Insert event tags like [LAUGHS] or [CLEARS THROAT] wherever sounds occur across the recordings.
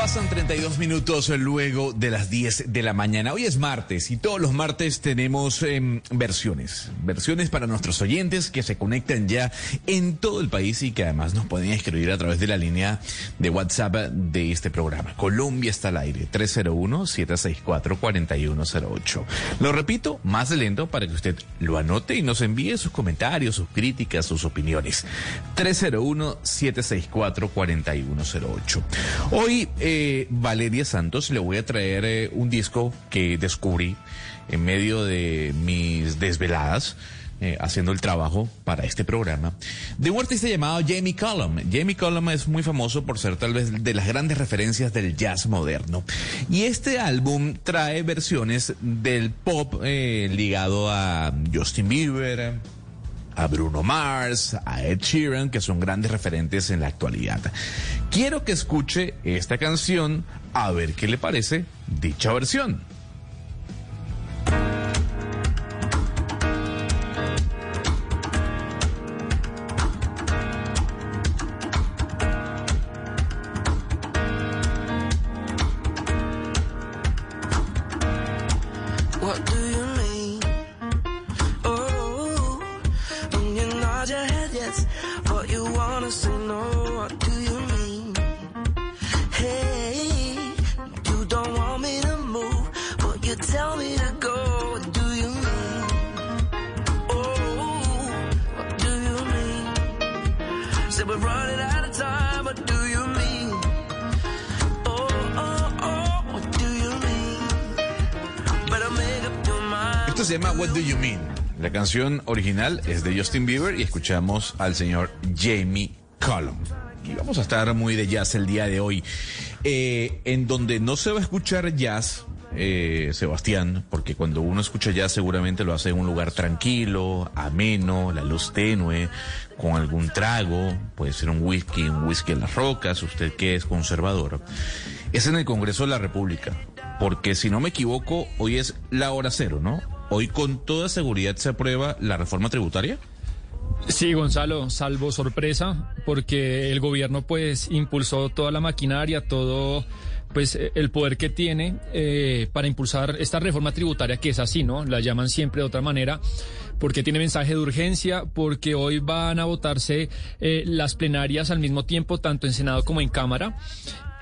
Pasan 32 minutos luego de las 10 de la mañana. Hoy es martes y todos los martes tenemos em, versiones. Versiones para nuestros oyentes que se conectan ya en todo el país y que además nos pueden escribir a través de la línea de WhatsApp de este programa. Colombia está al aire. 301-764-4108. Lo repito, más lento para que usted lo anote y nos envíe sus comentarios, sus críticas, sus opiniones. 301-764-4108. Hoy Valeria Santos le voy a traer eh, un disco que descubrí en medio de mis desveladas. Eh, haciendo el trabajo para este programa, de un artista llamado Jamie Cullum. Jamie Cullum es muy famoso por ser tal vez de las grandes referencias del jazz moderno. Y este álbum trae versiones del pop ligado a Justin Bieber, a Bruno Mars, a Ed Sheeran, que son grandes referentes en la actualidad. Quiero que escuche esta canción a ver qué le parece dicha versión. Canción original es de Justin Bieber y escuchamos al señor Jamie Cullum. Y vamos a estar muy de jazz el día de hoy. Eh, en donde no se va a escuchar jazz, eh, Sebastián, porque cuando uno escucha jazz seguramente lo hace en un lugar tranquilo, ameno, la luz tenue, con algún trago, puede ser un whisky, un whisky en las rocas, usted que es conservador. Es en el Congreso de la República, porque si no me equivoco, hoy es la hora cero, ¿no? Hoy con toda seguridad se aprueba la reforma tributaria. Sí, Gonzalo, salvo sorpresa, porque el gobierno pues impulsó toda la maquinaria, todo pues el poder que tiene eh, para impulsar esta reforma tributaria que es así, ¿no? La llaman siempre de otra manera, porque tiene mensaje de urgencia, porque hoy van a votarse eh, las plenarias al mismo tiempo, tanto en Senado como en Cámara.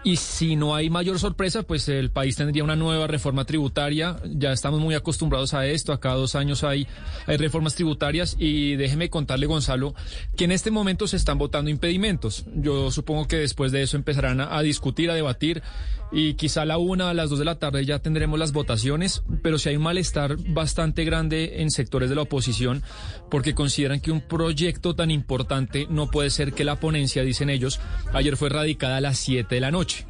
Y si no hay mayor sorpresa, pues el país tendría una nueva reforma tributaria. Ya estamos muy acostumbrados a esto. A cada dos años hay, hay reformas tributarias. Y déjeme contarle, Gonzalo, que en este momento se están votando impedimentos. Yo supongo que después de eso empezarán a, a discutir, a debatir. Y quizá a la una, a las dos de la tarde ya tendremos las votaciones. Pero si hay un malestar bastante grande en sectores de la oposición porque consideran que un proyecto tan importante no puede ser que la ponencia, dicen ellos, ayer fue radicada a las siete de la noche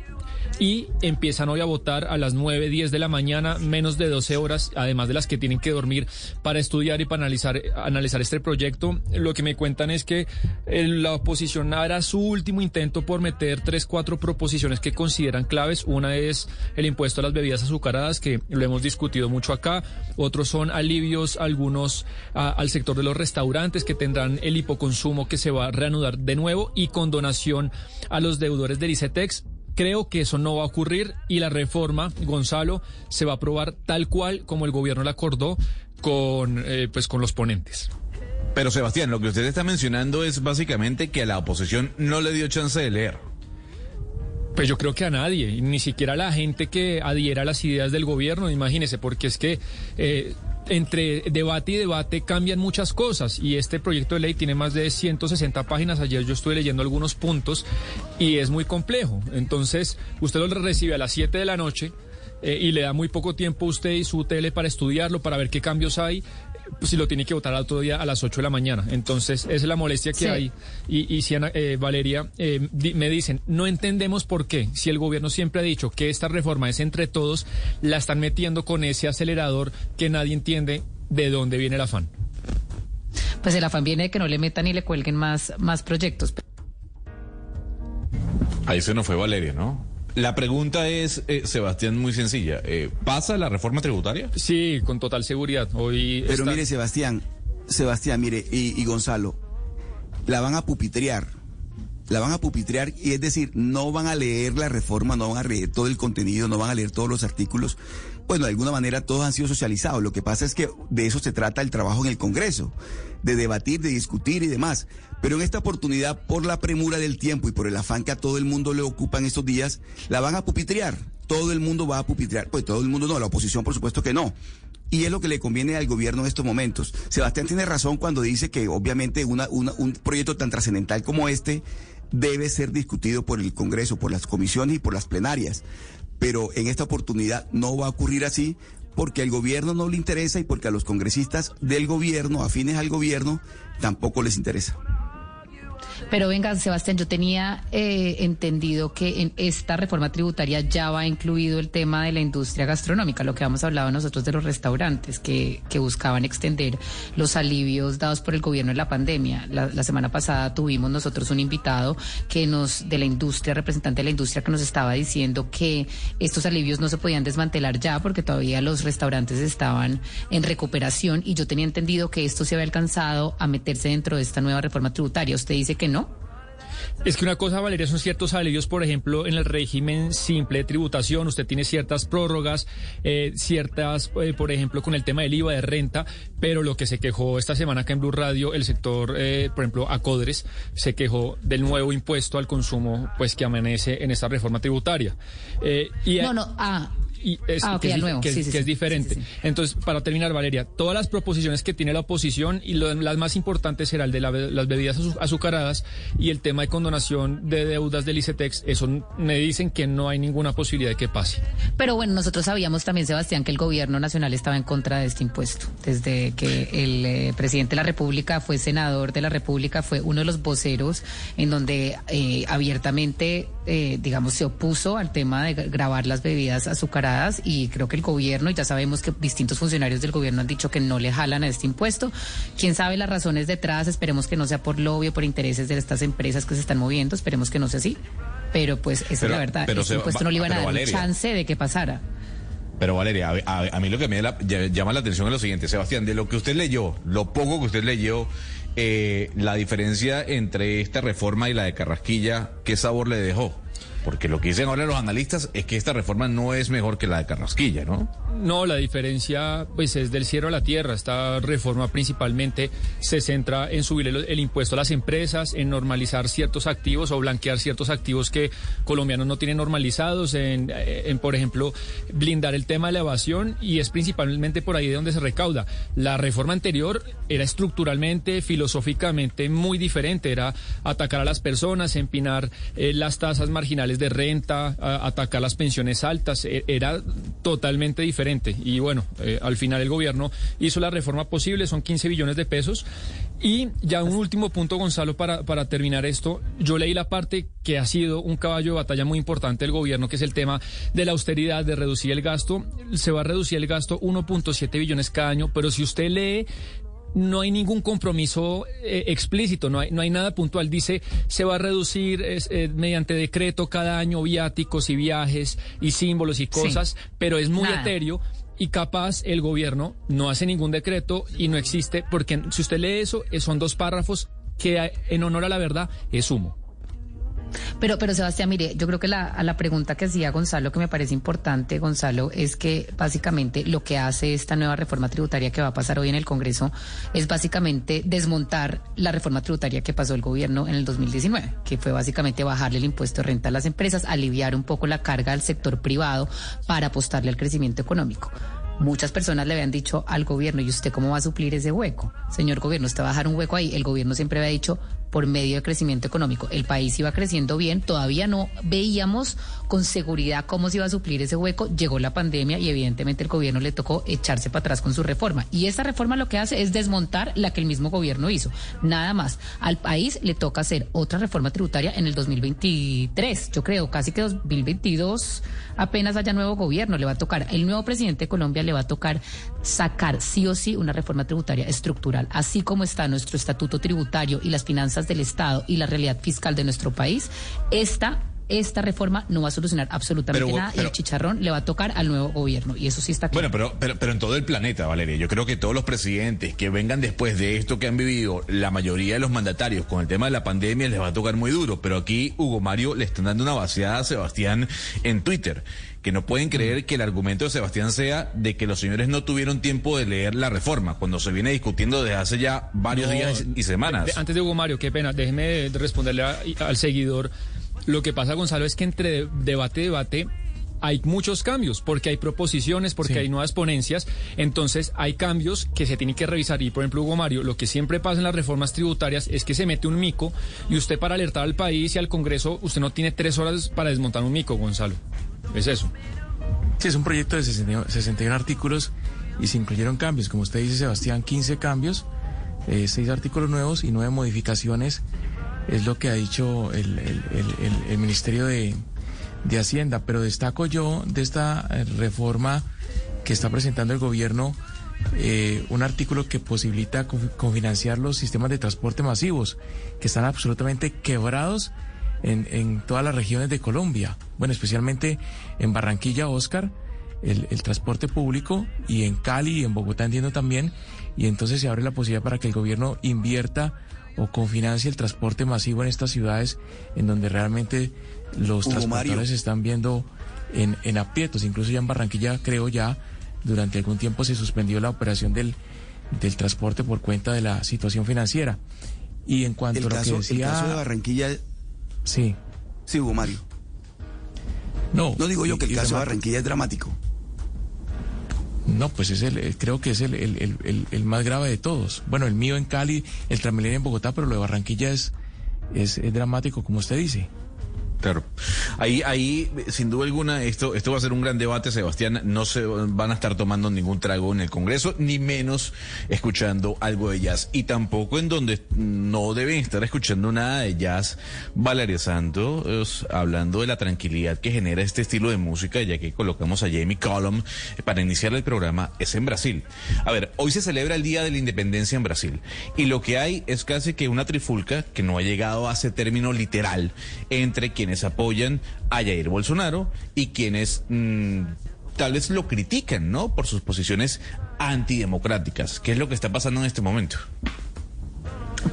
y empiezan hoy a votar a las 9, 10 de la mañana, menos de 12 horas, además de las que tienen que dormir para estudiar y para analizar, analizar este proyecto. Lo que me cuentan es que eh, la oposición hará su último intento por meter tres, cuatro proposiciones que consideran claves. Una es el impuesto a las bebidas azucaradas, que lo hemos discutido mucho acá. Otros son alivios, algunos al sector de los restaurantes que tendrán el hipoconsumo que se va a reanudar de nuevo y con donación a los deudores del ICETEX Creo que eso no va a ocurrir y la reforma, Gonzalo, se va a aprobar tal cual como el gobierno la acordó con, eh, pues, con los ponentes. Pero Sebastián, lo que usted está mencionando es básicamente que a la oposición no le dio chance de leer. Pues yo creo que a nadie, ni siquiera a la gente que adhiera a las ideas del gobierno, imagínese, porque es que eh, entre debate y debate cambian muchas cosas y este proyecto de ley tiene más de 160 páginas. Ayer yo estuve leyendo algunos puntos y es muy complejo. Entonces, usted lo recibe a las 7 de la noche. Eh, y le da muy poco tiempo a usted y su tele para estudiarlo, para ver qué cambios hay pues, si lo tiene que votar al otro día a las 8 de la mañana. Entonces, esa es la molestia que hay. Y, y si eh, Valeria, eh, me dicen, no entendemos por qué, si el gobierno siempre ha dicho que esta reforma es entre todos, la están metiendo con ese acelerador que nadie entiende de dónde viene el afán. Pues el afán viene de que no le metan y le cuelguen más, más proyectos. Ahí se nos fue Valeria, ¿no? La pregunta es, eh, Sebastián, muy sencilla. Eh, ¿Pasa la reforma tributaria? Sí, con total seguridad. Hoy Pero mire, Sebastián, Sebastián, mire, y, Gonzalo, la van a pupitrear. La van a pupitrear y es decir, no van a leer la reforma, no van a leer todo el contenido, no van a leer todos los artículos. Bueno, de alguna manera todos han sido socializados. Lo que pasa es que de eso se trata el trabajo en el Congreso, de debatir, de discutir y demás. Pero en esta oportunidad, por la premura del tiempo y por el afán que a todo el mundo le ocupa en estos días, la van a pupitrear. Todo el mundo va a pupitrear. Pues todo el mundo no, la oposición por supuesto que no. Y es lo que le conviene al gobierno en estos momentos. Sebastián tiene razón cuando dice que obviamente un proyecto tan trascendental como este debe ser discutido por el Congreso, por las comisiones y por las plenarias. Pero en esta oportunidad no va a ocurrir así porque al gobierno no le interesa y porque a los congresistas del gobierno, afines al gobierno, tampoco les interesa. Pero venga, Sebastián, yo tenía eh, entendido que en esta reforma tributaria ya va incluido el tema de la industria gastronómica, lo que hemos hablado nosotros de los restaurantes que, que buscaban extender los alivios dados por el gobierno en la pandemia. La, semana pasada tuvimos nosotros un invitado que nos de la industria, representante de la industria, que nos estaba diciendo que estos alivios no se podían desmantelar ya porque todavía los restaurantes estaban en recuperación y yo tenía entendido que esto se había alcanzado a meterse dentro de esta nueva reforma tributaria. Usted dice que no. Es que una cosa, Valeria, son ciertos alivios, por ejemplo, en el régimen simple de tributación, usted tiene ciertas prórrogas, eh, ciertas, eh, por ejemplo, con el tema del IVA de renta, pero lo que se quejó esta semana acá en Blue Radio, el sector, eh, por ejemplo, Acodres, se quejó del nuevo impuesto al consumo, pues que amanece en esta reforma tributaria. y no, no, ah, y es, ah, que, es, diferente. Entonces, para terminar, Valeria, todas las proposiciones que tiene la oposición y las más importantes será el de las bebidas azucaradas y el tema de condonación de deudas del ICETEX, eso me dicen que no hay ninguna posibilidad de que pase. Pero bueno, nosotros sabíamos también, Sebastián, que el gobierno nacional estaba en contra de este impuesto. Desde que el eh, presidente de la República fue senador de la República, fue uno de los voceros en donde eh, abiertamente, eh, digamos, se opuso al tema de grabar las bebidas azucaradas y creo que el gobierno, y ya sabemos que distintos funcionarios del gobierno han dicho que no le jalan a este impuesto. Quién sabe las razones detrás, esperemos que no sea por lobby o por intereses de estas empresas que se están moviendo, esperemos que no sea así. Pero pues esa es la verdad, este impuesto no le iban a dar chance de que pasara. Pero Valeria, a, mí lo que me llama la atención es lo siguiente, Sebastián, de lo que usted leyó, lo poco que usted leyó, eh, la diferencia entre esta reforma y la de Carrasquilla, ¿qué sabor le dejó? Porque lo que dicen ahora los analistas es que esta reforma no es mejor que la de Carrasquilla, ¿no? No, la diferencia pues es del cielo a la tierra. Esta reforma principalmente se centra en subir el, impuesto a las empresas, en normalizar ciertos activos o blanquear ciertos activos que colombianos no tienen normalizados, en, en por ejemplo blindar el tema de la evasión y es principalmente por ahí de donde se recauda. La reforma anterior era estructuralmente, filosóficamente muy diferente, era atacar a las personas, empinar eh, las tasas marginales de renta, atacar las pensiones altas, e, era totalmente diferente y bueno, eh, al final el gobierno hizo la reforma posible, son 15 billones de pesos. Y ya un último punto, Gonzalo, para, para terminar esto. Yo leí la parte que ha sido un caballo de batalla muy importante del gobierno, que es el tema de la austeridad, de reducir el gasto. Se va a reducir el gasto 1.7 billones cada año, pero si usted lee no hay ningún compromiso eh, explícito, no hay, no hay nada puntual. Dice, se va a reducir eh, mediante decreto cada año viáticos y viajes y símbolos y cosas, pero es muy etéreo y capaz el gobierno no hace ningún decreto y no existe, porque si usted lee eso, eh, son dos párrafos que en honor a la verdad es humo. Pero, pero Sebastián, mire, yo creo que la, a la pregunta que hacía Gonzalo, que me parece importante, Gonzalo, es que básicamente lo que hace esta nueva reforma tributaria que va a pasar hoy en el Congreso es básicamente desmontar la reforma tributaria que pasó el gobierno en el 2019, que fue básicamente bajarle el impuesto de renta a las empresas, aliviar un poco la carga al sector privado para apostarle al crecimiento económico. Muchas personas le habían dicho al gobierno, ¿y usted cómo va a suplir ese hueco? Señor gobierno, usted va a dejar un hueco ahí. El gobierno siempre había dicho, por medio de crecimiento económico. El país iba creciendo bien, todavía no veíamos con seguridad cómo se iba a suplir ese hueco. Llegó la pandemia y evidentemente el gobierno le tocó echarse para atrás con su reforma. Y esa reforma lo que hace es desmontar la que el mismo gobierno hizo. Nada más. Al país le toca hacer otra reforma tributaria en el 2023. Yo creo casi que 2022 apenas haya nuevo gobierno. Le va a tocar, el nuevo presidente de Colombia le va a tocar sacar sí o sí una reforma tributaria estructural. Así como está nuestro estatuto tributario y las finanzas del Estado y la realidad fiscal de nuestro país, esta esta reforma no va a solucionar absolutamente nada y el chicharrón le va a tocar al nuevo gobierno. Y eso sí está claro. Bueno, pero, pero, pero en todo el planeta, Valeria, yo creo que todos los presidentes que vengan después de esto que han vivido, la mayoría de los mandatarios con el tema de la pandemia les va a tocar muy duro. Pero aquí Hugo Mario le están dando una vaciada a Sebastián en Twitter que no pueden creer que el argumento de Sebastián sea de que los señores no tuvieron tiempo de leer la reforma, cuando se viene discutiendo desde hace ya varios días y semanas. antes de Hugo Mario, qué pena, déjeme responderle al seguidor. Lo que pasa, Gonzalo, es que entre debate y debate hay muchos cambios, porque hay proposiciones, porque hay nuevas ponencias, entonces hay cambios que se tienen que revisar. Y por ejemplo, Hugo Mario, lo que siempre pasa en las reformas tributarias es que se mete un mico y usted para alertar al país y al Congreso, usted no tiene tres horas para desmontar un mico, Gonzalo. Es eso. Sí, es un proyecto de 61 artículos y se incluyeron cambios. Como usted dice, Sebastián, 15 cambios, eh, 6 artículos nuevos y 9 modificaciones. Es lo que ha dicho el, Ministerio de, Hacienda. Pero destaco yo de esta eh, reforma que está presentando el gobierno eh, un artículo que posibilita confinanciar los sistemas de transporte masivos, que están absolutamente quebrados en, en todas las regiones de Colombia. Bueno, especialmente en Barranquilla, Oscar, el, el, transporte público y en Cali y en Bogotá entiendo también. Y entonces se abre la posibilidad para que el gobierno invierta o confinancie el transporte masivo en estas ciudades en donde realmente los transportadores se están viendo en, en aprietos. Incluso ya en Barranquilla, creo ya, durante algún tiempo se suspendió la operación del, del transporte por cuenta de la situación financiera. Y en cuanto a lo que decía... El caso de Barranquilla Sí. Sí, Hugo Mario. No. No digo yo que el caso de Barranquilla es dramático. No, pues es el, creo que es el, el, más grave de todos. Bueno, el mío en Cali, el Transmilenio en Bogotá, pero lo de Barranquilla es, es, es dramático, como usted dice. Claro. Ahí, ahí, sin duda alguna, esto, esto va a ser un gran debate, Sebastián. No se van a estar tomando ningún trago en el Congreso, ni menos escuchando algo de jazz. Y tampoco en donde no deben estar escuchando nada de jazz, Valeria Santos, hablando de la tranquilidad que genera este estilo de música, ya que colocamos a Jamie Cullum para iniciar el programa, es en Brasil. A ver, hoy se celebra el Día de la Independencia en Brasil. Y lo que hay es casi que una trifulca que no ha llegado a ese término literal entre quienes apoyan a Jair Bolsonaro y quienes mm, tal vez lo critican, ¿no? Por sus posiciones antidemocráticas. ¿Qué es lo que está pasando en este momento?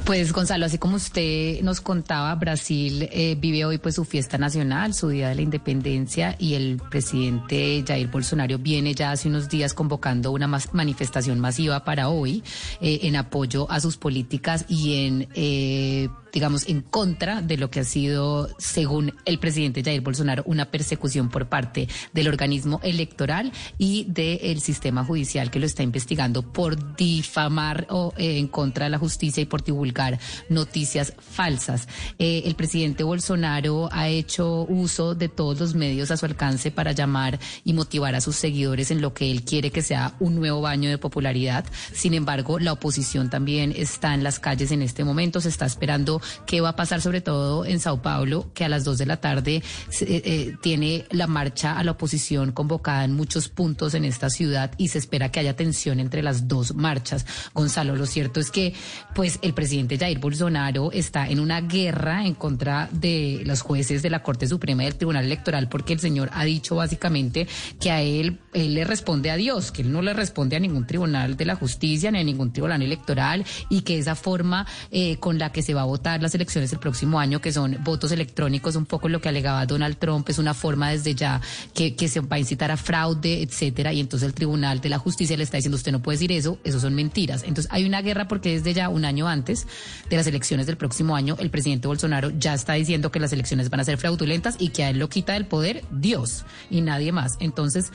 Pues Gonzalo, así como usted nos contaba, Brasil eh, vive hoy pues su fiesta nacional, su día de la independencia y el presidente Jair Bolsonaro viene ya hace unos días convocando una manifestación masiva para hoy eh, en apoyo a sus políticas y en eh, digamos, en contra de lo que ha sido, según el presidente Jair Bolsonaro, una persecución por parte del organismo electoral y del sistema judicial que lo está investigando por difamar o eh, en contra de la justicia y por divulgar noticias falsas. Eh, el presidente Bolsonaro ha hecho uso de todos los medios a su alcance para llamar y motivar a sus seguidores en lo que él quiere que sea un nuevo baño de popularidad. Sin embargo, la oposición también está en las calles en este momento, se está esperando qué va a pasar sobre todo en Sao Paulo, que a las dos de la tarde eh, eh, tiene la marcha a la oposición convocada en muchos puntos en esta ciudad y se espera que haya tensión entre las dos marchas. Gonzalo, lo cierto es que pues el presidente presidente Jair Bolsonaro está en una guerra en contra de los jueces de la Corte Suprema y del Tribunal Electoral porque el señor ha dicho básicamente que a él, él le responde a Dios, que él no le responde a ningún tribunal de la justicia ni a ningún tribunal electoral y que esa forma eh, con la que se va a votar las elecciones el próximo año, que son votos electrónicos, un poco lo que alegaba Donald Trump, es una forma desde ya que, que se va a incitar a fraude, etcétera, y entonces el Tribunal de la Justicia le está diciendo usted no puede decir eso, eso son mentiras. Entonces hay una guerra porque desde ya un año antes de las elecciones del próximo año, el presidente Bolsonaro ya está diciendo que las elecciones van a ser fraudulentas y que a él lo quita del poder Dios y nadie más. Entonces,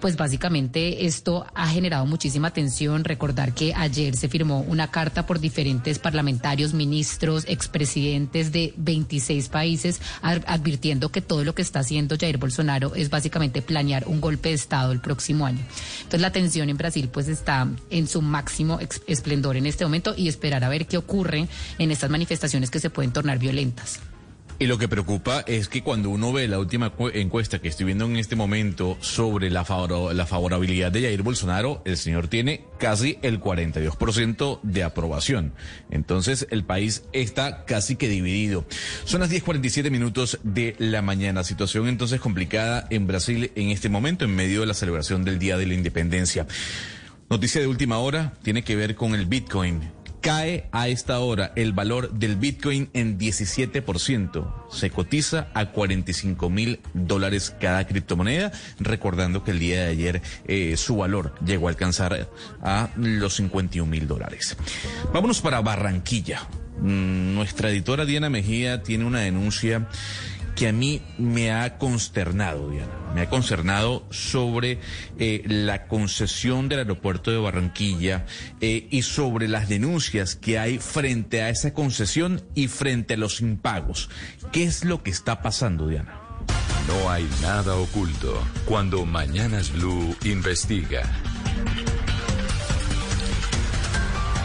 pues básicamente esto ha generado muchísima tensión. Recordar que ayer se firmó una carta por diferentes parlamentarios, ministros, expresidentes de 26 países advirtiendo que todo lo que está haciendo Jair Bolsonaro es básicamente planear un golpe de Estado el próximo año. Entonces la tensión en Brasil pues está en su máximo esplendor en este momento y esperar a ver qué ocurre en estas manifestaciones que se pueden tornar violentas. Y lo que preocupa es que cuando uno ve la última encuesta que estoy viendo en este momento sobre la, la favorabilidad de Jair Bolsonaro, el señor tiene casi el 42% de aprobación. Entonces el país está casi que dividido. Son las 10.47 minutos de la mañana. Situación entonces complicada en Brasil en este momento, en medio de la celebración del Día de la Independencia. Noticia de última hora tiene que ver con el Bitcoin. Cae a esta hora el valor del Bitcoin en 17%. Se cotiza a 45 mil dólares cada criptomoneda, recordando que el día de ayer eh, su valor llegó a alcanzar a los 51 mil dólares. Vámonos para Barranquilla. Mm, nuestra editora Diana Mejía tiene una denuncia que a mí me ha consternado, Diana, me ha consternado sobre eh, la concesión del aeropuerto de Barranquilla eh, y sobre las denuncias que hay frente a esa concesión y frente a los impagos. ¿Qué es lo que está pasando, Diana? No hay nada oculto cuando Mañanas Blue investiga.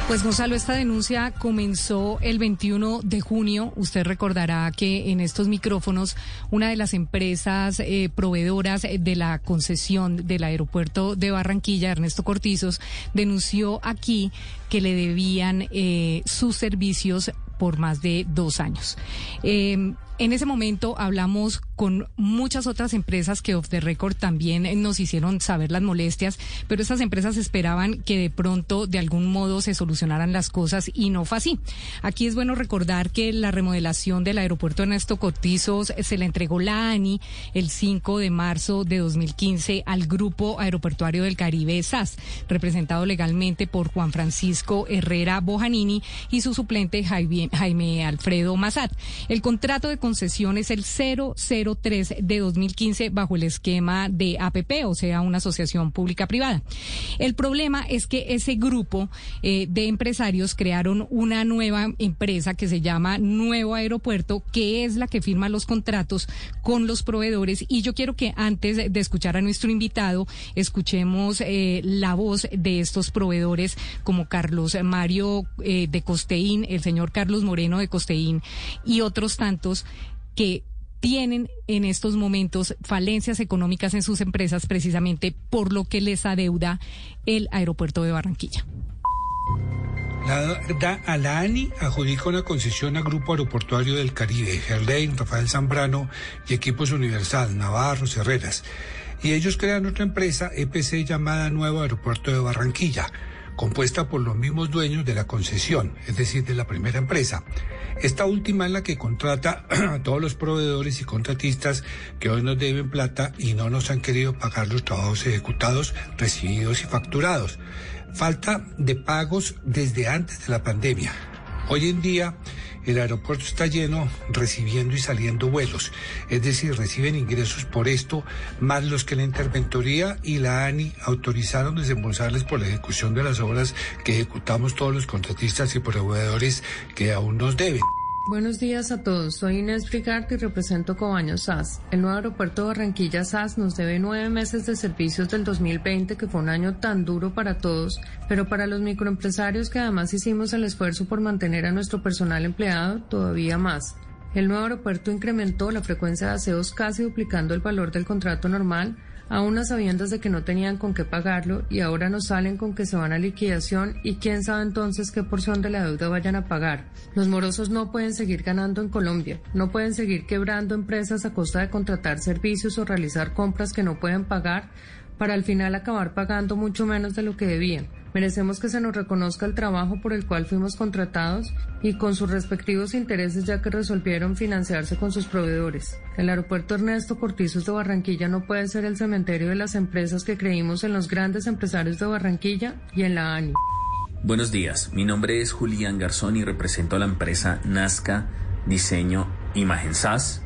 Pues Gonzalo, esta denuncia comenzó el 21 de junio. Usted recordará que en estos micrófonos una de las empresas eh, proveedoras de la concesión del aeropuerto de Barranquilla, Ernesto Cortizos, denunció aquí que le debían eh, sus servicios por más de dos años. Eh, en ese momento hablamos con muchas otras empresas que off the record también nos hicieron saber las molestias, pero esas empresas esperaban que de pronto de algún modo se solucionaran las cosas y no fue así. Aquí es bueno recordar que la remodelación del aeropuerto Ernesto Cortizos se le entregó la ANI el 5 de marzo de 2015 al Grupo Aeroportuario del Caribe SAS, representado legalmente por Juan Francisco Herrera Bojanini y su suplente Jaime, Alfredo Mazat. El contrato de concesión es el 003 de 2015 bajo el esquema de APP, o sea, una asociación pública-privada. El problema es que ese grupo eh, de empresarios crearon una nueva empresa que se llama Nuevo Aeropuerto, que es la que firma los contratos con los proveedores. Y yo quiero que antes de escuchar a nuestro invitado, escuchemos eh, la voz de estos proveedores como Carlos Mario eh, de Costeín, el señor Carlos Moreno de Costeín y otros tantos que tienen en estos momentos falencias económicas en sus empresas precisamente por lo que les adeuda el aeropuerto de Barranquilla. La, a la ANI adjudica una concesión a Grupo Aeroportuario del Caribe, Gerlain, Rafael Zambrano y Equipos Universal, Navarro, Herreras. Y ellos crean otra empresa, EPC, llamada Nuevo Aeropuerto de Barranquilla, compuesta por los mismos dueños de la concesión, es decir, de la primera empresa. Esta última es la que contrata [CLEARS THROAT] a todos los proveedores y contratistas que hoy nos deben plata y no nos han querido pagar los trabajos ejecutados, recibidos y facturados. Falta de pagos desde antes de la pandemia. Hoy en día el aeropuerto está lleno recibiendo y saliendo vuelos, es decir, reciben ingresos por esto, más los que la Interventoría y la ANI autorizaron desembolsarles por la ejecución de las obras que ejecutamos todos los contratistas y proveedores que aún nos deben. Buenos días a todos. Soy Inés Brigart y represento Cobaño SAS. El nuevo aeropuerto de Barranquilla SAS nos debe nueve meses de servicios del 2020, que fue un año tan duro para todos, pero para los microempresarios que además hicimos el esfuerzo por mantener a nuestro personal empleado, todavía más. El nuevo aeropuerto incrementó la frecuencia de aseos casi duplicando el valor del contrato normal a unas sabiendas de que no tenían con qué pagarlo y ahora nos salen con que se van a liquidación y quién sabe entonces qué porción de la deuda vayan a pagar. Los morosos no pueden seguir ganando en Colombia, no pueden seguir quebrando empresas a costa de contratar servicios o realizar compras que no pueden pagar para al final acabar pagando mucho menos de lo que debían. Merecemos que se nos reconozca el trabajo por el cual fuimos contratados y con sus respectivos intereses ya que resolvieron financiarse con sus proveedores. El aeropuerto Ernesto Cortizos de Barranquilla no puede ser el cementerio de las empresas que creímos en los grandes empresarios de Barranquilla y en la ANI. Buenos días, mi nombre es Julián Garzón y represento a la empresa Nazca Diseño Imagen SAS.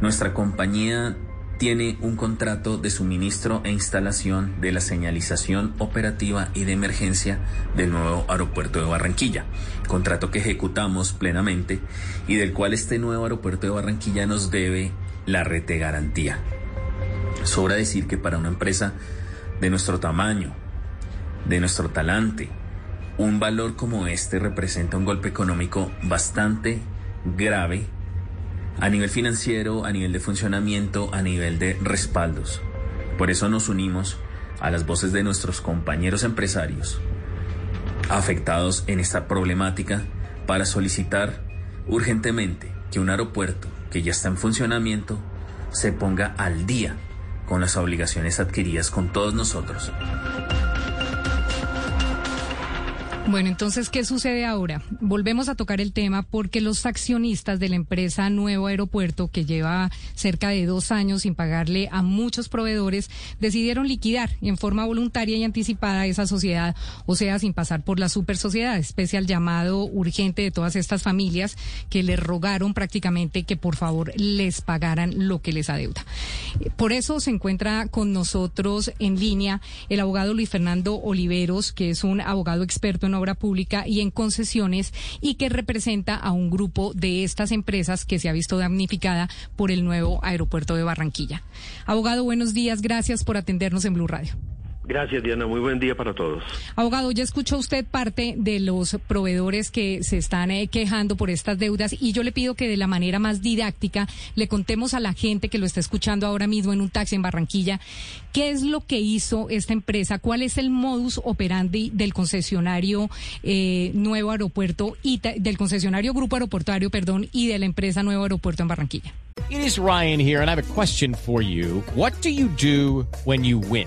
Nuestra compañía tiene un contrato de suministro e instalación de la señalización operativa y de emergencia del nuevo aeropuerto de Barranquilla, contrato que ejecutamos plenamente y del cual este nuevo aeropuerto de Barranquilla nos debe la rete garantía. Sobra decir que para una empresa de nuestro tamaño, de nuestro talante, un valor como este representa un golpe económico bastante grave a nivel financiero, a nivel de funcionamiento, a nivel de respaldos. Por eso nos unimos a las voces de nuestros compañeros empresarios afectados en esta problemática para solicitar urgentemente que un aeropuerto que ya está en funcionamiento se ponga al día con las obligaciones adquiridas con todos nosotros. Bueno, entonces, ¿qué sucede ahora? Volvemos a tocar el tema porque los accionistas de la empresa Nuevo Aeropuerto, que lleva cerca de dos años sin pagarle a muchos proveedores, decidieron liquidar en forma voluntaria y anticipada esa sociedad, o sea, sin pasar por la super sociedad, especial llamado urgente de todas estas familias que le rogaron prácticamente que por favor les pagaran lo que les adeuda. Por eso se encuentra con nosotros en línea el abogado Luis Fernando Oliveros, que es un abogado experto en obra pública y en concesiones y que representa a un grupo de estas empresas que se ha visto damnificada por el nuevo aeropuerto de Barranquilla. Abogado, buenos días. Gracias por atendernos en Blue Radio. Gracias, Diana. Muy buen día para todos. Abogado, ya escuchó usted parte de los proveedores que se están eh, quejando por estas deudas y yo le pido que de la manera más didáctica le contemos a la gente que lo está escuchando ahora mismo en un taxi en Barranquilla qué es lo que hizo esta empresa, cuál es el modus operandi del concesionario eh, Nuevo Aeropuerto y del concesionario Grupo Aeroportuario, perdón, y de la empresa Nuevo Aeropuerto en Barranquilla. It is Ryan here and I have a question for you. What do you do when you win?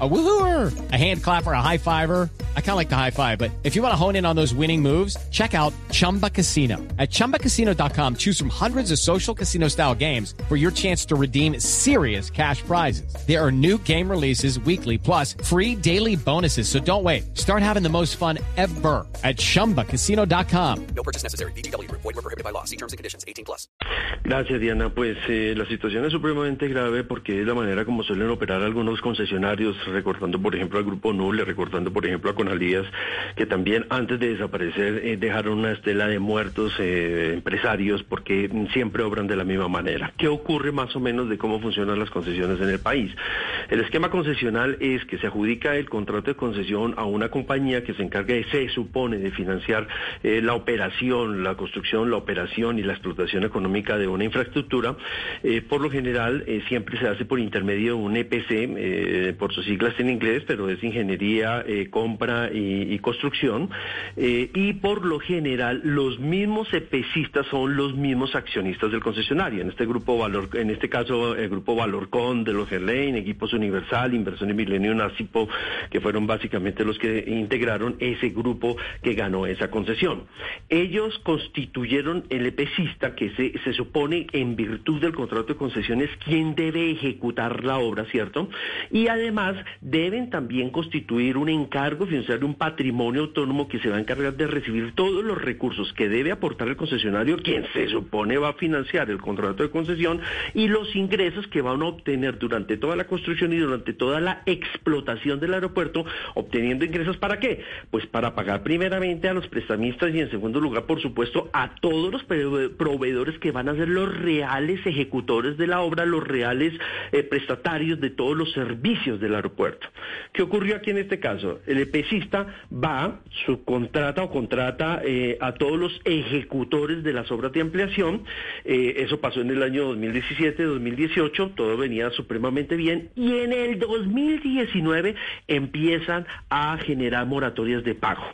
A woohooer, a hand clapper, a high fiver. I kind of like the high five, but if you want to hone in on those winning moves, check out Chumba Casino. At ChumbaCasino.com, choose from hundreds of social casino style games for your chance to redeem serious cash prizes. There are new game releases weekly, plus free daily bonuses. So don't wait. Start having the most fun ever at ChumbaCasino.com. No purchase necessary. BGW. Void were prohibited by law. See terms and conditions. 18 plus. Gracias, Diana. Pues eh, la situación es supremamente grave porque es la manera como suelen operar algunos concesionarios recortando por ejemplo al Grupo Nuble, recortando por ejemplo a Conalías, que también antes de desaparecer eh, dejaron una estela de muertos eh, empresarios porque siempre obran de la misma manera. ¿Qué ocurre más o menos de cómo funcionan las concesiones en el país? El esquema concesional es que se adjudica el contrato de concesión a una compañía que se encarga de, se supone, de financiar eh, la operación, la construcción, la operación y la explotación económica de una infraestructura. por lo general, siempre se hace por intermedio de un EPC, por sus siglas en inglés, pero es ingeniería, eh, compra y, construcción. Eh, y por lo general, los mismos EPCistas son los mismos accionistas del concesionario. En este grupo Valor, en este caso, el grupo Valorcon de los Gerlain, Equipos Universal, Inversión y Milenio Nacipo, que fueron básicamente los que integraron ese grupo que ganó esa concesión. Ellos constituyeron el EPCista que se, se supone en virtud del contrato de concesiones quien debe ejecutar la obra, ¿cierto? Y además deben también constituir un encargo financiero, un patrimonio autónomo que se va a encargar de recibir todos los recursos que debe aportar el concesionario, quien se supone va a financiar el contrato de concesión, y los ingresos que van a obtener durante toda la construcción y durante toda la explotación del aeropuerto, obteniendo ingresos para qué? Pues para pagar primeramente a los prestamistas y en segundo lugar, por supuesto, a todos los proveedores que van a ser los reales ejecutores de la obra, los reales eh, prestatarios de todos los servicios del aeropuerto. ¿Qué ocurrió aquí en este caso? El EPCista va, subcontrata o contrata eh, a todos los ejecutores de las obras de ampliación. Eh, eso pasó en el año 2017, 2018, todo venía supremamente bien. Y en el 2019 empiezan a generar moratorias de pago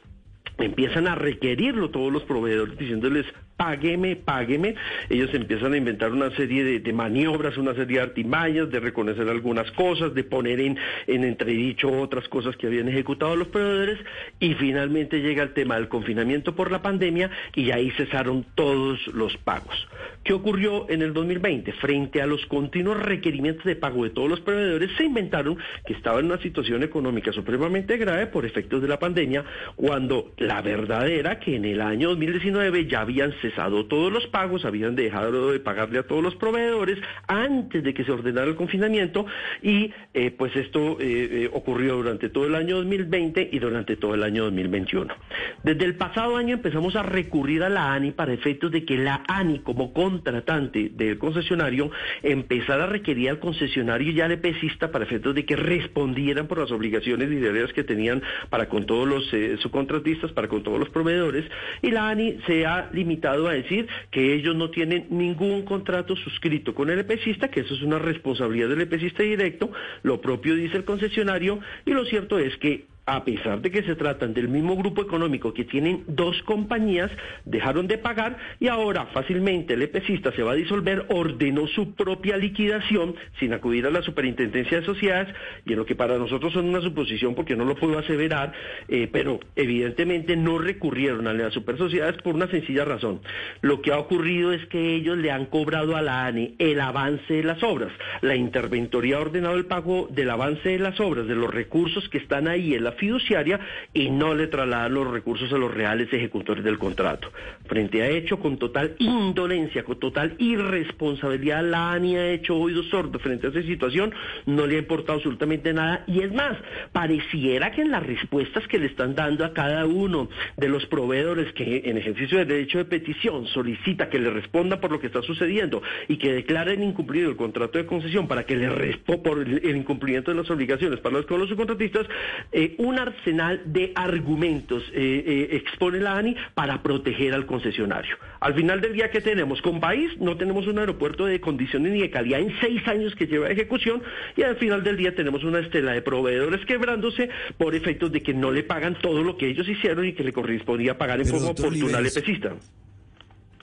empiezan a requerirlo todos los proveedores diciéndoles págueme, págueme. Ellos empiezan a inventar una serie de, maniobras, una serie de artimañas, de reconocer algunas cosas, de poner en, en entredicho otras cosas que habían ejecutado los proveedores y finalmente llega el tema del confinamiento por la pandemia y ahí cesaron todos los pagos. ¿Qué ocurrió en el 2020? Frente a los continuos requerimientos de pago de todos los proveedores, se inventaron que estaban en una situación económica supremamente grave por efectos de la pandemia, cuando la verdad era que en el año 2019 ya habían cesado todos los pagos, habían dejado de pagarle a todos los proveedores antes de que se ordenara el confinamiento y eh, pues esto eh, eh, ocurrió durante todo el año 2020 y durante todo el año 2021. Desde el pasado año empezamos a recurrir a la ANI para efectos de que la ANI como contratante del concesionario empezara a requerir al concesionario y al EPCista para efectos de que respondieran por las obligaciones y deberes que tenían para con todos los subcontratistas, para con todos los proveedores y la ANI se ha limitado a decir que ellos no tienen ningún contrato suscrito con el EPCista, que eso es una responsabilidad del EPCista directo, lo propio dice el concesionario, y lo cierto es que a pesar de que se tratan del mismo grupo económico que tienen dos compañías, dejaron de pagar y ahora fácilmente el EPCista se va a disolver, ordenó su propia liquidación sin acudir a la superintendencia de sociedades y en lo que para nosotros son una suposición porque no lo puedo aseverar, eh, pero evidentemente no recurrieron a las super sociedades por una sencilla razón. Lo que ha ocurrido es que ellos le han cobrado a la ANE el avance de las obras. La interventoría ha ordenado el pago del avance de las obras, de los recursos que están ahí en la fiduciaria y no le trasladan los recursos a los reales ejecutores del contrato. Frente a hecho, con total indolencia, con total irresponsabilidad, la ANI ha hecho oídos sordos frente a esa situación, no le ha importado absolutamente nada. Y es más, pareciera que en las respuestas que le están dando a cada uno de los proveedores que en ejercicio de derecho de petición solicita que le responda por lo que está sucediendo y que declaren incumplido el contrato de concesión para que le responda por el incumplimiento de las obligaciones para los, con los subcontratistas, eh, un arsenal de argumentos eh, eh, expone la ANI para proteger al concesionario. Al final del día, ¿qué tenemos? Con país no tenemos un aeropuerto de condiciones ni de calidad en seis años que lleva ejecución y al final del día tenemos una estela de proveedores quebrándose por efectos de que no le pagan todo lo que ellos hicieron y que le correspondía pagar en forma oportuna al EPCista.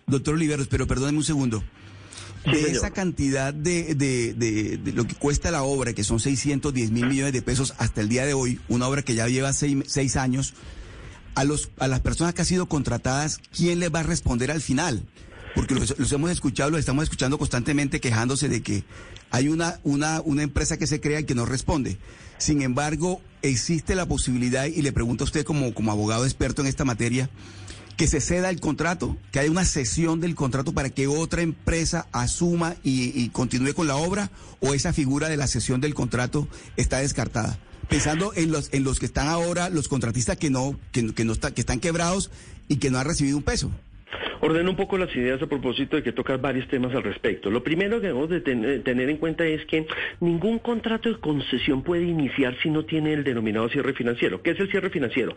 Doctor Oliveros, pero perdóneme un segundo de esa cantidad de, de, de, lo que cuesta la obra, que son 610 mil millones de pesos hasta el día de hoy, una obra que ya lleva seis, años, a, los, a las personas que han sido contratadas, ¿quién les va a responder al final? Porque los, hemos escuchado, los estamos escuchando constantemente quejándose de que hay una, una, una empresa que se crea y que no responde. Sin embargo, existe la posibilidad, y le pregunto a usted como, como abogado experto en esta materia, que se ceda el contrato, que haya una cesión del contrato para que otra empresa asuma y, continúe con la obra, o esa figura de la cesión del contrato está descartada. Pensando en los en los que están ahora, los contratistas que no que, que no está, que están quebrados y que no han recibido un peso. Ordeno un poco las ideas a propósito de que tocar varios temas al respecto. Lo primero que debemos de tener en cuenta es que ningún contrato de concesión puede iniciar si no tiene el denominado cierre financiero. ¿Qué es el cierre financiero?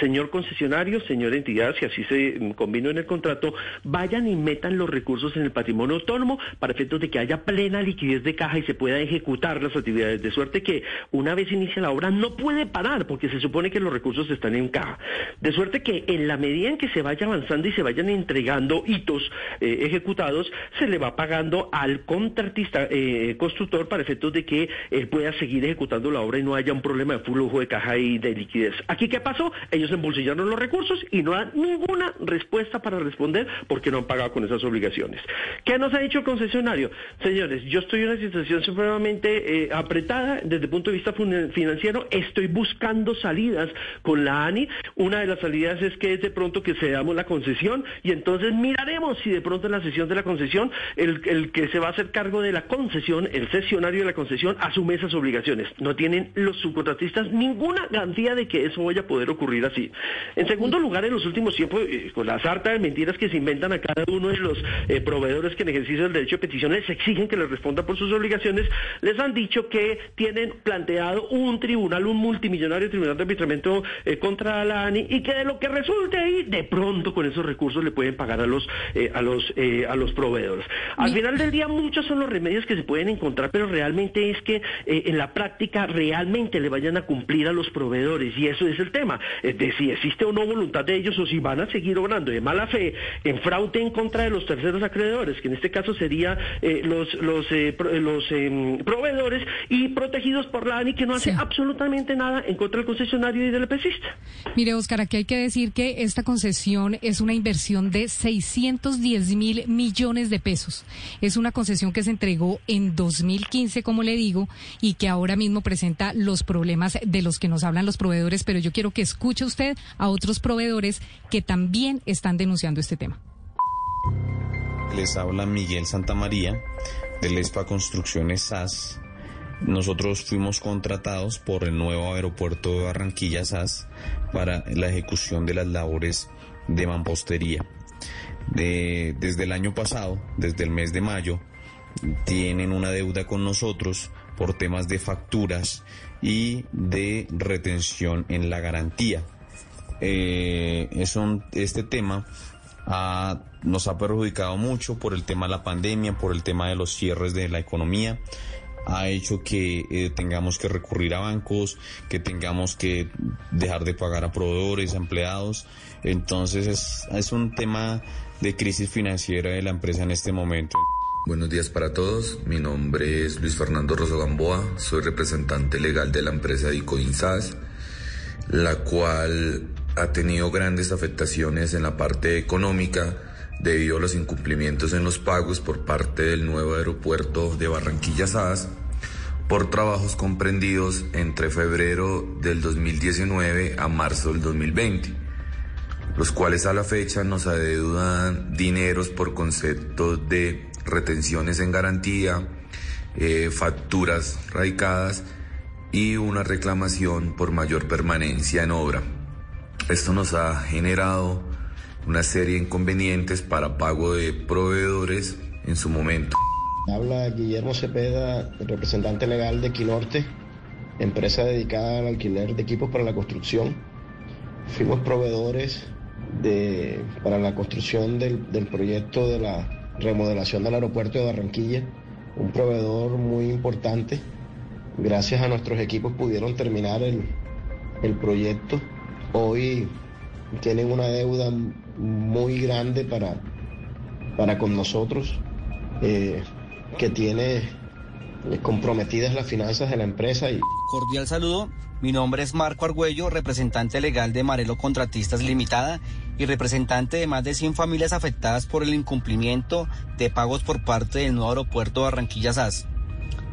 Señor concesionario, señor entidad, si así se mm, combinó en el contrato, vayan y metan los recursos en el patrimonio autónomo para efectos de que haya plena liquidez de caja y se pueda ejecutar las actividades. De suerte que una vez inicia la obra no puede parar porque se supone que los recursos están en caja. De suerte que en la medida en que se vaya avanzando y se vayan entregando hitos eh, ejecutados, se le va pagando al contratista eh, constructor para efectos de que él pueda seguir ejecutando la obra y no haya un problema de flujo de caja y de liquidez. Aquí, ¿qué pasó? Ellos embolsillaron los recursos y no dan ninguna respuesta para responder porque no han pagado con esas obligaciones. ¿Qué nos ha dicho el concesionario? Señores, yo estoy en una situación supremamente eh, apretada desde el punto de vista financiero, estoy buscando salidas con la ANI. Una de las salidas es que es de pronto que se damos la concesión y entonces miraremos si de pronto en la sesión de la concesión, el, el que se va a hacer cargo de la concesión, el cesionario de la concesión, asume esas obligaciones. No tienen los subcontratistas ninguna garantía de que eso vaya a poder ocurrir así. En segundo lugar, en los últimos tiempos, eh, con la sarta de mentiras que se inventan a cada uno de los eh, proveedores que ejercicen el derecho de petición, les exigen que les responda por sus obligaciones, les han dicho que tienen planteado un tribunal, un multimillonario tribunal de arbitramiento eh, contra la ANI y que de lo que resulte ahí, de pronto con esos recursos le pueden pagar a los, eh, a los, eh, a los proveedores. Al final del día, muchos son los remedios que se pueden encontrar, pero realmente es que en la práctica realmente le vayan a cumplir a los proveedores y eso es el tema, de si existe o no voluntad de ellos o si van a seguir obrando de mala fe en fraude en contra de los terceros acreedores, que en este caso sería los, los, los proveedores y protegidos por la ANI que no hace absolutamente nada en contra del concesionario y del EPCista. Mire, Oscar, aquí hay que decir que esta concesión es una inversión de 610 mil millones de pesos. Es una concesión que se entregó en 2015, como le digo, y que ahora mismo presenta los problemas de los que nos hablan los proveedores, pero yo quiero que escuche usted a otros proveedores que también están denunciando este tema. Les habla Miguel Santamaría del ESPA Construcciones SAS nosotros fuimos contratados por el nuevo aeropuerto de Barranquilla SAS para la ejecución de las labores de mampostería. desde el año pasado, desde el mes de mayo, tienen una deuda con nosotros por temas de facturas y de retención en la garantía. Eh, este tema nos ha perjudicado mucho por el tema de la pandemia, por el tema de los cierres de la economía ha hecho que eh, tengamos que recurrir a bancos, que tengamos que dejar de pagar a proveedores, a empleados. Entonces es, un tema de crisis financiera de la empresa en este momento. Buenos días para todos, mi nombre es Luis Fernando Rosso Gamboa, soy representante legal de la empresa Dicoinsas, la cual ha tenido grandes afectaciones en la parte económica, debido a los incumplimientos en los pagos por parte del nuevo aeropuerto de Barranquilla SAS por trabajos comprendidos entre febrero del 2019 a marzo del 2020, los cuales a la fecha nos adeudan dineros por concepto de retenciones en garantía, eh, facturas radicadas y una reclamación por mayor permanencia en obra. Esto nos ha generado una serie de inconvenientes para pago de proveedores en su momento. Habla Guillermo Cepeda, representante legal de Quinorte, empresa dedicada al alquiler de equipos para la construcción. Fuimos proveedores de, para la construcción del, del proyecto de la remodelación del aeropuerto de Barranquilla, un proveedor muy importante. Gracias a nuestros equipos pudieron terminar el, el proyecto. Hoy tienen una deuda muy grande para, para con nosotros, eh, que tiene eh, comprometidas las finanzas de la empresa. Y... Cordial saludo, mi nombre es Marco Argüello, representante legal de Marelo Contratistas Limitada y representante de más de 100 familias afectadas por el incumplimiento de pagos por parte del nuevo aeropuerto de Barranquilla SAS.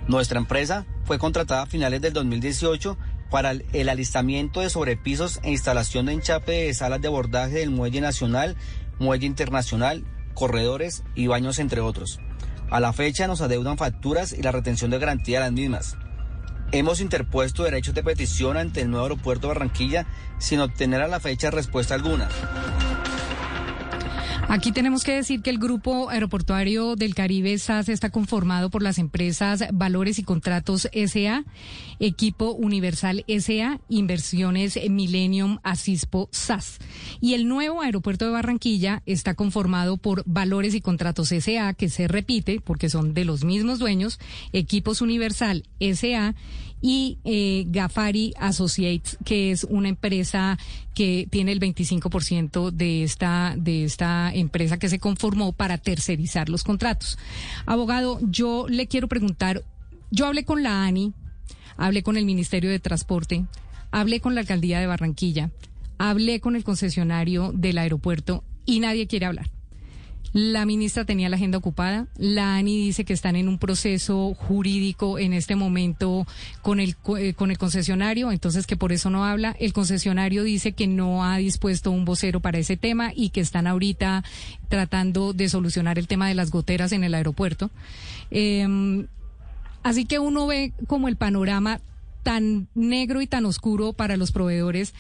Nuestra empresa fue contratada a finales del 2018 para el alistamiento de sobrepisos e instalación de enchape de salas de abordaje del Muelle Nacional, Muelle Internacional, corredores y baños, entre otros. A la fecha nos adeudan facturas y la retención de garantía de las mismas. Hemos interpuesto derechos de petición ante el nuevo aeropuerto Barranquilla sin obtener a la fecha respuesta alguna. Aquí tenemos que decir que el Grupo Aeroportuario del Caribe SAS está conformado por las empresas Valores y Contratos SA, Equipo Universal SA, Inversiones Millennium Asispo SAS. Y el nuevo aeropuerto de Barranquilla está conformado por Valores y Contratos SA, que se repite porque son de los mismos dueños, Equipos Universal SA y eh, Gafari Associates, que es una empresa que tiene el 25% de esta, de esta empresa que se conformó para tercerizar los contratos. Abogado, yo le quiero preguntar, yo hablé con la ANI, hablé con el Ministerio de Transporte, hablé con la Alcaldía de Barranquilla, hablé con el concesionario del aeropuerto y nadie quiere hablar. La ministra tenía la agenda ocupada. La ANI dice que están en un proceso jurídico en este momento con el, eh, con el concesionario, entonces que por eso no habla. El concesionario dice que no ha dispuesto un vocero para ese tema y que están ahorita tratando de solucionar el tema de las goteras en el aeropuerto. Em, así que uno ve como el panorama tan negro y tan oscuro para los proveedores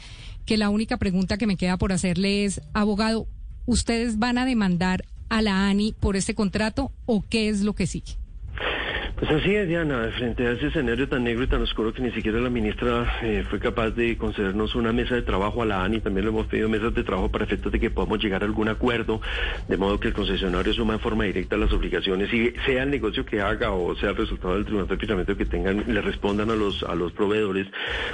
que la única pregunta que me queda por hacerle es, abogado, ¿ustedes van a demandar a la ANI por este contrato o qué es lo que sigue? Pues así es, Diana, frente a ese escenario tan negro y tan oscuro que ni siquiera la ministra eh, fue capaz de concedernos una mesa de trabajo a la ANI, también le hemos pedido mesas de trabajo para efectos de que podamos llegar a algún acuerdo, de modo que el concesionario suma en forma directa las obligaciones y sea el negocio que haga o sea el resultado del tribunal de arbitramiento que tengan, le respondan a los, a los proveedores.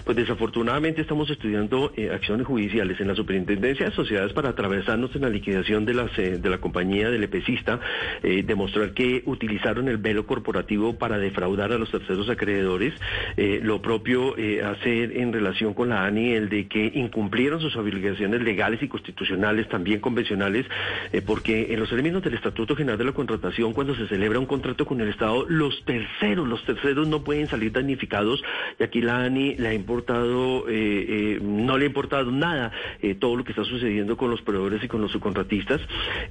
Pues desafortunadamente estamos estudiando eh, acciones judiciales en la superintendencia de sociedades para atravesarnos en la liquidación de, las, eh, de la compañía del EPCista, demostrar que utilizaron el velo corporativo para defraudar a los terceros acreedores. Eh, lo propio eh, hacer en relación con la ANI el de que incumplieron sus obligaciones legales y constitucionales, también convencionales, eh, porque en los elementos del Estatuto General de la Contratación, cuando se celebra un contrato con el Estado, los terceros, los terceros no pueden salir damnificados y aquí la ANI le ha importado, no le ha importado nada todo lo que está sucediendo con los proveedores y con los subcontratistas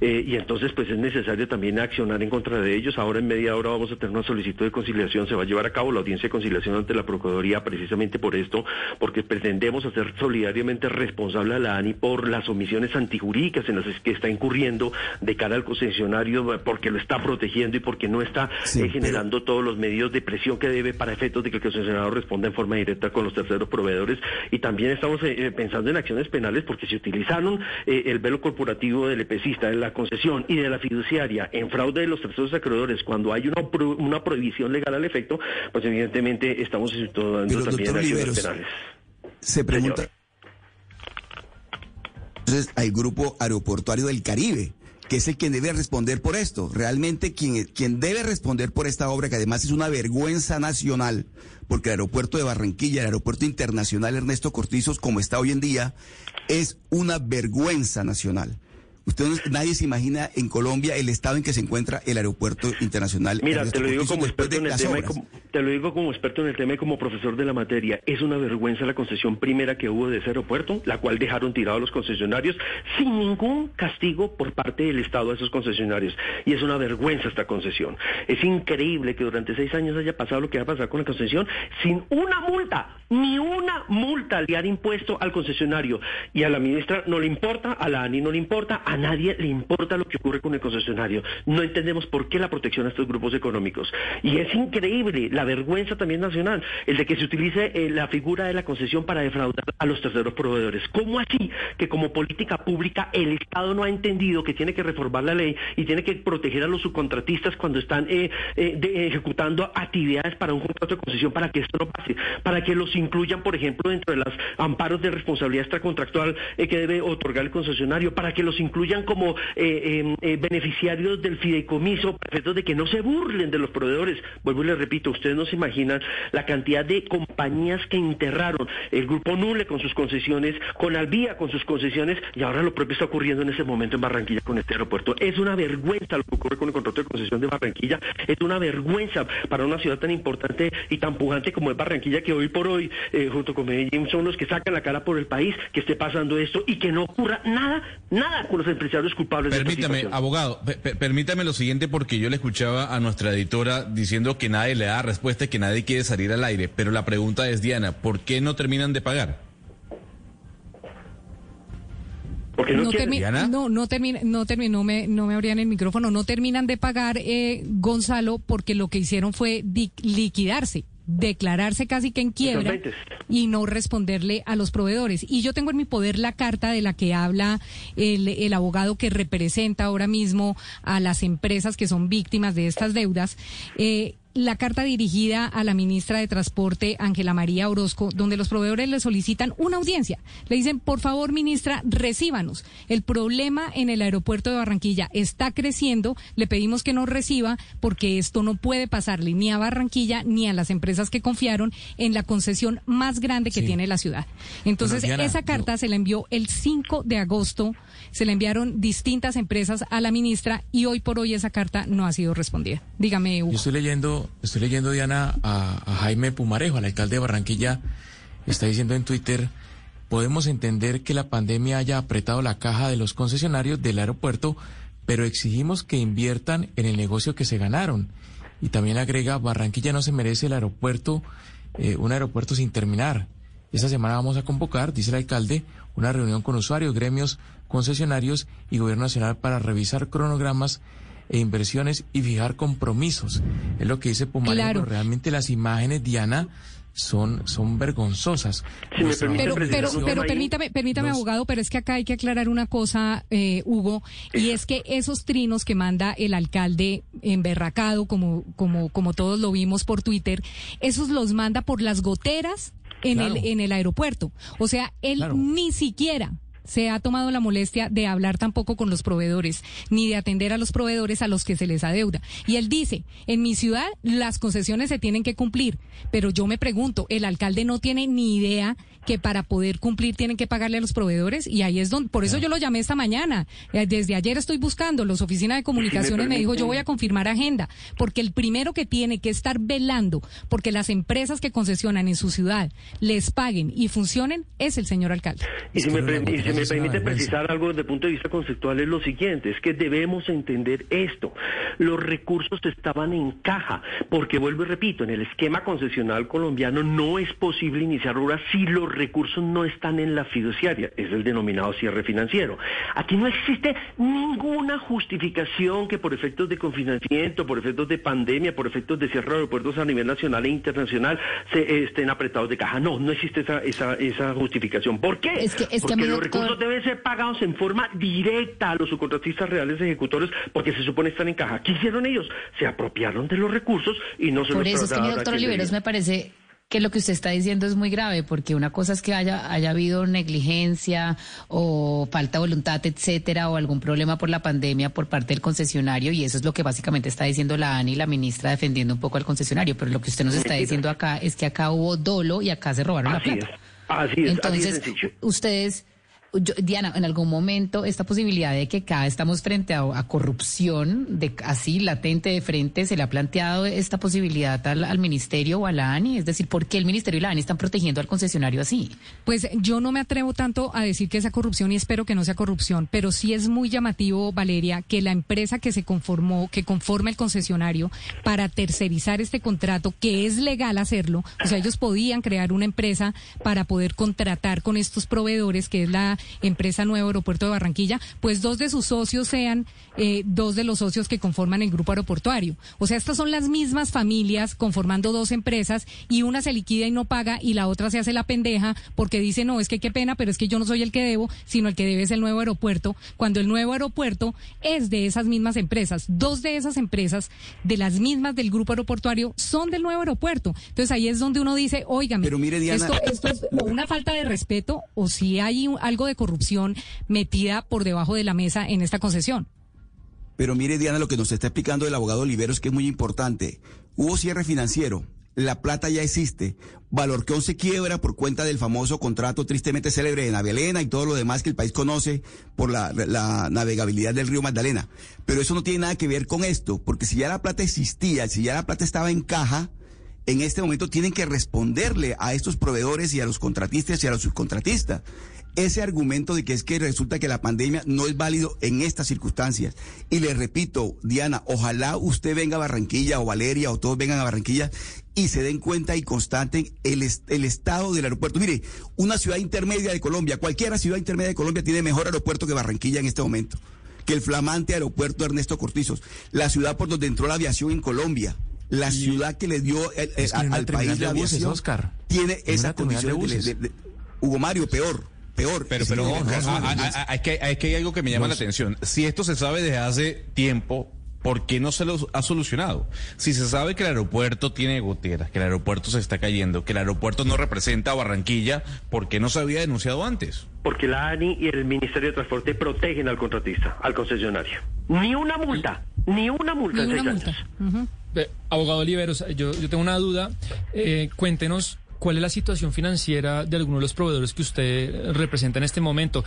y entonces pues es necesario también accionar en contra de ellos. Ahora en media hora vamos a tener una solicitud de conciliación se va a llevar a cabo la audiencia de conciliación ante la Procuraduría precisamente por esto, porque pretendemos hacer solidariamente responsable a la ANI por las omisiones antijurídicas en las que está incurriendo de cara al concesionario, porque lo está protegiendo y porque no está eh, generando todos los medios de presión que debe para efectos de que el concesionario responda en forma directa con los terceros proveedores. Y también estamos eh, eh, pensando en acciones penales porque si utilizaron el velo corporativo del EPCista, de la concesión y de la fiduciaria en fraude de los terceros acreedores cuando hay una, una prohibición legal al efecto, pues evidentemente estamos situando también acciones penales. Se pregunta. Entonces, al grupo aeroportuario del Caribe, que es el quien debe responder por esto. Realmente quien, quien debe responder por esta obra, que además es una vergüenza nacional, porque el aeropuerto de Barranquilla, el aeropuerto internacional Ernesto Cortizos, como está hoy en día, es una vergüenza nacional. Usted nadie se imagina en Colombia el estado en que se encuentra el aeropuerto internacional. Mira, te lo digo como experto en el tema, te lo digo como experto en el tema y como profesor de la materia. Es una vergüenza la concesión primera que hubo de ese aeropuerto, la cual dejaron tirado a los concesionarios sin ningún castigo por parte del Estado a esos concesionarios. Y es una vergüenza esta concesión. Es increíble que durante seis años haya pasado lo que ha pasado con la concesión sin una multa, ni una multa le han impuesto al concesionario. Y a la ministra no le importa, a la ANI no le importa, a nadie le importa lo que ocurre con el concesionario. No entendemos por qué la protección a estos grupos económicos. Y es increíble la vergüenza también nacional, el de que se utilice eh, la figura de la concesión para defraudar a los terceros proveedores. ¿Cómo así que como política pública el Estado no ha entendido que tiene que reformar la ley y tiene que proteger a los subcontratistas cuando están eh, eh, ejecutando actividades para un contrato de concesión para que esto no pase, para que los incluyan, por ejemplo, dentro de los amparos de responsabilidad extracontractual que debe otorgar el concesionario, para que los incluyan como eh, em, eh, beneficiarios del fideicomiso, de que no se burlen de los proveedores. Vuelvo y les repito, ustedes no se imaginan la cantidad de compañías que enterraron el grupo Nule con sus concesiones, con Albía con sus concesiones, y ahora lo propio está ocurriendo en ese momento en Barranquilla con este aeropuerto. Es una vergüenza lo que ocurre con el contrato de concesión de Barranquilla, es una vergüenza para una ciudad tan importante y tan pujante como es Barranquilla, que hoy por hoy, eh, junto con Medellín, son los que sacan la cara por el país, que esté pasando esto y que no ocurra nada, nada con los empresarios culpables. Permítame, abogado, permítame lo siguiente porque yo le escuchaba a nuestra editora diciendo que nadie le da respuesta y que nadie quiere salir al aire, pero la pregunta es, Diana, ¿por qué no terminan de pagar? Porque no, no, no, no, termina, no, no, me, no me abrían el micrófono, no terminan de pagar, eh, Gonzalo, porque lo que hicieron fue liquidarse declararse casi que en quiebra y no responderle a los proveedores. Y yo tengo en mi poder la carta de la que habla el, el, abogado que representa ahora mismo a las empresas que son víctimas de estas deudas. Eh, la carta dirigida a la ministra de Transporte, Ángela María Orozco, donde los proveedores le solicitan una audiencia. Le dicen, por favor, ministra, recíbanos. El problema en el aeropuerto de Barranquilla está creciendo. Le pedimos que nos reciba porque esto no puede pasarle ni a Barranquilla ni a las empresas que confiaron en la concesión más grande que tiene la ciudad. Entonces, Bueno, Diana, esa carta se la envió el 5 de agosto. Se le enviaron distintas empresas a la ministra y hoy por hoy esa carta no ha sido respondida. Dígame, Hugo. Yo estoy leyendo, estoy leyendo, Diana, a, Jaime Pumarejo, al alcalde de Barranquilla, está diciendo en Twitter, podemos entender que la pandemia haya apretado la caja de los concesionarios del aeropuerto, pero exigimos que inviertan en el negocio que se ganaron. Y también agrega, Barranquilla no se merece el aeropuerto, eh, un aeropuerto sin terminar. Esta semana vamos a convocar, dice el alcalde, una reunión con usuarios, gremios, concesionarios y gobierno nacional para revisar cronogramas e inversiones y fijar compromisos. Es lo que dice Pumarejo. Claro. pero Realmente las imágenes, Diana, son, son vergonzosas. me Nuestra permite, Pero, pero, Precisación pero ahí. permítame, permítame, Los- abogado, pero es que acá hay que aclarar una cosa, eh, Hugo, y es que esos trinos que manda el alcalde emberracado, como, como, como todos lo vimos por Twitter, esos los manda por las goteras en Claro. el, en el aeropuerto. O sea, él Claro. ni siquiera se ha tomado la molestia de hablar tampoco con los proveedores, ni de atender a los proveedores a los que se les adeuda. Y él dice, en mi ciudad las concesiones se tienen que cumplir, pero yo me pregunto, el alcalde no tiene ni idea que para poder cumplir tienen que pagarle a los proveedores y ahí es donde, por eso yo lo llamé esta mañana. Eh, Desde ayer estoy buscando, los oficinas de comunicaciones me dijo, yo voy a confirmar agenda, porque el primero que tiene que estar velando porque las empresas que concesionan en su ciudad les paguen y funcionen es el señor alcalde. Y si me, y si permite precisar algo desde el punto de vista conceptual es lo siguiente, es que debemos entender esto. Los recursos estaban en caja, porque vuelvo y repito, en el esquema concesional colombiano no es posible iniciar obras si los recursos no están en la fiduciaria, es el denominado cierre financiero. Aquí no existe ninguna justificación que por efectos de confinamiento, por efectos de pandemia, por efectos de cierre de aeropuertos a nivel nacional e internacional se eh, estén apretados de caja. No, no existe esa, esa, esa justificación. ¿Por qué? Es que- es que a porque los doctor- recursos deben ser pagados en forma directa a los subcontratistas reales ejecutores porque se supone están en caja. ¿Qué hicieron ellos? Se apropiaron de los recursos y no se Por los eso es que mi doctor Oliveros me parece que lo que usted está diciendo es muy grave, porque una cosa es que haya, haya habido negligencia o falta de voluntad, etcétera, o algún problema por la pandemia por parte del concesionario, y eso es lo que básicamente está diciendo la ANI, la ministra, defendiendo un poco al concesionario. Pero lo que usted nos está diciendo acá es que acá hubo dolo y acá se robaron Así la es. plata. Es, así de Entonces, ustedes, Diana, en algún momento esta posibilidad de que acá estamos frente a, corrupción, así latente de frente, se le ha planteado esta posibilidad al, al ministerio o a la ANI, es decir, ¿por qué el ministerio y la ANI están protegiendo al concesionario así? Pues yo no me atrevo tanto a decir que sea corrupción y espero que no sea corrupción, pero sí es muy llamativo, Valeria, que la empresa que se conformó, que conforma el concesionario para tercerizar este contrato, que es legal hacerlo, o sea, ellos podían crear una empresa para poder contratar con estos proveedores, que es la empresa Nuevo Aeropuerto de Barranquilla, pues dos de sus socios sean eh, dos de los socios que conforman el grupo aeroportuario. O sea, estas son las mismas familias conformando dos empresas y una se liquida y no paga y la otra se hace la pendeja porque dice, no, es que qué pena, pero es que yo no soy el que debo, sino el que debe es el nuevo aeropuerto, cuando el nuevo aeropuerto es de esas mismas empresas. Dos de esas empresas, de las mismas del grupo aeroportuario, son del nuevo aeropuerto. Entonces ahí es donde uno dice, óigame, Pero mire, Diana- esto, esto es o una falta de respeto o si hay algo de corrupción metida por debajo de la mesa en esta concesión. Pero mire, Diana, lo que nos está explicando el abogado Oliveros, que es muy importante. Hubo cierre financiero, la plata ya existe. Valorcón se quiebra por cuenta del famoso contrato tristemente célebre de Navelena y todo lo demás que el país conoce por la, la navegabilidad del río Magdalena. Pero eso no tiene nada que ver con esto, porque si ya la plata existía, si ya la plata estaba en caja, en este momento tienen que responderle a estos proveedores y a los contratistas y a los subcontratistas. Ese argumento de que es que resulta que la pandemia no es válido en estas circunstancias. Y le repito, Diana, ojalá usted venga a Barranquilla o Valeria o todos vengan a Barranquilla y se den cuenta y constaten el, el estado del aeropuerto. Mire, una ciudad intermedia de Colombia, cualquiera ciudad intermedia de Colombia tiene mejor aeropuerto que Barranquilla en este momento. Que el flamante aeropuerto Ernesto Cortizos. La ciudad por donde entró la aviación en Colombia. La ciudad que le dio el- el- Es que en una al país de la buses, aviación Oscar. tiene En esa condición de, de- de- Hugo Mario, peor, peor. Pero, Es pero no, a- a- es que, es que hay algo que me llama la atención. Si esto se sabe desde hace tiempo, ¿por qué no se lo ha solucionado? Si se sabe que el aeropuerto tiene goteras, que el aeropuerto se está cayendo, que el aeropuerto no representa a Barranquilla, ¿por qué no se había denunciado antes? Porque la ANI y el Ministerio de Transporte protegen al contratista, al concesionario. Ni una multa, ni una multa en seis años. Eh, abogado Oliveros, yo, yo tengo una duda. Eh, cuéntenos cuál es la situación financiera de algunos de los proveedores que usted representa en este momento.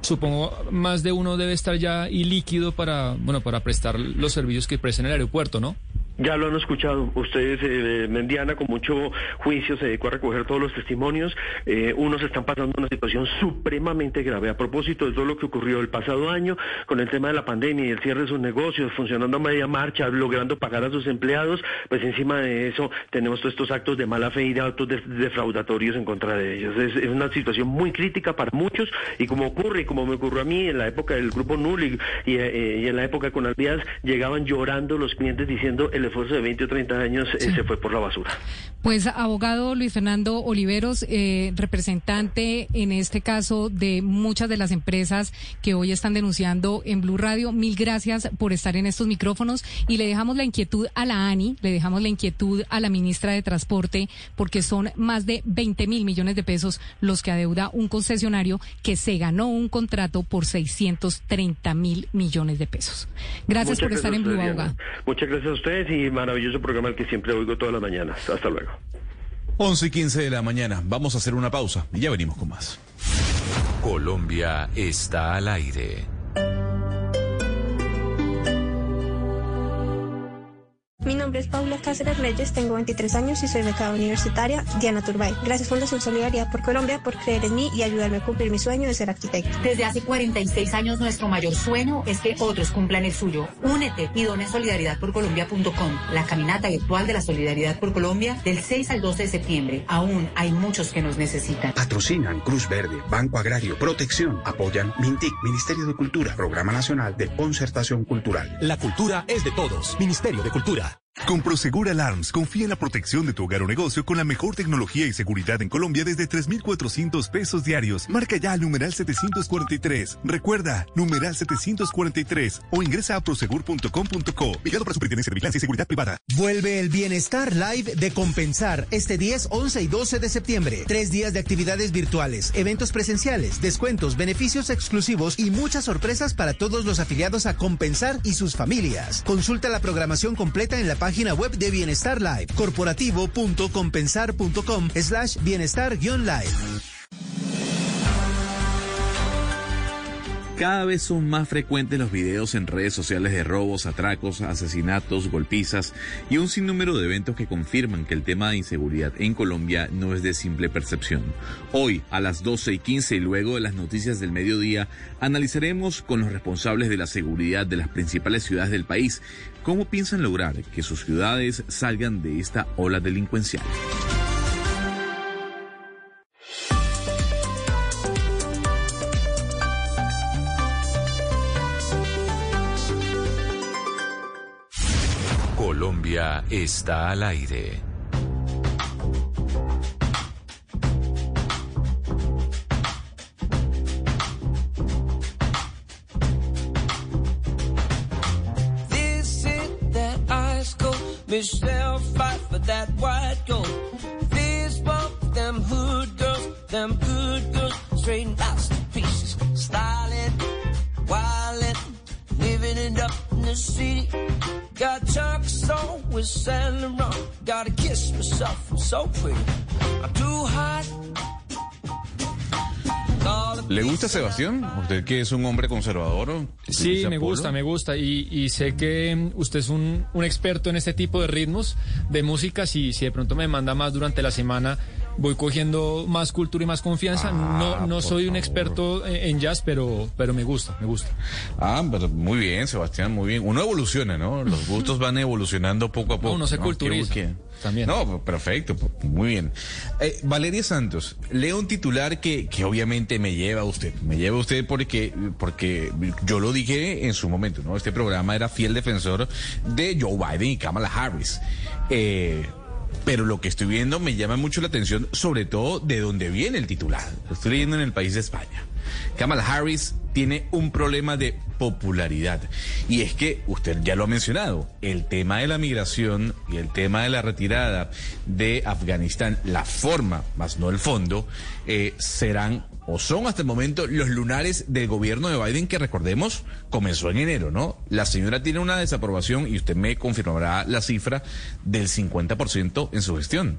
Supongo más de uno debe estar ya ilíquido para, bueno, para prestar los servicios que presta en el aeropuerto, ¿no? Ya lo han escuchado. Ustedes, eh, Mendiana, con mucho juicio se dedicó a recoger todos los testimonios. Eh, unos están pasando una situación supremamente grave. A propósito de todo lo que ocurrió el pasado año con el tema de la pandemia y el cierre de sus negocios, funcionando a media marcha, logrando pagar a sus empleados, pues encima de eso tenemos todos estos actos de mala fe y de actos defraudatorios en contra de ellos. Es, una situación muy crítica para muchos y como ocurre y como me ocurrió a mí en la época del grupo Nulli y, eh, en la época con Alvías, llegaban llorando los clientes diciendo el esfuerzo de 20 o 30 años eh, se fue por la basura. Pues abogado Luis Fernando Oliveros, eh, representante en este caso de muchas de las empresas que hoy están denunciando en Blue Radio, mil gracias por estar en estos micrófonos y le dejamos la inquietud a la ANI, le dejamos la inquietud a la ministra de Transporte, porque son más de 20 mil millones de pesos los que adeuda un concesionario que se ganó un contrato por 630 mil millones de pesos. Gracias por estar en Blue, abogado. Muchas gracias a ustedes y maravilloso programa el que siempre oigo todas las mañanas. Hasta luego. 11 y 15 de la mañana. Vamos a hacer una pausa y ya venimos con más. Colombia está al aire. Mi nombre es Paula Cáceres Reyes, tengo 23 años y soy becada universitaria Diana Turbay. Gracias Fundación Solidaridad por Colombia por creer en mí y ayudarme a cumplir mi sueño de ser arquitecto. Desde hace 46 años nuestro mayor sueño es que otros cumplan el suyo. Únete y dona solidaridadporcolombia.com, la caminata virtual de la Solidaridad por Colombia del 6 al 12 de septiembre. Aún hay muchos que nos necesitan. Patrocinan Cruz Verde, Banco Agrario, Protección, apoyan MINTIC, Ministerio de Cultura, Programa Nacional de Concertación Cultural. La cultura es de todos. Ministerio de Cultura. Con Prosegur Alarms, confía en la protección de tu hogar o negocio con la mejor tecnología y seguridad en Colombia desde 3,400 pesos diarios. Marca ya al numeral 743. Recuerda, numeral 743 o ingresa a prosegur.com.co. Vigado para Superintendencia de Vigilancia y Seguridad Privada. Vuelve el Bienestar Live de Compensar este 10, 11 y 12 de septiembre. Tres días de actividades virtuales, eventos presenciales, descuentos, beneficios exclusivos y muchas sorpresas para todos los afiliados a Compensar y sus familias. Consulta la programación completa en la página página web de Bienestar Live, corporativo.compensar.com slash bienestar-live. Cada vez son más frecuentes los videos en redes sociales de robos, atracos, asesinatos, golpizas y un sinnúmero de eventos que confirman que el tema de inseguridad en Colombia no es de simple percepción. Hoy, a las 12 y 15 y luego de las noticias del mediodía, analizaremos con los responsables de la seguridad de las principales ciudades del país ¿Cómo piensan lograr que sus ciudades salgan de esta ola delincuencial? Colombia está al aire. Michelle fight for that white gold. Fist bump them hood girls, them good girls, straight masterpieces. Styling, wildin', living it up in the city. Got Chuck's on with Saint Laurent. Gotta kiss myself, I'm so pretty. I'm too hot. ¿Le gusta Sebastián? ¿Usted que es un hombre conservador? Sí, me gusta, me gusta. Y, sé que usted es un, experto en este tipo de ritmos, de música. Si, si de pronto me manda más durante la semana, voy cogiendo más cultura y más confianza. no Ah, no soy un experto en jazz, pero, pero me gusta, me gusta. Ah, pero muy bien, Sebastián, muy bien. Uno evoluciona, ¿no? Los gustos van evolucionando poco a poco. uno se ¿no? culturiza. Qué- qué- También. No, perfecto, muy bien. Eh, Valeria Santos, leo un titular que, que obviamente me lleva a usted. Me lleva a usted porque, porque yo lo dije en su momento, ¿no? Este programa era fiel defensor de Joe Biden y Kamala Harris. Eh, pero lo que estoy viendo me llama mucho la atención, sobre todo de dónde viene el titular. Lo estoy leyendo en el país de España. Kamala Harris tiene un problema de popularidad. Y es que usted ya lo ha mencionado, el tema de la migración y el tema de la retirada de Afganistán, la forma, más no el fondo, eh, serán o son hasta el momento los lunares del gobierno de Biden que recordemos comenzó en enero, ¿no? La señora tiene una desaprobación y usted me confirmará la cifra del 50% en su gestión.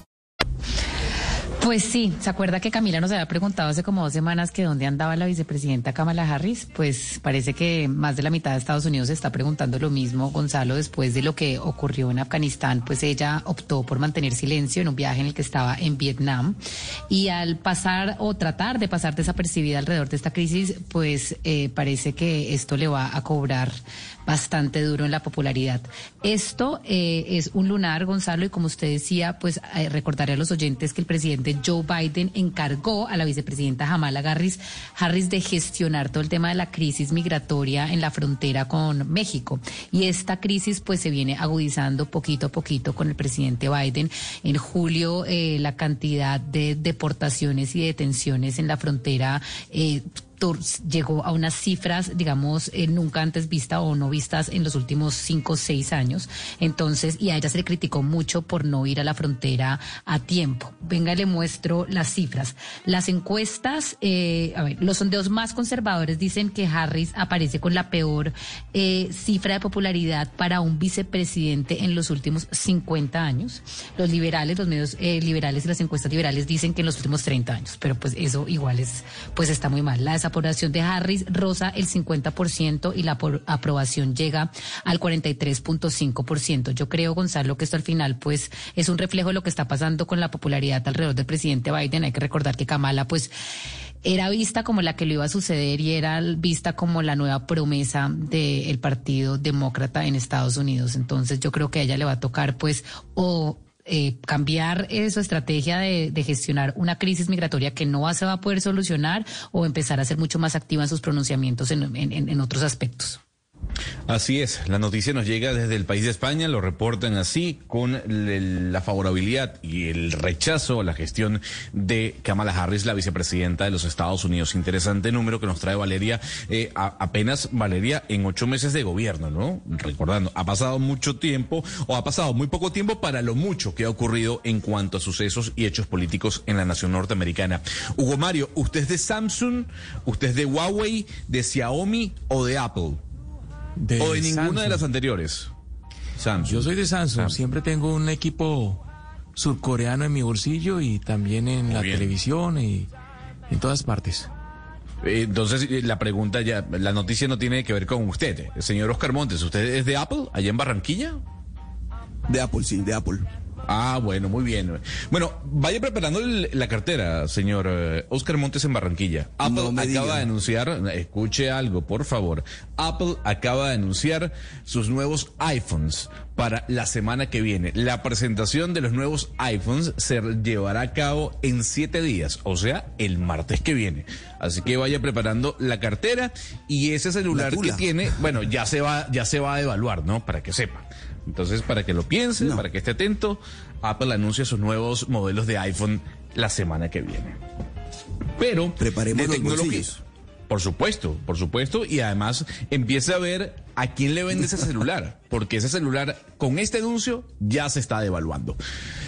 Pues sí, ¿se acuerda que Camila nos había preguntado hace como dos semanas que dónde andaba la vicepresidenta Kamala Harris? Pues parece que más de la mitad de Estados Unidos está preguntando lo mismo, Gonzalo, después de lo que ocurrió en Afganistán, pues ella optó por mantener silencio en un viaje en el que estaba en Vietnam y al pasar o tratar de pasar desapercibida alrededor de esta crisis, pues eh, parece que esto le va a cobrar bastante duro en la popularidad. Esto eh, es un lunar, Gonzalo, y como usted decía, pues eh, recordaré a los oyentes que el presidente Joe Biden encargó a la vicepresidenta Kamala Harris, Harris de gestionar todo el tema de la crisis migratoria en la frontera con México. Y esta crisis pues se viene agudizando poquito a poquito con el presidente Biden. En julio eh, la cantidad de deportaciones y detenciones en la frontera eh, llegó a unas cifras, digamos, eh, nunca antes vistas o no vistas en los últimos cinco o seis años. Entonces, y a ella se le criticó mucho por no ir a la frontera a tiempo. Venga, le muestro las cifras. Las encuestas, eh, a ver, los sondeos más conservadores dicen que Harris aparece con la peor eh, cifra de popularidad para un vicepresidente en los últimos 50 años. Los liberales, los medios liberales y las encuestas liberales dicen que en los últimos 30 años, pero pues eso igual es, pues está muy mal. La aprobación de Harris rosa el 50% y la aprobación llega al 43.5%. Yo creo, Gonzalo, que esto al final pues es un reflejo de lo que está pasando con la popularidad alrededor del presidente Biden. Hay que recordar que Kamala pues era vista como la que le iba a suceder y era vista como la nueva promesa del Partido Demócrata en Estados Unidos. Entonces yo creo que a ella le va a tocar pues o eh, cambiar su estrategia de, gestionar una crisis migratoria que no se va a poder solucionar o empezar a ser mucho más activa en sus pronunciamientos en otros aspectos. Así es, la noticia nos llega desde el país de España, lo reportan así, con la favorabilidad y el rechazo a la gestión de Kamala Harris, la vicepresidenta de los Estados Unidos. Interesante número que nos trae Valeria, eh, apenas Valeria en ocho meses de gobierno, ¿no? Recordando, ha pasado mucho tiempo o ha pasado muy poco tiempo para lo mucho que ha ocurrido en cuanto a sucesos y hechos políticos en la nación norteamericana. Hugo Mario, ¿usted es de Samsung, usted es de Huawei, de Xiaomi o de Apple? O de ninguna de las anteriores. Samsung. Yo soy de Samsung. Siempre tengo un equipo surcoreano en mi bolsillo y también en la televisión y en todas partes. Eh, entonces, eh, la pregunta ya, la noticia no tiene que ver con usted. señor Oscar Montes, ¿usted es de Apple, allá en Barranquilla? De Apple, sí, de Apple. Ah, bueno, muy bien. Bueno, vaya preparando la cartera, señor eh, Oscar Montes en Barranquilla. Apple acaba de anunciar, escuche algo, por favor. Apple acaba de anunciar sus nuevos iPhones para la semana que viene. La presentación de los nuevos iPhones se llevará a cabo en siete días, o sea, el martes que viene. Así que vaya preparando la cartera y ese celular que tiene, bueno, ya se va, ya se va a evaluar, ¿no? Para que sepa. Entonces, para que lo piense, para que esté atento, Apple anuncia sus nuevos modelos de iPhone la semana que viene. Pero preparemos los bolsillos. Por supuesto, por supuesto, y además empiece a ver a quién le vende ese celular, [LAUGHS] porque ese celular con este anuncio ya se está devaluando.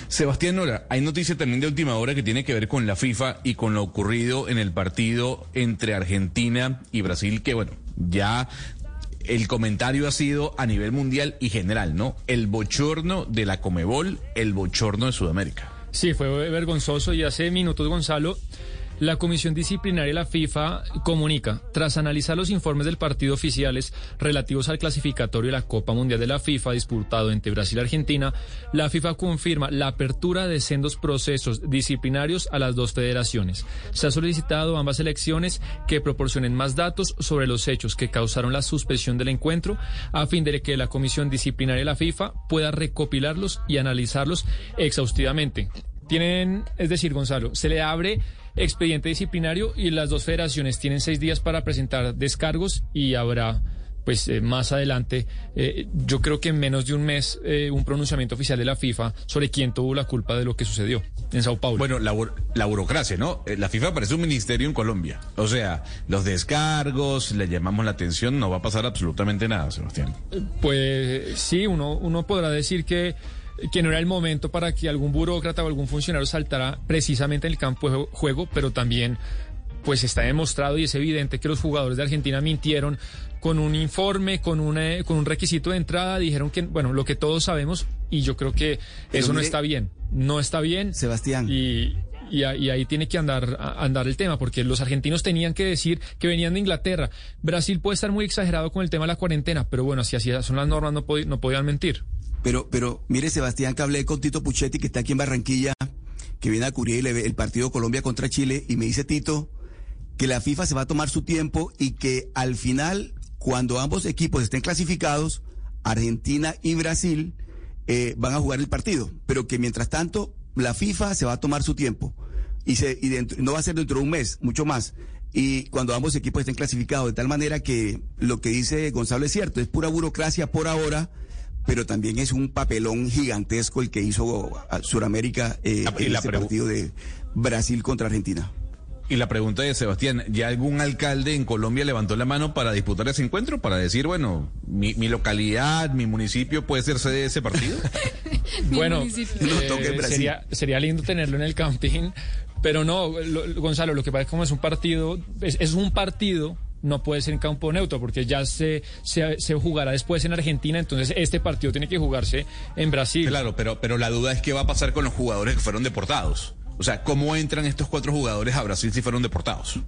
Sebastián Nora, hay noticia también de última hora que tiene que ver con la FIFA y con lo ocurrido en el partido entre Argentina y Brasil, que bueno, ya el comentario ha sido a nivel mundial y general, ¿no? El bochorno de la Comebol, el bochorno de Sudamérica. Sí, fue vergonzoso y hace minutos Gonzalo La Comisión Disciplinaria de la FIFA comunica, tras analizar los informes del partido oficiales relativos al clasificatorio de la Copa Mundial de la FIFA disputado entre Brasil y Argentina, la FIFA confirma la apertura de sendos procesos disciplinarios a las dos federaciones. Se ha solicitado a ambas elecciones que proporcionen más datos sobre los hechos que causaron la suspensión del encuentro a fin de que la Comisión Disciplinaria de la FIFA pueda recopilarlos y analizarlos exhaustivamente. Tienen, es decir, Gonzalo, se le abre expediente disciplinario y las dos federaciones tienen seis días para presentar descargos y habrá pues eh, más adelante, eh, yo creo que en menos de un mes, eh, un pronunciamiento oficial de la FIFA sobre quién tuvo la culpa de lo que sucedió en Sao Paulo. Bueno, la, la burocracia, ¿no? La FIFA parece un ministerio en Colombia. O sea, los descargos, le llamamos la atención, no va a pasar absolutamente nada, Sebastián. Pues sí, uno, uno podrá decir que, que no era el momento para que algún burócrata o algún funcionario saltara precisamente en el campo de juego, pero también pues está demostrado y es evidente que los jugadores de Argentina mintieron con un informe, con, una, con un requisito de entrada, dijeron que, bueno, lo que todos sabemos y yo creo que Pero eso no está bien, no está bien. Sebastián. Y, y, a- y ahí tiene que andar, a- andar el tema, porque los argentinos tenían que decir que venían de Inglaterra. Brasil puede estar muy exagerado con el tema de la cuarentena, pero bueno, si así son las normas, no, podi- no podían mentir. Pero, pero, mire, Sebastián, que hablé con Tito Puchetti, que está aquí en Barranquilla, que viene a cubrir el, el partido Colombia contra Chile, y me dice Tito que la FIFA se va a tomar su tiempo y que al final, cuando ambos equipos estén clasificados, Argentina y Brasil eh, van a jugar el partido, pero que mientras tanto la FIFA se va a tomar su tiempo y, se, y dentro- no va a ser dentro de un mes, mucho más. Y cuando ambos equipos estén clasificados, de tal manera que lo que dice Gonzalo es cierto, es pura burocracia por ahora, pero también es un papelón gigantesco el que hizo a Sudamérica eh, Ah, en este partido de Brasil contra Argentina. Y la pregunta de Sebastián, ¿ya algún alcalde en Colombia levantó la mano para disputar ese encuentro? Para decir, bueno, mi, mi localidad, mi municipio puede ser sede de ese partido. [LAUGHS] Bueno, eh, sería, sería lindo tenerlo en el camping, pero no, lo- Gonzalo, lo que pasa es que como es un partido, es, es un partido, no puede ser en campo neutro, porque ya se, se, se jugará después en Argentina, entonces este partido tiene que jugarse en Brasil. Claro, pero, pero la duda es qué va a pasar con los jugadores que fueron deportados. O sea, ¿cómo entran estos cuatro jugadores a Brasil si fueron deportados?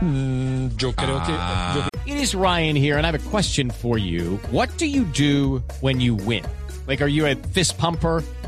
Mm, yo creo Ah. que... yo It is Ryan here, and I have a question for you. What do you do when you win? Like, are you a fist pumper?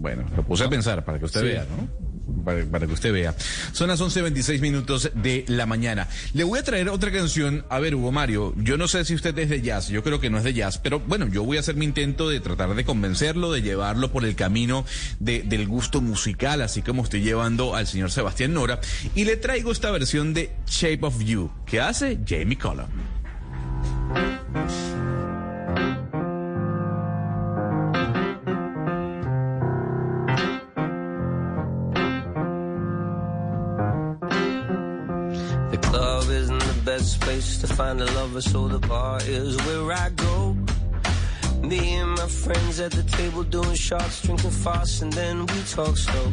Bueno, lo puse a pensar para que usted Sí. vea, ¿no? Para, para que usted vea. Son las 11.26 minutos de la mañana. Le voy a traer otra canción. A ver, Hugo Mario, yo no sé si usted es de jazz, yo creo que no es de jazz, pero bueno, yo voy a hacer mi intento de tratar de convencerlo, de llevarlo por el camino de- del gusto musical, así como estoy llevando al señor Sebastián Nora. Y le traigo esta versión de Shape of You, que hace Jamie Cullum. Isn't the best place to find a lover, so the bar is where I go. Me and my friends at the table doing shots, drinking fast, and then we talk slow.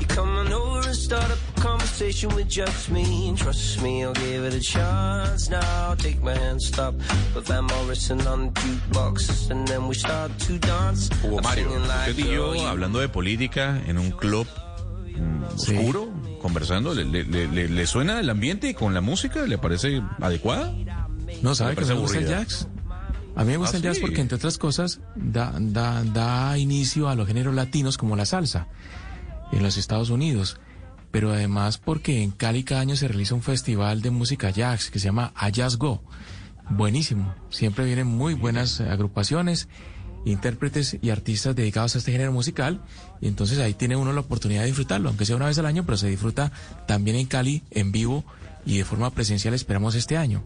You come on over and start up a conversation with just me, and trust me, I'll give it a chance. Now take my hand, stop, put Van Morrison on the jukebox, and then we start to dance. Hugo Mario, singing like usted y yo hablando de política en un club mm, oscuro, conversando, ¿le, le, le- le- le suena el ambiente con la música? ¿Le parece adecuada? No, ¿sabe que me gusta el jazz? A mí me gusta Ah, el jazz sí. porque, entre otras cosas, da, da, da inicio a los géneros latinos como la salsa en los Estados Unidos. Pero además porque en Cali cada año se realiza un festival de música jazz que se llama A Jazz Go. Buenísimo. Siempre vienen muy buenas agrupaciones, intérpretes y artistas dedicados a este género musical. Y entonces ahí tiene uno la oportunidad de disfrutarlo, aunque sea una vez al año, pero se disfruta también en Cali, en vivo y de forma presencial esperamos este año.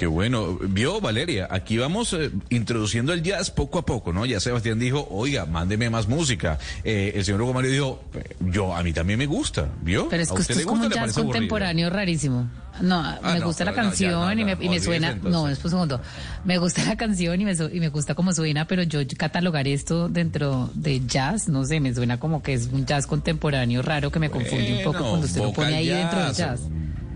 Qué bueno. Vio, Valeria, aquí vamos eh, introduciendo el jazz poco a poco, ¿no? Ya Sebastián dijo, oiga, mándeme más música. Eh, el señor Hugo Mario dijo, yo, a mí también me gusta, ¿vio? Pero es ¿A que usted es como un jazz aburrido? contemporáneo rarísimo. No, me no, gusta la pero no, ya, canción no, y, me, y me suena. entonces. No, después un segundo. Me gusta la canción y me, y me gusta como suena, pero yo catalogar esto dentro de jazz, no sé, me suena como que es un jazz contemporáneo raro que me confunde un poco cuando usted lo pone ahí dentro del jazz.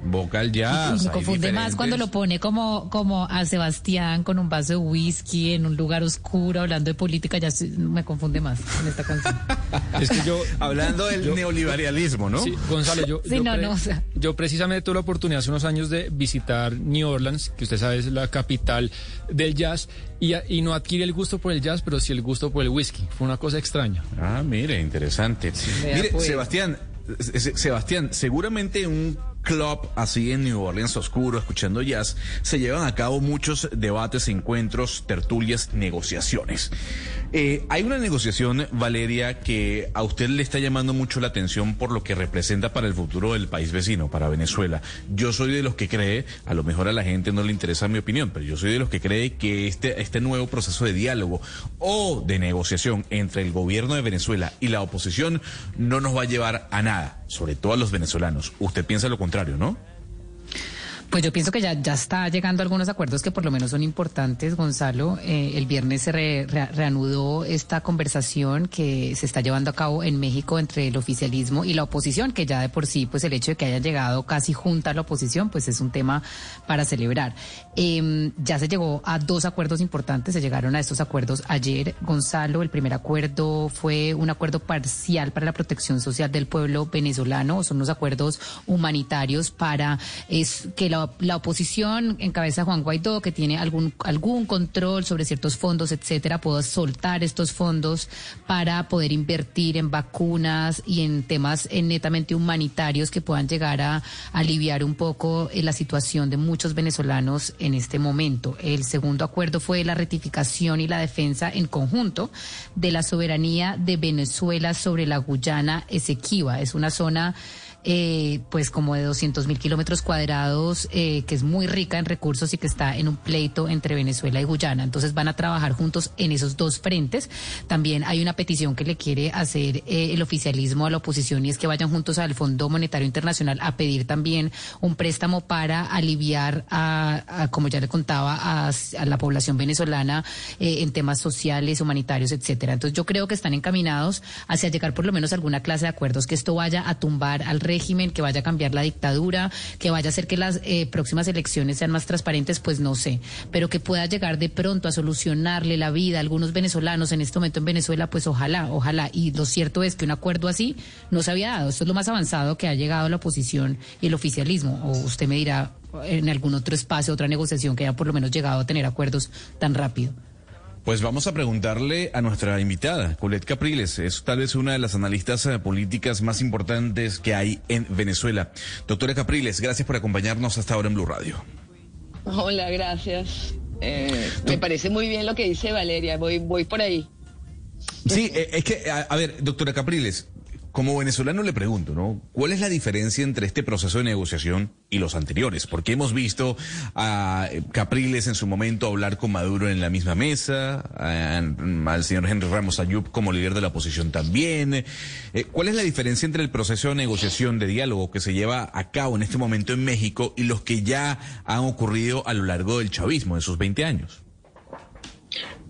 Vocal Y jazz. me confunde más cuando lo pone como, como a Sebastián con un vaso de whisky en un lugar oscuro hablando de política, ya me confunde más en esta canción. [LAUGHS] Es que yo... Hablando del yo- neoliberalismo, ¿no? Sí, Gonzalo, yo, Sí, yo, no, no, o sea. yo precisamente tuve la oportunidad hace unos años de visitar New Orleans, que usted sabe es la capital del jazz, y, y no adquirí el gusto por el jazz, pero sí el gusto por el whisky. Fue una cosa extraña. Ah, mire, interesante. Vea, Mire, pues. Sebastián, Se- Se- Sebastián, seguramente un club así en New Orleans oscuro, escuchando jazz, se llevan a cabo muchos debates, encuentros, tertulias, negociaciones. Eh, hay una negociación, Valeria, que a usted le está llamando mucho la atención por lo que representa para el futuro del país vecino, para Venezuela. Yo soy de los que cree, a lo mejor a la gente no le interesa mi opinión, pero yo soy de los que cree que este, este nuevo proceso de diálogo o de negociación entre el gobierno de Venezuela y la oposición no nos va a llevar a nada, sobre todo a los venezolanos. Usted piensa lo contrario, ¿no? Pues yo pienso que ya, ya está llegando a algunos acuerdos que por lo menos son importantes, Gonzalo. Eh, el viernes se re- re- reanudó esta conversación que se está llevando a cabo en México entre el oficialismo y la oposición, que ya de por sí, pues el hecho de que haya llegado casi junta la oposición, pues es un tema para celebrar. Eh, ya se llegó a dos acuerdos importantes, se llegaron a estos acuerdos ayer, Gonzalo. El primer acuerdo fue un acuerdo parcial para la protección social del pueblo venezolano, son unos acuerdos humanitarios para es, que la, oposición en cabeza de Juan Guaidó, que tiene algún, algún control sobre ciertos fondos, etcétera, pueda soltar estos fondos para poder invertir en vacunas y en temas netamente humanitarios que puedan llegar a, aliviar un poco eh, la situación de muchos venezolanos en este momento. El segundo acuerdo fue la ratificación y la defensa en conjunto de la soberanía de Venezuela sobre la Guyana Esequiba. Es una zona eh, pues como de 200 mil kilómetros cuadrados, eh, que es muy rica en recursos y que está en un pleito entre Venezuela y Guyana. Entonces van a trabajar juntos en esos dos frentes. También hay una petición que le quiere hacer eh, el oficialismo a la oposición y es que vayan juntos al Fondo Monetario Internacional a pedir también un préstamo para aliviar a, como ya le contaba, a, a la población venezolana eh, en temas sociales, humanitarios, etcétera. Entonces yo creo que están encaminados hacia llegar por lo menos a alguna clase de acuerdos que esto vaya a tumbar al régimen, que vaya a cambiar la dictadura, que vaya a hacer que las eh, próximas elecciones sean más transparentes, pues no sé, pero que pueda llegar de pronto a solucionarle la vida a algunos venezolanos en este momento en Venezuela, pues ojalá, ojalá. Y lo cierto es que un acuerdo así no se había dado. Esto es lo más avanzado que ha llegado la oposición y el oficialismo. O usted me dirá en algún otro espacio, otra negociación que haya por lo menos llegado a tener acuerdos tan rápido. Pues vamos a preguntarle a nuestra invitada, Colette Capriles. Es tal vez una de las analistas eh, políticas más importantes que hay en Venezuela. Doctora Capriles, gracias por acompañarnos hasta ahora en Blue Radio. Hola, gracias. Eh, me parece muy bien lo que dice Valeria. Voy, voy por ahí. Sí, eh, es que, a, a ver, doctora Capriles, como venezolano le pregunto, ¿no? ¿Cuál es la diferencia entre este proceso de negociación y los anteriores? Porque hemos visto a eh, Capriles en su momento hablar con Maduro en la misma mesa, al señor Henry Ramos Ayub como líder de la oposición también. Eh, ¿Cuál es la diferencia entre el proceso de negociación, de diálogo que se lleva a cabo en este momento en México y los que ya han ocurrido a lo largo del chavismo, de sus 20 años?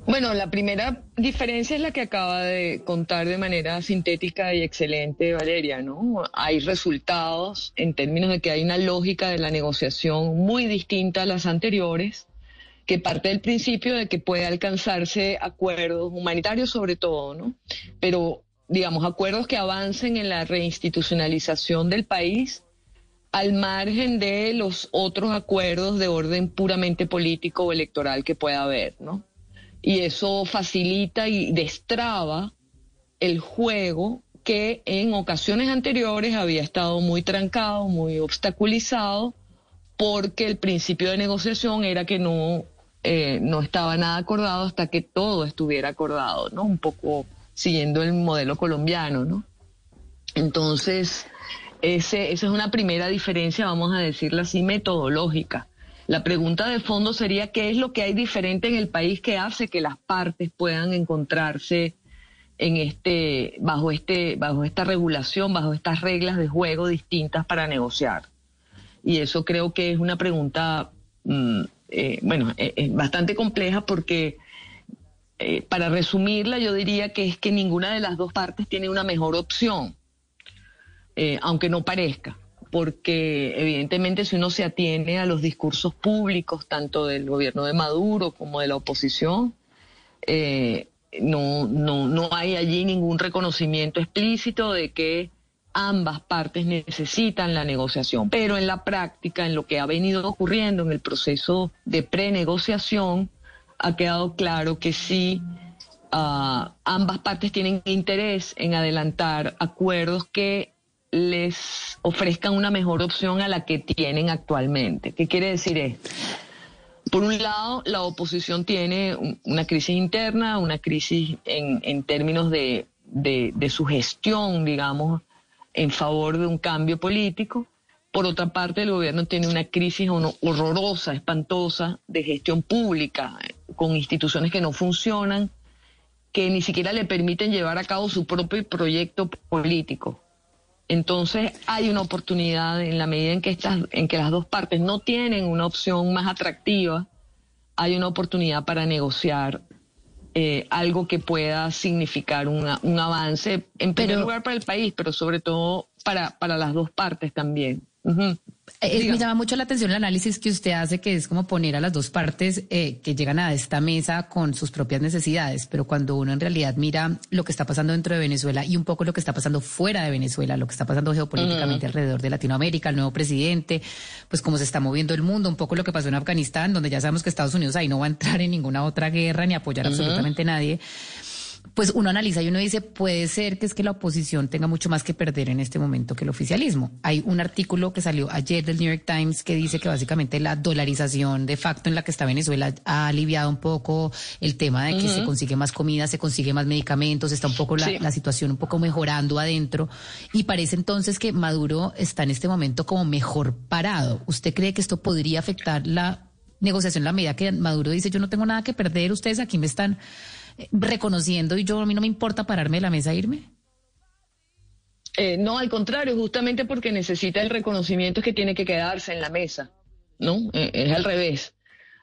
Bueno, la primera diferencia es la que acaba de contar de manera sintética y excelente Valeria, ¿no? Hay resultados en términos de que hay una lógica de la negociación muy distinta a las anteriores, que parte del principio de que puede alcanzarse acuerdos humanitarios sobre todo, ¿no? Pero, digamos, acuerdos que avancen en la reinstitucionalización del país al margen de los otros acuerdos de orden puramente político o electoral que pueda haber, ¿no? Y eso facilita y destraba el juego que en ocasiones anteriores había estado muy trancado, muy obstaculizado, porque el principio de negociación era que no, eh, no estaba nada acordado hasta que todo estuviera acordado, ¿no? Un poco siguiendo el modelo colombiano, ¿no? Entonces, ese, esa es una primera diferencia, vamos a decirla así, metodológica. La pregunta de fondo sería qué es lo que hay diferente en el país que hace que las partes puedan encontrarse en este bajo este bajo esta regulación, bajo estas reglas de juego distintas para negociar. Y eso creo que es una pregunta mm, eh, bueno, eh, bastante compleja porque eh, para resumirla yo diría que es que ninguna de las dos partes tiene una mejor opción, aunque no parezca porque evidentemente si uno se atiene a los discursos públicos, tanto del gobierno de Maduro como de la oposición, eh, no, no, no hay allí ningún reconocimiento explícito de que ambas partes necesitan la negociación. Pero en la práctica, en lo que ha venido ocurriendo en el proceso de prenegociación, ha quedado claro que sí, ah, ambas partes tienen interés en adelantar acuerdos que les ofrezcan una mejor opción a la que tienen actualmente. ¿Qué quiere decir esto? Por un lado, la oposición tiene una crisis interna, una crisis en, términos de, su gestión, digamos, en favor de un cambio político. Por otra parte, el gobierno tiene una crisis horrorosa, espantosa, de gestión pública, con instituciones que no funcionan, que ni siquiera le permiten llevar a cabo su propio proyecto político. Entonces hay una oportunidad en la medida en que estas, en que las dos partes no tienen una opción más atractiva, hay una oportunidad para negociar eh, algo que pueda significar un avance, en primer lugar para el país, pero sobre todo para, para las dos partes también. Eh, me llama mucho la atención el análisis que usted hace, que es como poner a las dos partes eh, que llegan a esta mesa con sus propias necesidades, pero cuando uno en realidad mira lo que está pasando dentro de Venezuela y un poco lo que está pasando fuera de Venezuela, lo que está pasando geopolíticamente alrededor de Latinoamérica, el nuevo presidente, pues cómo se está moviendo el mundo, un poco lo que pasó en Afganistán, donde ya sabemos que Estados Unidos ahí no va a entrar en ninguna otra guerra ni apoyar absolutamente nadie pues uno analiza y uno dice, puede ser que es que la oposición tenga mucho más que perder en este momento que el oficialismo. Hay un artículo que salió ayer del New York Times que dice que básicamente la dolarización de facto en la que está Venezuela ha aliviado un poco el tema de que se consigue más comida, se consigue más medicamentos, está un poco la, la situación un poco mejorando adentro y parece entonces que Maduro está en este momento como mejor parado. ¿Usted cree que esto podría afectar la negociación en la medida que Maduro dice yo no tengo nada que perder, ustedes aquí me están reconociendo y yo a mí no me importa pararme de la mesa e irme? Eh, no, al contrario, justamente porque necesita el reconocimiento es que tiene que quedarse en la mesa, ¿no? Eh, es al revés.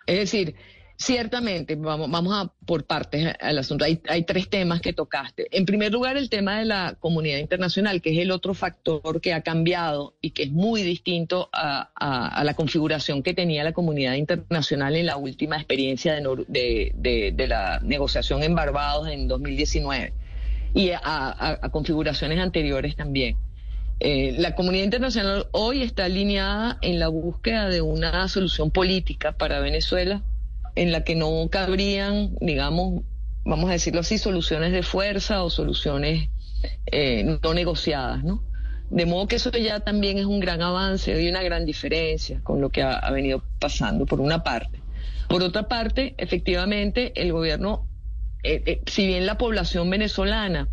Es decir, Ciertamente, vamos, vamos a por partes al asunto. Hay, tres temas que tocaste. En primer lugar, el tema de la comunidad internacional, que es el otro factor que ha cambiado y que es muy distinto a, la configuración que tenía la comunidad internacional en la última experiencia de, la negociación en Barbados en 2019 y a, configuraciones anteriores también. Eh, la comunidad internacional hoy está alineada en la búsqueda de una solución política para Venezuela en la que no cabrían, digamos, vamos a decirlo así, soluciones de fuerza o soluciones eh, no negociadas, ¿no? De modo que eso ya también es un gran avance y una gran diferencia con lo que ha, venido pasando, por una parte. Por otra parte, efectivamente, el gobierno, eh, eh, si bien la población venezolana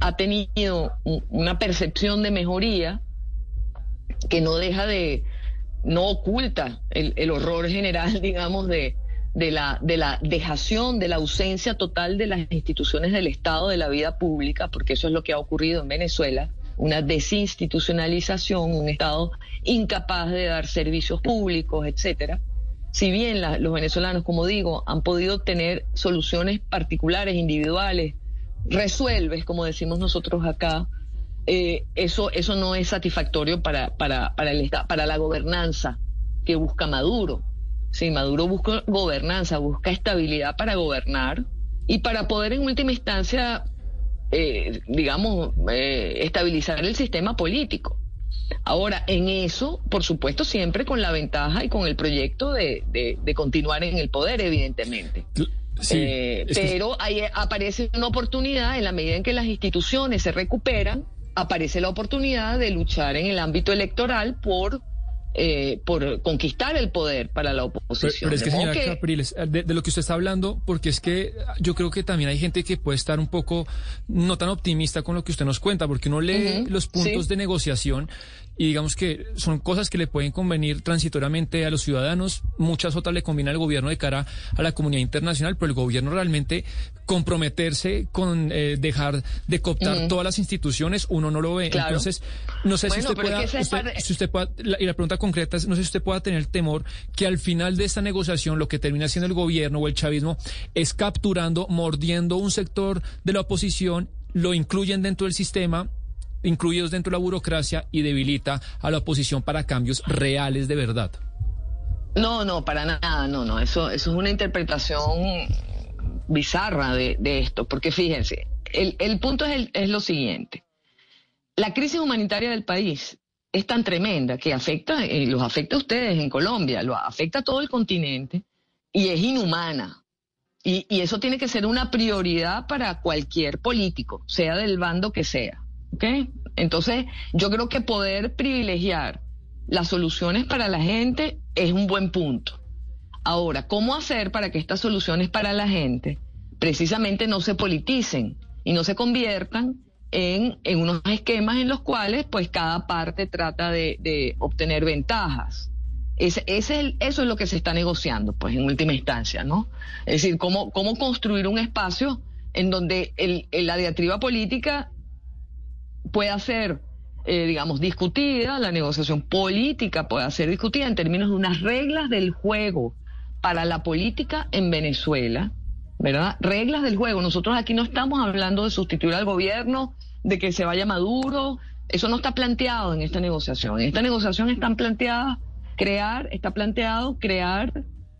ha tenido una percepción de mejoría, que no deja de, no oculta el horror general, [LAUGHS] digamos, de, de la, de la dejación, de la ausencia total de las instituciones del Estado, de la vida pública, porque eso es lo que ha ocurrido en Venezuela, una desinstitucionalización, un Estado incapaz de dar servicios públicos, etcétera. Si bien los venezolanos, como digo, han podido tener soluciones particulares, individuales, resuelves, como decimos nosotros acá, eh, eso, eso no es satisfactorio para, para, para, el, para la gobernanza que busca Maduro. Sí, Maduro busca gobernanza, busca estabilidad para gobernar y para poder en última instancia, eh, digamos, eh, estabilizar el sistema político. Ahora, en eso, por supuesto, siempre con la ventaja y con el proyecto de, continuar en el poder, evidentemente. Eh, pero ahí aparece una oportunidad en la medida en que las instituciones se recuperan, aparece la oportunidad de luchar en el ámbito electoral por eh, por conquistar el poder para la oposición. Pero, es que, señora Capriles, de, lo que usted está hablando, porque es que yo creo que también hay gente que puede estar un poco no tan optimista con lo que usted nos cuenta, porque uno lee los puntos de negociación y digamos que son cosas que le pueden convenir transitoriamente a los ciudadanos, muchas otras le conviene al gobierno de cara a la comunidad internacional, pero el gobierno realmente comprometerse con eh, dejar de cooptar todas las instituciones, uno no lo ve. Claro. Entonces, no sé Bueno, si usted es pueda, que usted- si usted pueda, la- y la pregunta concreta es, no sé si usted pueda tener el temor que al final de esta negociación lo que termina siendo el gobierno o el chavismo es capturando, mordiendo un sector de la oposición, lo incluyen dentro del sistema incluidos dentro de la burocracia y debilita a la oposición para cambios reales de verdad. No, no, para nada, no, no. Eso, eso es una interpretación bizarra de, de esto, porque fíjense, el, el punto es, el- es lo siguiente. La crisis humanitaria del país es tan tremenda que afecta, y los afecta a ustedes en Colombia, lo afecta a todo el continente y es inhumana. Y, y eso tiene que ser una prioridad para cualquier político, sea del bando que sea. ¿Ok? Entonces, yo creo que poder privilegiar las soluciones para la gente es un buen punto. Ahora, ¿cómo hacer para que estas soluciones para la gente precisamente no se politicen y no se conviertan en, en unos esquemas en los cuales pues cada parte trata de, de obtener ventajas? Ese, ese es el- eso es lo que se está negociando, pues, en última instancia, ¿no? Es decir, cómo, cómo construir un espacio en donde el, el- la diatriba política pueda ser, eh, digamos, discutida, la negociación política pueda ser discutida en términos de unas reglas del juego para la política en Venezuela, ¿verdad? Reglas del juego. Nosotros aquí no estamos hablando de sustituir al gobierno, de que se vaya Maduro. Eso no está planteado en esta negociación. En esta negociación están planteadas crear, está planteado crear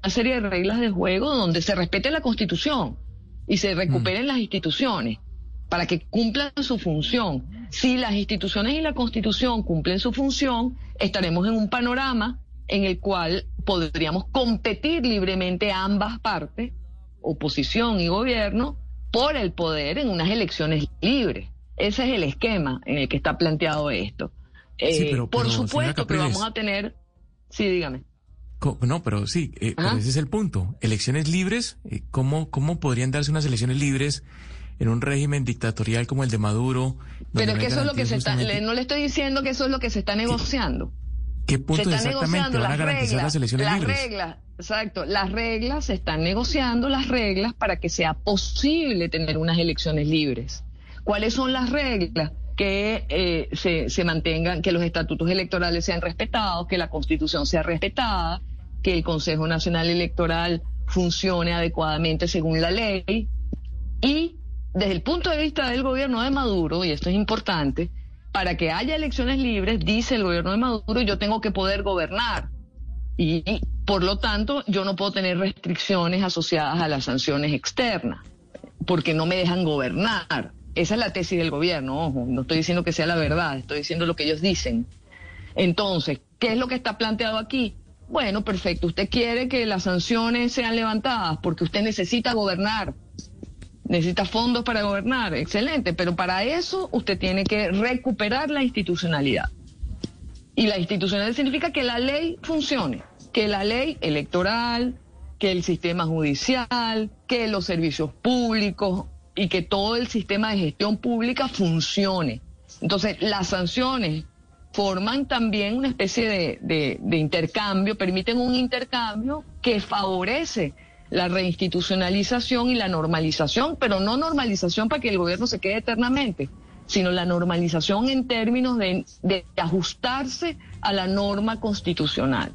una serie de reglas de juego donde se respete la Constitución y se recuperen las instituciones para que cumplan su función. Si las instituciones y la Constitución cumplen su función, estaremos en un panorama en el cual podríamos competir libremente ambas partes, oposición y gobierno, por el poder en unas elecciones libres. Ese es el esquema en el que está planteado esto. Sí, Eh, pero- por pero, supuesto que vamos a tener... Sí, dígame. No, pero sí, eh, pero ese es el punto. Elecciones libres, eh, ¿cómo, ¿cómo podrían darse unas elecciones libres en un régimen dictatorial como el de Maduro? Pero es que eso es lo que se está... le- no le estoy diciendo que eso es lo que se está negociando. ¿Qué punto se exactamente negociando van a las garantizar reglas, las elecciones las libres? reglas, exacto, las reglas, se están negociando las reglas para que sea posible tener unas elecciones libres. ¿Cuáles son las reglas? Que eh, se, se mantengan, que los estatutos electorales sean respetados, que la constitución sea respetada, que el Consejo Nacional Electoral funcione adecuadamente según la ley y desde el punto de vista del gobierno de Maduro, y esto es importante, para que haya elecciones libres, dice el gobierno de Maduro, yo tengo que poder gobernar. Y, por lo tanto, yo no puedo tener restricciones asociadas a las sanciones externas, porque no me dejan gobernar. Esa es la tesis del gobierno, ojo, no estoy diciendo que sea la verdad, estoy diciendo lo que ellos dicen. Entonces, ¿qué es lo que está planteado aquí? Bueno, perfecto, usted quiere que las sanciones sean levantadas porque usted necesita gobernar, necesita fondos para gobernar, excelente, pero para eso usted tiene que recuperar la institucionalidad. Y la institucionalidad significa que la ley funcione, que la ley electoral, que el sistema judicial, que los servicios públicos y que todo el sistema de gestión pública funcione. Entonces, las sanciones forman también una especie de, de- intercambio, permiten un intercambio que favorece la reinstitucionalización y la normalización, pero no normalización para que el gobierno se quede eternamente, sino la normalización en términos de, de ajustarse a la norma constitucional.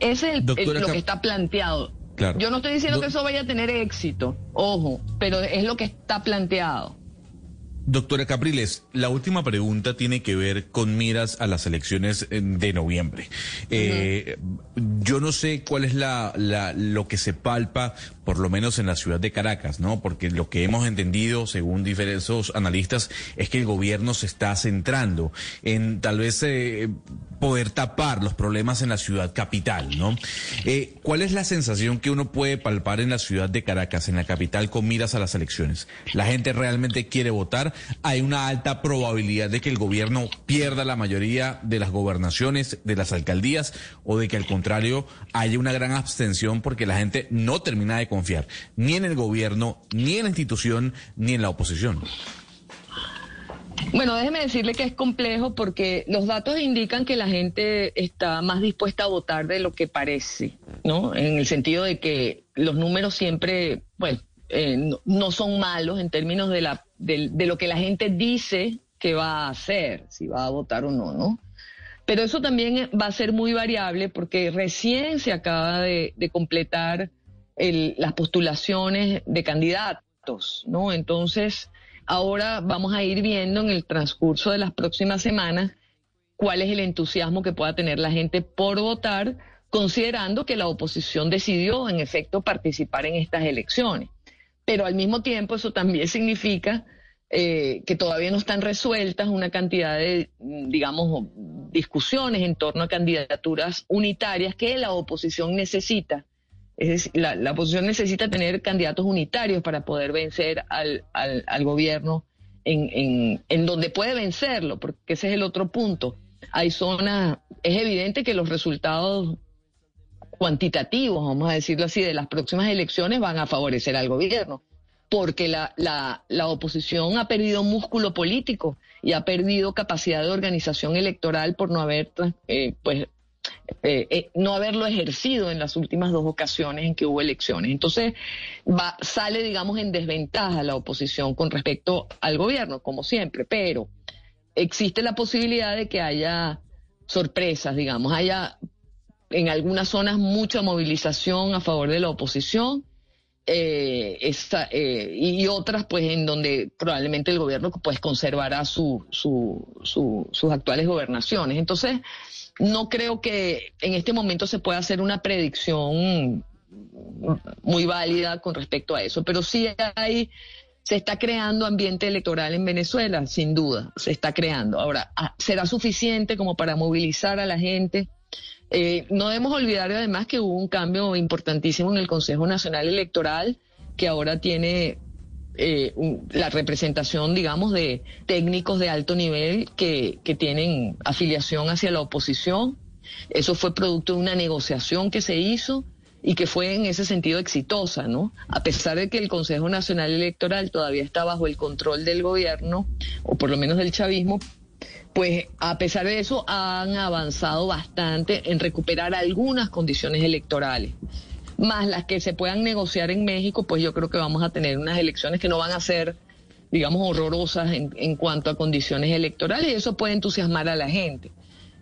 Ese es el- lo que está planteado. Claro. Yo no estoy diciendo Do- que eso vaya a tener éxito, ojo, pero es lo que está planteado. Doctora Capriles, la última pregunta tiene que ver con miras a las elecciones eh, de noviembre. Eh, Yo no sé cuál es la, lo que se palpa, por lo menos en la ciudad de Caracas, ¿no? Porque lo que hemos entendido, según diferentes analistas, es que el gobierno se está centrando en tal vez eh, poder tapar los problemas en la ciudad capital, ¿no? Eh, ¿Cuál es la sensación que uno puede palpar en la ciudad de Caracas, en la capital, con miras a las elecciones? ¿La gente realmente quiere votar? ¿Hay una alta probabilidad de que el gobierno pierda la mayoría de las gobernaciones, de las alcaldías, o de que al contrario haya una gran abstención porque la gente no termina de confiar ni en el gobierno, ni en la institución, ni en la oposición? Bueno, déjeme decirle que es complejo porque los datos indican que la gente está más dispuesta a votar de lo que parece, ¿no? En el sentido de que los números siempre, bueno, eh, no, son malos en términos de, la, de lo que la gente dice que va a hacer, si va a votar o no, ¿no? Pero eso también va a ser muy variable porque recién se acaba de, de completar el- las postulaciones de candidatos, ¿no? Entonces, ahora vamos a ir viendo en el transcurso de las próximas semanas cuál es el entusiasmo que pueda tener la gente por votar, considerando que la oposición decidió, en efecto, participar en estas elecciones. Pero al mismo tiempo eso también significa eh, que todavía no están resueltas una cantidad de, mm, digamos, discusiones en torno a candidaturas unitarias que la oposición necesita. Es decir, la, oposición necesita tener candidatos unitarios para poder vencer al, al, al gobierno en, en, en donde puede vencerlo, porque ese es el otro punto. Hay zonas, es evidente que los resultados cuantitativos, vamos a decirlo así, de las próximas elecciones van a favorecer al gobierno, porque la, la, la oposición ha perdido músculo político y ha perdido capacidad de organización electoral por no haber, eh, pues, eh, eh, no haberlo ejercido en las últimas dos ocasiones en que hubo elecciones. Entonces, va, sale, digamos, en desventaja la oposición con respecto al gobierno, como siempre, pero existe la posibilidad de que haya sorpresas, digamos, haya en algunas zonas mucha movilización a favor de la oposición eh, eh, y otras pues en donde probablemente el gobierno pues conservará su, su, su- sus actuales gobernaciones. Entonces, no creo que en este momento se pueda hacer una predicción muy válida con respecto a eso, pero sí hay, se está creando ambiente electoral en Venezuela, sin duda, se está creando. Ahora, ah, ¿será suficiente como para movilizar a la gente? Eh, no debemos olvidar además que hubo un cambio importantísimo en el Consejo Nacional Electoral, que ahora tiene eh, la representación, digamos, de técnicos de alto nivel que, que tienen afiliación hacia la oposición. Eso fue producto de una negociación que se hizo y que fue en ese sentido exitosa, ¿no? A pesar de que el Consejo Nacional Electoral todavía está bajo el control del gobierno, o por lo menos del chavismo, pues a pesar de eso han avanzado bastante en recuperar algunas condiciones electorales. Más las que se puedan negociar en México, pues yo creo que vamos a tener unas elecciones que no van a ser, digamos, horrorosas en, en cuanto a condiciones electorales y eso puede entusiasmar a la gente.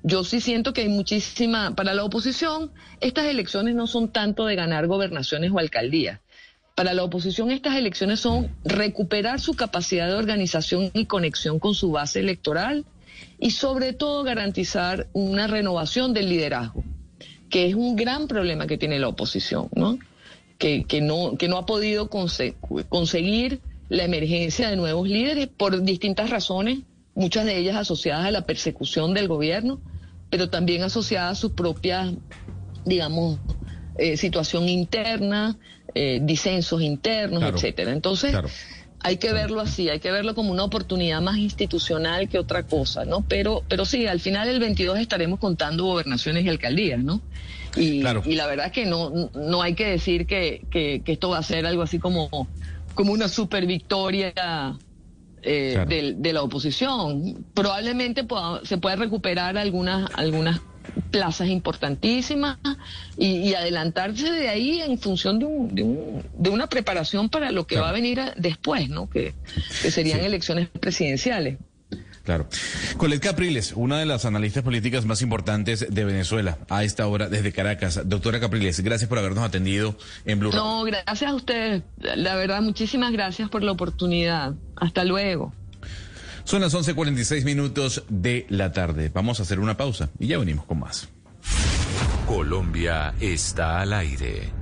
Yo sí siento que hay muchísima, para la oposición, estas elecciones no son tanto de ganar gobernaciones o alcaldías. Para la oposición estas elecciones son recuperar su capacidad de organización y conexión con su base electoral y sobre todo garantizar una renovación del liderazgo, que es un gran problema que tiene la oposición, ¿no? Que, que no, que no ha podido conse- conseguir la emergencia de nuevos líderes por distintas razones, muchas de ellas asociadas a la persecución del gobierno, pero también asociadas a su propia, digamos, eh, situación interna, eh, disensos internos, Claro. etcétera. Entonces, Claro. Hay que verlo así, hay que verlo como una oportunidad más institucional que otra cosa, ¿no? Pero, pero sí, al final el 22 estaremos contando gobernaciones y alcaldías, ¿no? Y, y la verdad es que no, no hay que decir que, que, que esto va a ser algo así como, como una super victoria eh, Claro. de, la oposición. Probablemente pueda- se pueda recuperar algunas, algunas plazas importantísimas y, y adelantarse de ahí en función de, un, de, un- de una preparación para lo que va a venir a- después, ¿no? Que, que serían elecciones presidenciales. Claro. Colette Capriles, una de las analistas políticas más importantes de Venezuela a esta hora desde Caracas. Doctora Capriles, gracias por habernos atendido en Blue. No, gracias a ustedes. La verdad, muchísimas gracias por la oportunidad. Hasta luego. Son las 11:46 minutos de la tarde. Vamos a hacer una pausa y ya venimos con más. Colombia está al aire.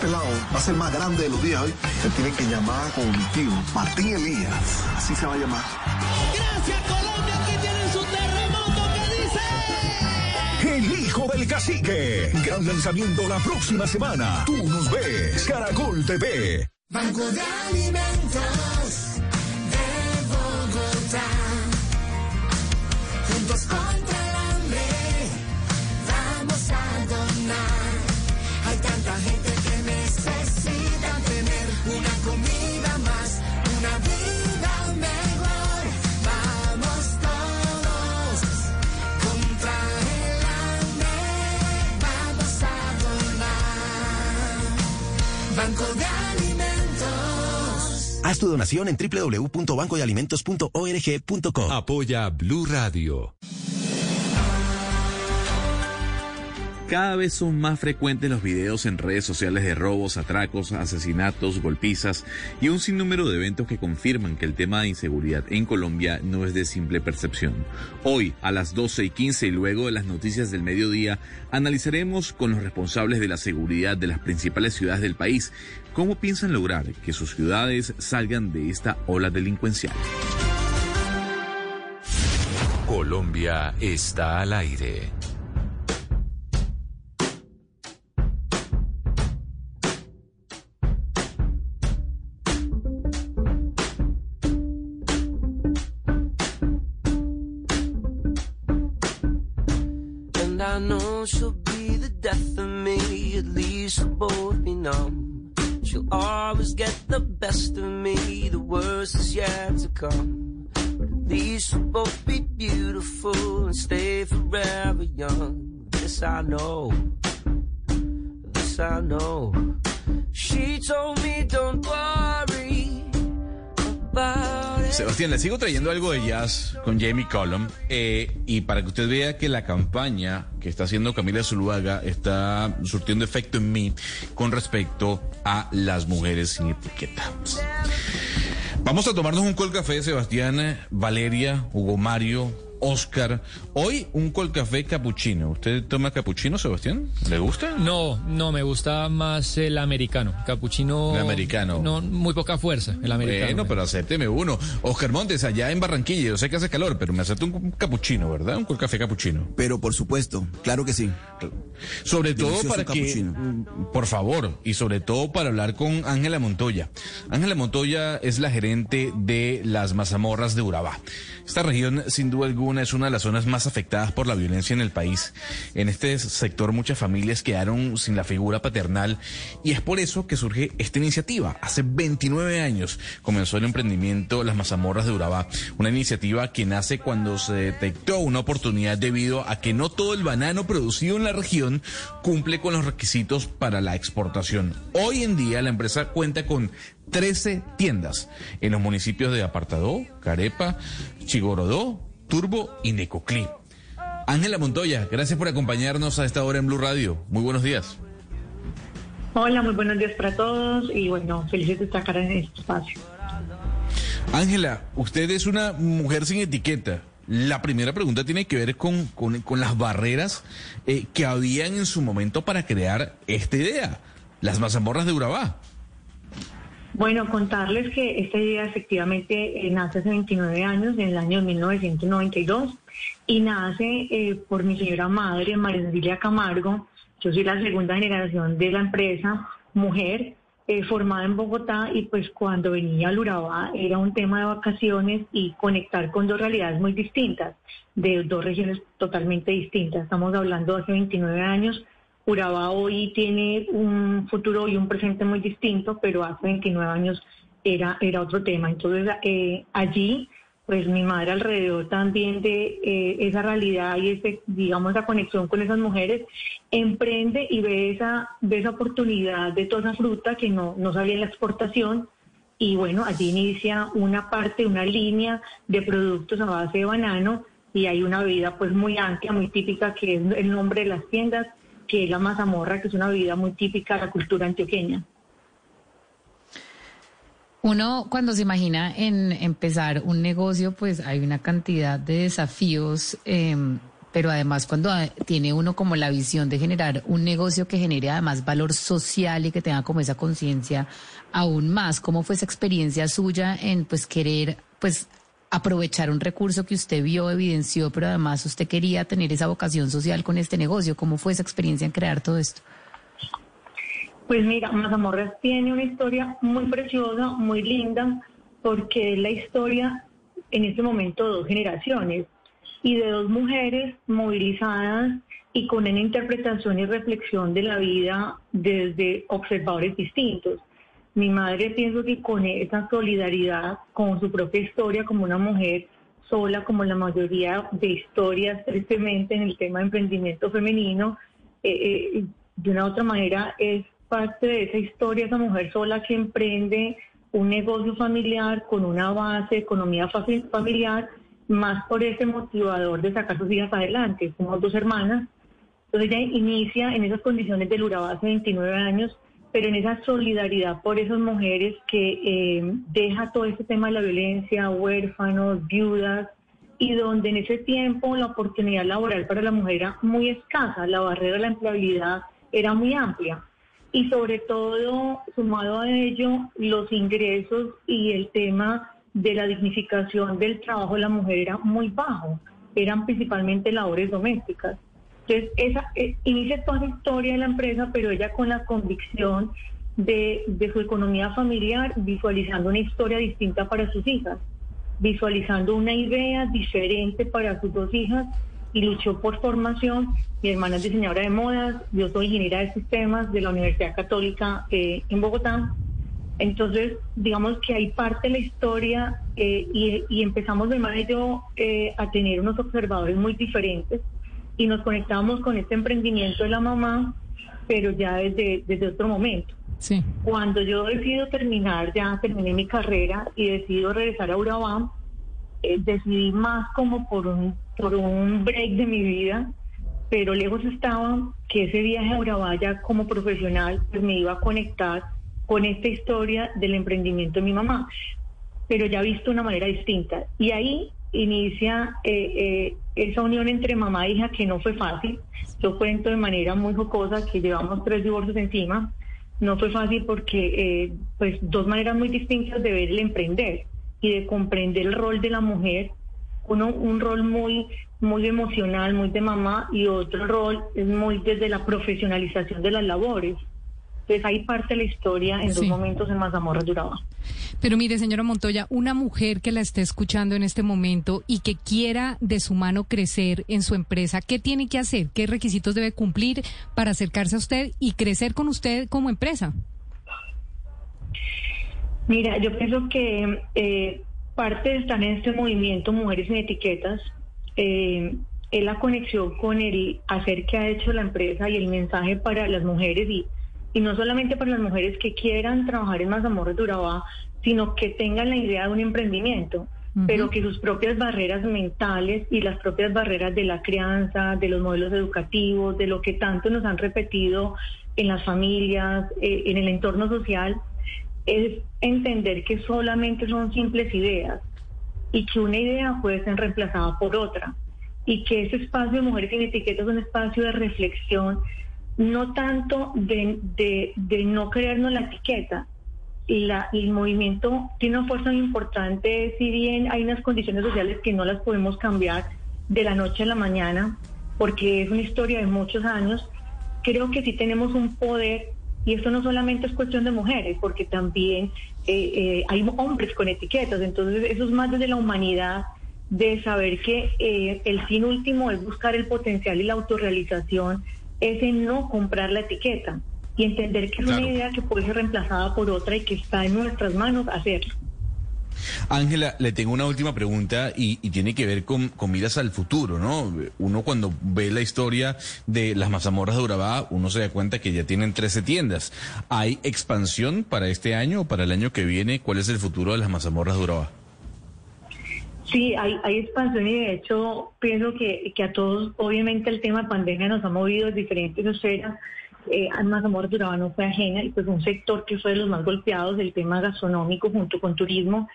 Pelado va a ser más grande de los días hoy. Se tiene que llamar con mi tío, Martín Elías. Así se va a llamar. Gracias Colombia, aquí tienen su terremoto que dice. El hijo de El Cacique. Gran lanzamiento la próxima semana. Tú nos ves. Caracol TV. Banco de Alimentos de Bogotá. Haz tu donación en www.bancodealimentos.org.co. Apoya Blue Radio. Cada vez son más frecuentes los videos en redes sociales de robos, atracos, asesinatos, golpizas y un sinnúmero de eventos que confirman que el tema de inseguridad en Colombia no es de simple percepción. Hoy, a las 12 y 15 y luego de las noticias del mediodía, analizaremos con los responsables de la seguridad de las principales ciudades del país cómo piensan lograr que sus ciudades salgan de esta ola delincuencial. Colombia está al aire. The best of me, the worst is yet to come. But at least we'll both be beautiful and stay forever young. This I know, this I know. She told me don't worry about. Sebastián, le sigo trayendo algo de jazz con Jamie Cullum eh, y para que usted vea que la campaña que está haciendo Camila Zuluaga está surtiendo efecto en mí con respecto a las mujeres sin etiqueta. Vamos a tomarnos un col café, Sebastián, Valeria, Hugo Mario, Oscar. Hoy un col café capuchino. ¿Usted toma capuchino, Sebastián? ¿Le gusta? No, no, me gusta más el americano. Capuchino. El americano. No, muy poca fuerza, el americano. Bueno, pero acépteme uno. Oscar Montes, allá en Barranquilla, yo sé que hace calor, pero me acepta un capuchino, ¿verdad? Un col café capuchino. Pero por supuesto, claro que sí. Sobre todo para que, capuchino. mm, por favor, y sobre todo para hablar con Ángela Montoya. Ángela Montoya es la gerente de las mazamorras de Urabá. Esta región, sin duda alguna, es una de las zonas más afectadas por la violencia en el país. En este sector muchas familias quedaron sin la figura paternal y es por eso que surge esta iniciativa. Hace 29 años comenzó el emprendimiento Las Mazamorras de Urabá, una iniciativa que nace cuando se detectó una oportunidad debido a que no todo el banano producido en la región cumple con los requisitos para la exportación. Hoy en día la empresa cuenta con 13 tiendas en los municipios de Apartadó, Carepa, Chigorodó, Turbo y Necoclí. Ángela Montoya, gracias por acompañarnos a esta hora en Blue Radio. Muy buenos días. Hola, muy buenos días para todos y bueno, felices de estar en este espacio. Ángela, usted es una mujer sin etiqueta. La primera pregunta tiene que ver con, con- con las barreras eh, que habían en su momento para crear esta idea, las mazamorras de Urabá. Bueno, contarles que esta idea efectivamente eh, nace hace 29 años, en el año 1992, y nace eh, por mi señora madre, María Cecilia Camargo. Yo soy la segunda generación de la empresa, mujer, eh, formada en Bogotá, y pues cuando venía al Urabá era un tema de vacaciones y conectar con dos realidades muy distintas, de dos regiones totalmente distintas. Estamos hablando hace 29 años. Urabá hoy tiene un futuro y un presente muy distinto, pero hace 29 años era, era otro tema. Entonces, eh, allí, pues mi madre alrededor también de eh, esa realidad y ese, digamos, esa conexión con esas mujeres, emprende y ve esa, ve esa oportunidad de toda esa fruta que no, no salía en la exportación. Y bueno, allí inicia una parte, una línea de productos a base de banano y hay una bebida pues muy amplia, muy típica, que es el nombre de las tiendas, que es la mazamorra, que es una bebida muy típica de la cultura antioqueña. Uno cuando se imagina en empezar un negocio, pues hay una cantidad de desafíos, eh, pero además cuando tiene uno como la visión de generar un negocio que genere además valor social y que tenga como esa conciencia aún más, ¿cómo fue esa experiencia suya en pues querer pues aprovechar un recurso que usted vio, evidenció, pero además usted quería tener esa vocación social con este negocio. ¿Cómo fue esa experiencia en crear todo esto? Pues mira, Mazamorras tiene una historia muy preciosa, muy linda, porque es la historia en este momento de dos generaciones y de dos mujeres movilizadas y con una interpretación y reflexión de la vida desde observadores distintos. Mi madre pienso que con esa solidaridad, con su propia historia como una mujer sola, como la mayoría de historias tristemente en el tema de emprendimiento femenino, eh, eh, de una u otra manera es parte de esa historia, esa mujer sola que emprende un negocio familiar con una base de economía fa- familiar, más por ese motivador de sacar sus hijas adelante. Somos dos hermanas. Entonces ella inicia en esas condiciones del Urabá hace 29 años, pero en esa solidaridad por esas mujeres que eh, deja todo este tema de la violencia, huérfanos, viudas, y donde en ese tiempo la oportunidad laboral para la mujer era muy escasa, la barrera de la empleabilidad era muy amplia y sobre todo, sumado a ello, los ingresos y el tema de la dignificación del trabajo de la mujer era muy bajo, eran principalmente labores domésticas. Entonces, esa eh, inicia toda esa historia de la empresa, pero ella con la convicción de, de su economía familiar, visualizando una historia distinta para sus hijas, visualizando una idea diferente para sus dos hijas y luchó por formación. Mi hermana es diseñadora de modas, yo soy ingeniera de sistemas de la Universidad Católica eh, en Bogotá. Entonces, digamos que hay parte de la historia eh, y, y empezamos mi hermana y yo eh, a tener unos observadores muy diferentes y nos conectamos con este emprendimiento de la mamá, pero ya desde, desde otro momento. Sí. Cuando yo decido terminar, ya terminé mi carrera y decido regresar a Urabá, eh, decidí más como por un, por un break de mi vida, pero lejos estaba que ese viaje a Urabá ya como profesional pues me iba a conectar con esta historia del emprendimiento de mi mamá, pero ya visto de una manera distinta. Y ahí inicia eh, eh, esa unión entre mamá e hija que no fue fácil. Yo cuento de manera muy jocosa que llevamos tres divorcios encima. No fue fácil porque eh, pues dos maneras muy distintas de ver el emprender y de comprender el rol de la mujer. Uno, un rol muy, muy emocional, muy de mamá, y otro rol es muy desde la profesionalización de las labores. Entonces ahí parte la historia en dos Sí. momentos en Mazamorra de Urabá. Pero mire, señora Montoya, una mujer que la esté escuchando en este momento y que quiera de su mano crecer en su empresa, ¿qué tiene que hacer? ¿Qué requisitos debe cumplir para acercarse a usted y crecer con usted como empresa? Mira, yo pienso que eh, parte de estar en este movimiento Mujeres sin Etiquetas eh, es la conexión con el hacer que ha hecho la empresa y el mensaje para las mujeres y, y no solamente para las mujeres que quieran trabajar en Mazamorra de Urabá, sino que tengan la idea de un emprendimiento, pero que sus propias barreras mentales y las propias barreras de la crianza, de los modelos educativos, de lo que tanto nos han repetido en las familias, eh, en el entorno social, es entender que solamente son simples ideas y que una idea puede ser reemplazada por otra y que ese espacio de Mujeres sin Etiquetas es un espacio de reflexión, no tanto de, de, no creernos la etiqueta. La, el movimiento tiene una fuerza muy importante, si bien hay unas condiciones sociales que no las podemos cambiar de la noche a la mañana, porque es una historia de muchos años, creo que sí tenemos un poder y esto no solamente es cuestión de mujeres, porque también eh, eh, hay hombres con etiquetas, entonces eso es más desde la humanidad de saber que eh, el fin último es buscar el potencial y la autorrealización, es en no comprar la etiqueta y entender que es Claro. una idea que puede ser reemplazada por otra y que está en nuestras manos hacerlo. Ángela, le tengo una última pregunta y, y tiene que ver con, con miras al futuro, ¿no? Uno cuando ve la historia de las mazamorras de Urabá, uno se da cuenta que ya tienen 13 tiendas. ¿Hay expansión para este año o para el año que viene? ¿Cuál es el futuro de las mazamorras de Urabá? Sí, hay, hay expansión y de hecho pienso que, que a todos, obviamente el tema de pandemia nos ha movido en diferentes esferas. Eh, además, Amor Duraba no fue ajena y pues un sector que fue de los más golpeados, el tema gastronómico junto con turismo.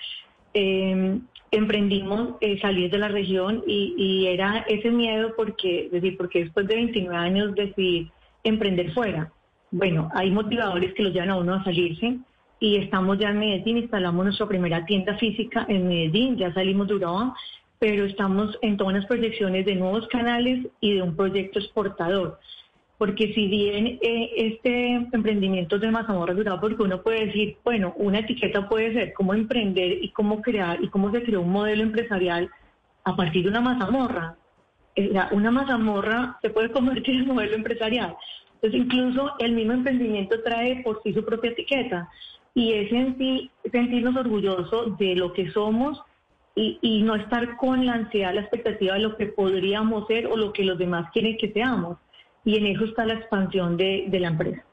Eh, emprendimos eh, salir de la región y, y era ese miedo porque, decir, porque después de 29 años decidí emprender fuera. Bueno, hay motivadores que los llevan a uno a salirse y estamos ya en Medellín, instalamos nuestra primera tienda física en Medellín, ya salimos de Urabá, pero estamos en todas las proyecciones de nuevos canales y de un proyecto exportador. Porque si bien eh, este emprendimiento de mazamorra durado, porque uno puede decir, bueno, una etiqueta puede ser cómo emprender y cómo crear y cómo se creó un modelo empresarial a partir de una mazamorra. Una mazamorra se puede convertir en modelo empresarial. Entonces, incluso el mismo emprendimiento trae por sí su propia etiqueta. Y es en sí sentirnos orgullosos de lo que somos y, y no estar con la ansiedad, la expectativa de lo que podríamos ser o lo que los demás quieren que seamos. Y en eso está la expansión de, de la empresa.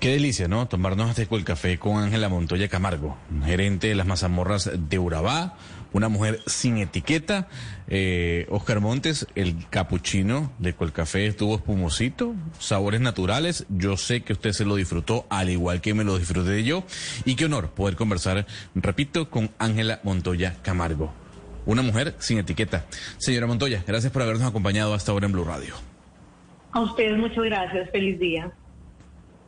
Qué delicia, ¿no? Tomarnos este el café con Ángela Montoya Camargo, gerente de las mazamorras de Urabá, una mujer sin etiqueta. Eh, Oscar Montes, el capuchino de Colcafé estuvo espumosito, sabores naturales. Yo sé que usted se lo disfrutó al igual que me lo disfruté yo. Y qué honor poder conversar, repito, con Ángela Montoya Camargo, una mujer sin etiqueta. Señora Montoya, gracias por habernos acompañado hasta ahora en Blue Radio. A ustedes muchas gracias. Feliz día.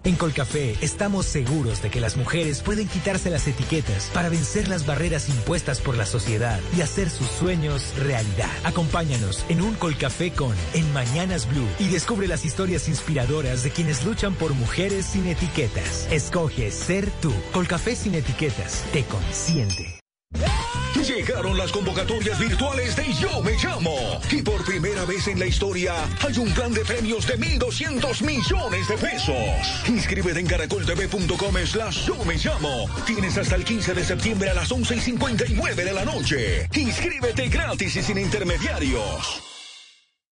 En Colcafé estamos seguros de que las mujeres pueden quitarse las etiquetas para vencer las barreras impuestas por la sociedad y hacer sus sueños realidad. Acompáñanos en un Colcafé con En Mañanas Blue y descubre las historias inspiradoras de quienes luchan por mujeres sin etiquetas. Escoge ser tú. Colcafé sin etiquetas te consiente. Llegaron las convocatorias virtuales de Yo Me Llamo. Y por primera vez en la historia hay un plan de premios de 1.200 millones de pesos. Inscríbete en caracoltv.com slash Yo Me Llamo. Tienes hasta el 15 de septiembre a las 11 y 59 de la noche. Inscríbete gratis y sin intermediarios.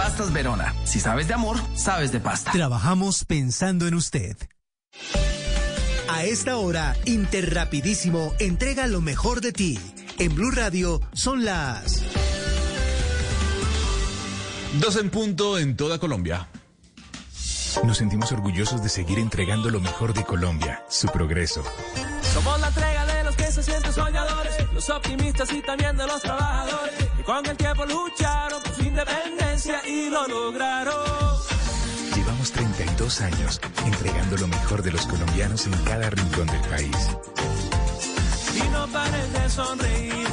Pastas Verona. Si sabes de amor, sabes de pasta. Trabajamos pensando en usted. A esta hora, Interrapidísimo entrega lo mejor de ti. En Blue Radio son las... Dos en punto en toda Colombia. Nos sentimos orgullosos de seguir entregando lo mejor de Colombia, su progreso. Los optimistas y también de los trabajadores, que con el tiempo lucharon por su independencia y lo lograron. Llevamos 32 años entregando lo mejor de los colombianos en cada rincón del país. Y no pares de sonreír,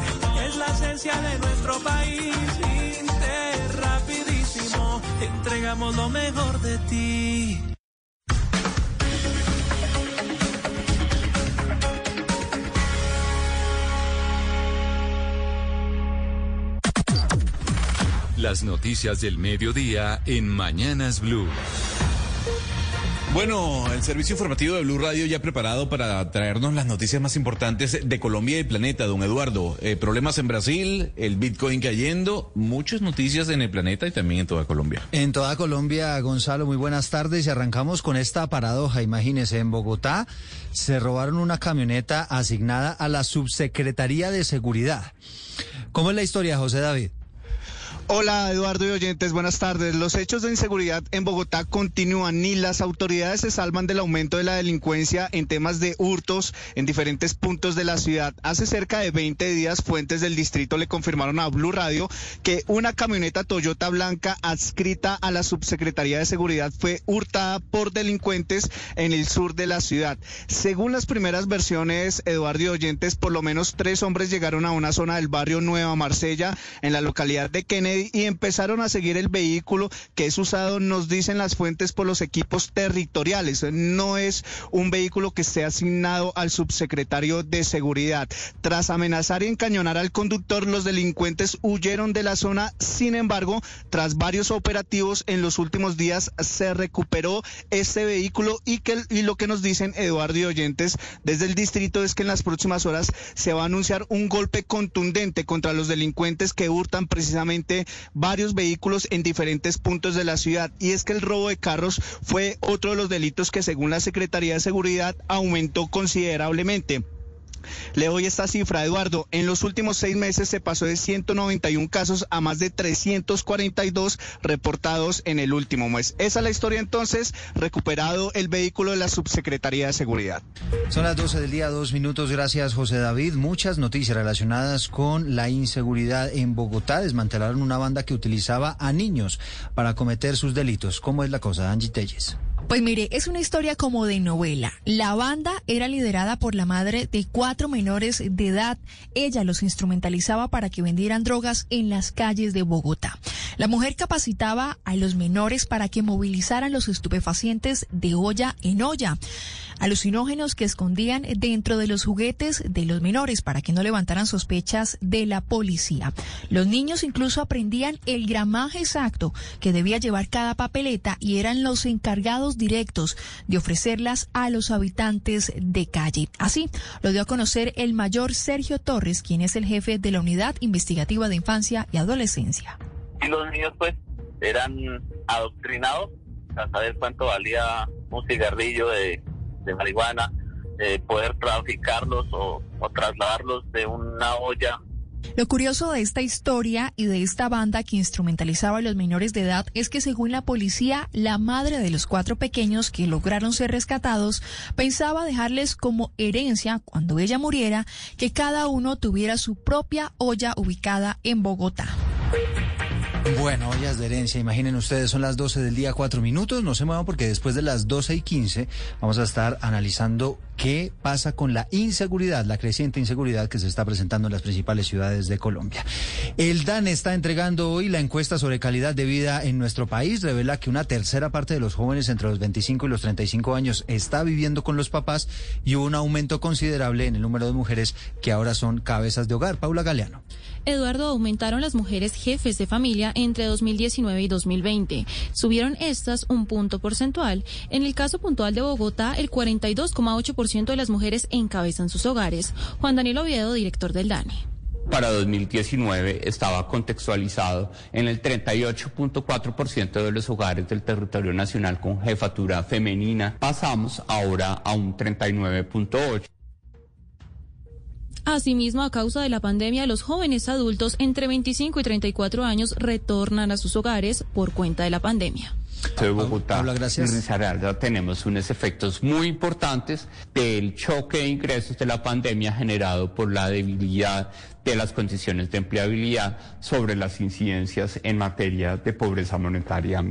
es la esencia de nuestro país. Inter rapidísimo, entregamos lo mejor de ti. Las noticias del mediodía en Mañanas Blue. Bueno, el servicio informativo de Blue Radio ya preparado para traernos las noticias más importantes de Colombia y del planeta, don Eduardo. Eh, problemas en Brasil, el Bitcoin cayendo, muchas noticias en el planeta y también en toda Colombia. En toda Colombia, Gonzalo, muy buenas tardes y arrancamos con esta paradoja. Imagínese, en Bogotá se robaron una camioneta asignada a la Subsecretaría de Seguridad. ¿Cómo es la historia, José David? Hola Eduardo y oyentes, buenas tardes. Los hechos de inseguridad en Bogotá continúan ni las autoridades se salvan del aumento de la delincuencia en temas de hurtos en diferentes puntos de la ciudad. Hace cerca de 20 días fuentes del distrito le confirmaron a Blue Radio que una camioneta Toyota blanca adscrita a la Subsecretaría de Seguridad fue hurtada por delincuentes en el sur de la ciudad. Según las primeras versiones, Eduardo y oyentes, por lo menos tres hombres llegaron a una zona del barrio Nueva Marsella en la localidad de Kennedy y empezaron a seguir el vehículo que es usado, nos dicen las fuentes, por los equipos territoriales. No es un vehículo que esté asignado al subsecretario de Seguridad. Tras amenazar y encañonar al conductor, los delincuentes huyeron de la zona. Sin embargo, tras varios operativos en los últimos días, se recuperó este vehículo y, que, y lo que nos dicen Eduardo y oyentes desde el distrito es que en las próximas horas se va a anunciar un golpe contundente contra los delincuentes que hurtan precisamente varios vehículos en diferentes puntos de la ciudad. Y es que el robo de carros fue otro de los delitos que según la Secretaría de Seguridad aumentó considerablemente. Le doy esta cifra, Eduardo. En los últimos seis meses se pasó de 191 casos a más de 342 reportados en el último mes. Esa es la historia entonces, recuperado el vehículo de la Subsecretaría de Seguridad. Son las 12 del día, dos minutos. Gracias, José David. Muchas noticias relacionadas con la inseguridad en Bogotá. Desmantelaron una banda que utilizaba a niños para cometer sus delitos. ¿Cómo es la cosa, Angie Telles? Pues mire, es una historia como de novela. La banda era liderada por la madre de cuatro menores de edad. Ella los instrumentalizaba para que vendieran drogas en las calles de Bogotá. La mujer capacitaba a los menores para que movilizaran los estupefacientes de olla en olla alucinógenos que escondían dentro de los juguetes de los menores para que no levantaran sospechas de la policía. Los niños incluso aprendían el gramaje exacto que debía llevar cada papeleta y eran los encargados directos de ofrecerlas a los habitantes de calle. Así lo dio a conocer el mayor Sergio Torres, quien es el jefe de la Unidad Investigativa de Infancia y Adolescencia. Y los niños pues eran adoctrinados a saber cuánto valía un cigarrillo de, marihuana, eh, poder traficarlos o trasladarlos de una olla lo curioso de esta historia y de esta banda que instrumentalizaba a los menores de edad es que según la policía, la madre de los cuatro pequeños que lograron ser rescatados pensaba dejarles como herencia, cuando ella muriera, que cada uno tuviera su propia olla ubicada en Bogotá. Bueno, ollas de herencia, imaginen ustedes, son las 12 del día, cuatro minutos, no se muevan porque después de las 12 y 15 vamos a estar analizando qué pasa con la inseguridad, la creciente inseguridad que se está presentando en las principales ciudades de Colombia. El DAN está entregando hoy la encuesta sobre calidad de vida en nuestro país, revela que una tercera parte de los jóvenes entre los 25 y los 35 años está viviendo con los papás y un aumento considerable en el número de mujeres que ahora son cabezas de hogar. Paula Galeano. Eduardo, aumentaron las mujeres jefes de familia entre 2019 y 2020. Subieron estas un punto porcentual. En el caso puntual de Bogotá, el 42,8% de las mujeres encabezan sus hogares. Juan Daniel Oviedo, director del DANE para 2019 estaba contextualizado en el 38.4% de los hogares del territorio nacional con jefatura femenina. Pasamos ahora a un 39.8%. Asimismo, a causa de la pandemia, los jóvenes adultos entre 25 y 34 años retornan a sus hogares por cuenta de la pandemia. de Bogotá Paula, gracias. Risaralda tenemos unos efectos muy importantes del choque de ingresos de la pandemia generado por la debilidad de las condiciones de empleabilidad sobre las incidencias en materia de pobreza monetaria.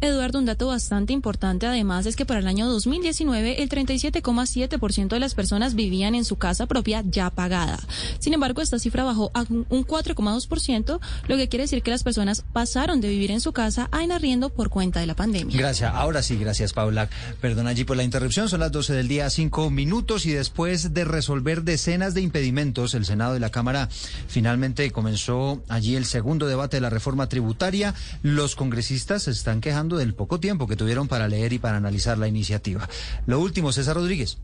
Eduardo, un dato bastante importante además es que para el año 2019 el 37,7% de las personas vivían en su casa propia ya pagada. Sin embargo, esta cifra bajó a un 4,2%, lo que quiere decir que las personas pasaron de vivir en su casa a en arriendo por cuenta de la pandemia. Gracias. Ahora sí, gracias, Paula. Perdona allí por la interrupción. Son las 12 del día, cinco minutos y después de resolver decenas de impedimentos, el Senado y la Cámara finalmente comenzó allí el segundo debate de la reforma tributaria. Los congresistas se están quejando del poco tiempo que tuvieron para leer y para analizar la iniciativa. Lo último, César Rodríguez.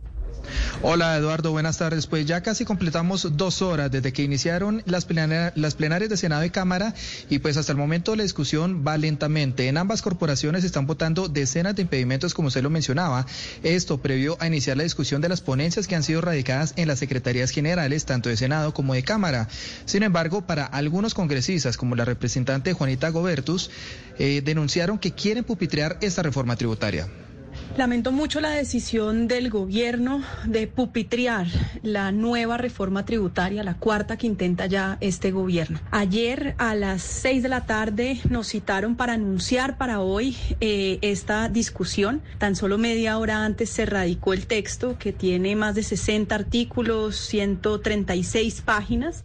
Hola Eduardo, buenas tardes. Pues ya casi completamos dos horas desde que iniciaron las, las plenarias de Senado y Cámara y pues hasta el momento la discusión va lentamente. En ambas corporaciones están votando decenas de impedimentos como usted lo mencionaba. Esto previo a iniciar la discusión de las ponencias que han sido radicadas en las secretarías generales tanto de Senado como de Cámara. Sin embargo, para algunos congresistas como la representante Juanita Gobertus, eh, denunciaron que quieren pupitrear esta reforma tributaria. Lamento mucho la decisión del gobierno de pupitriar la nueva reforma tributaria, la cuarta que intenta ya este gobierno. Ayer a las seis de la tarde nos citaron para anunciar para hoy eh, esta discusión. Tan solo media hora antes se radicó el texto que tiene más de 60 artículos, 136 páginas.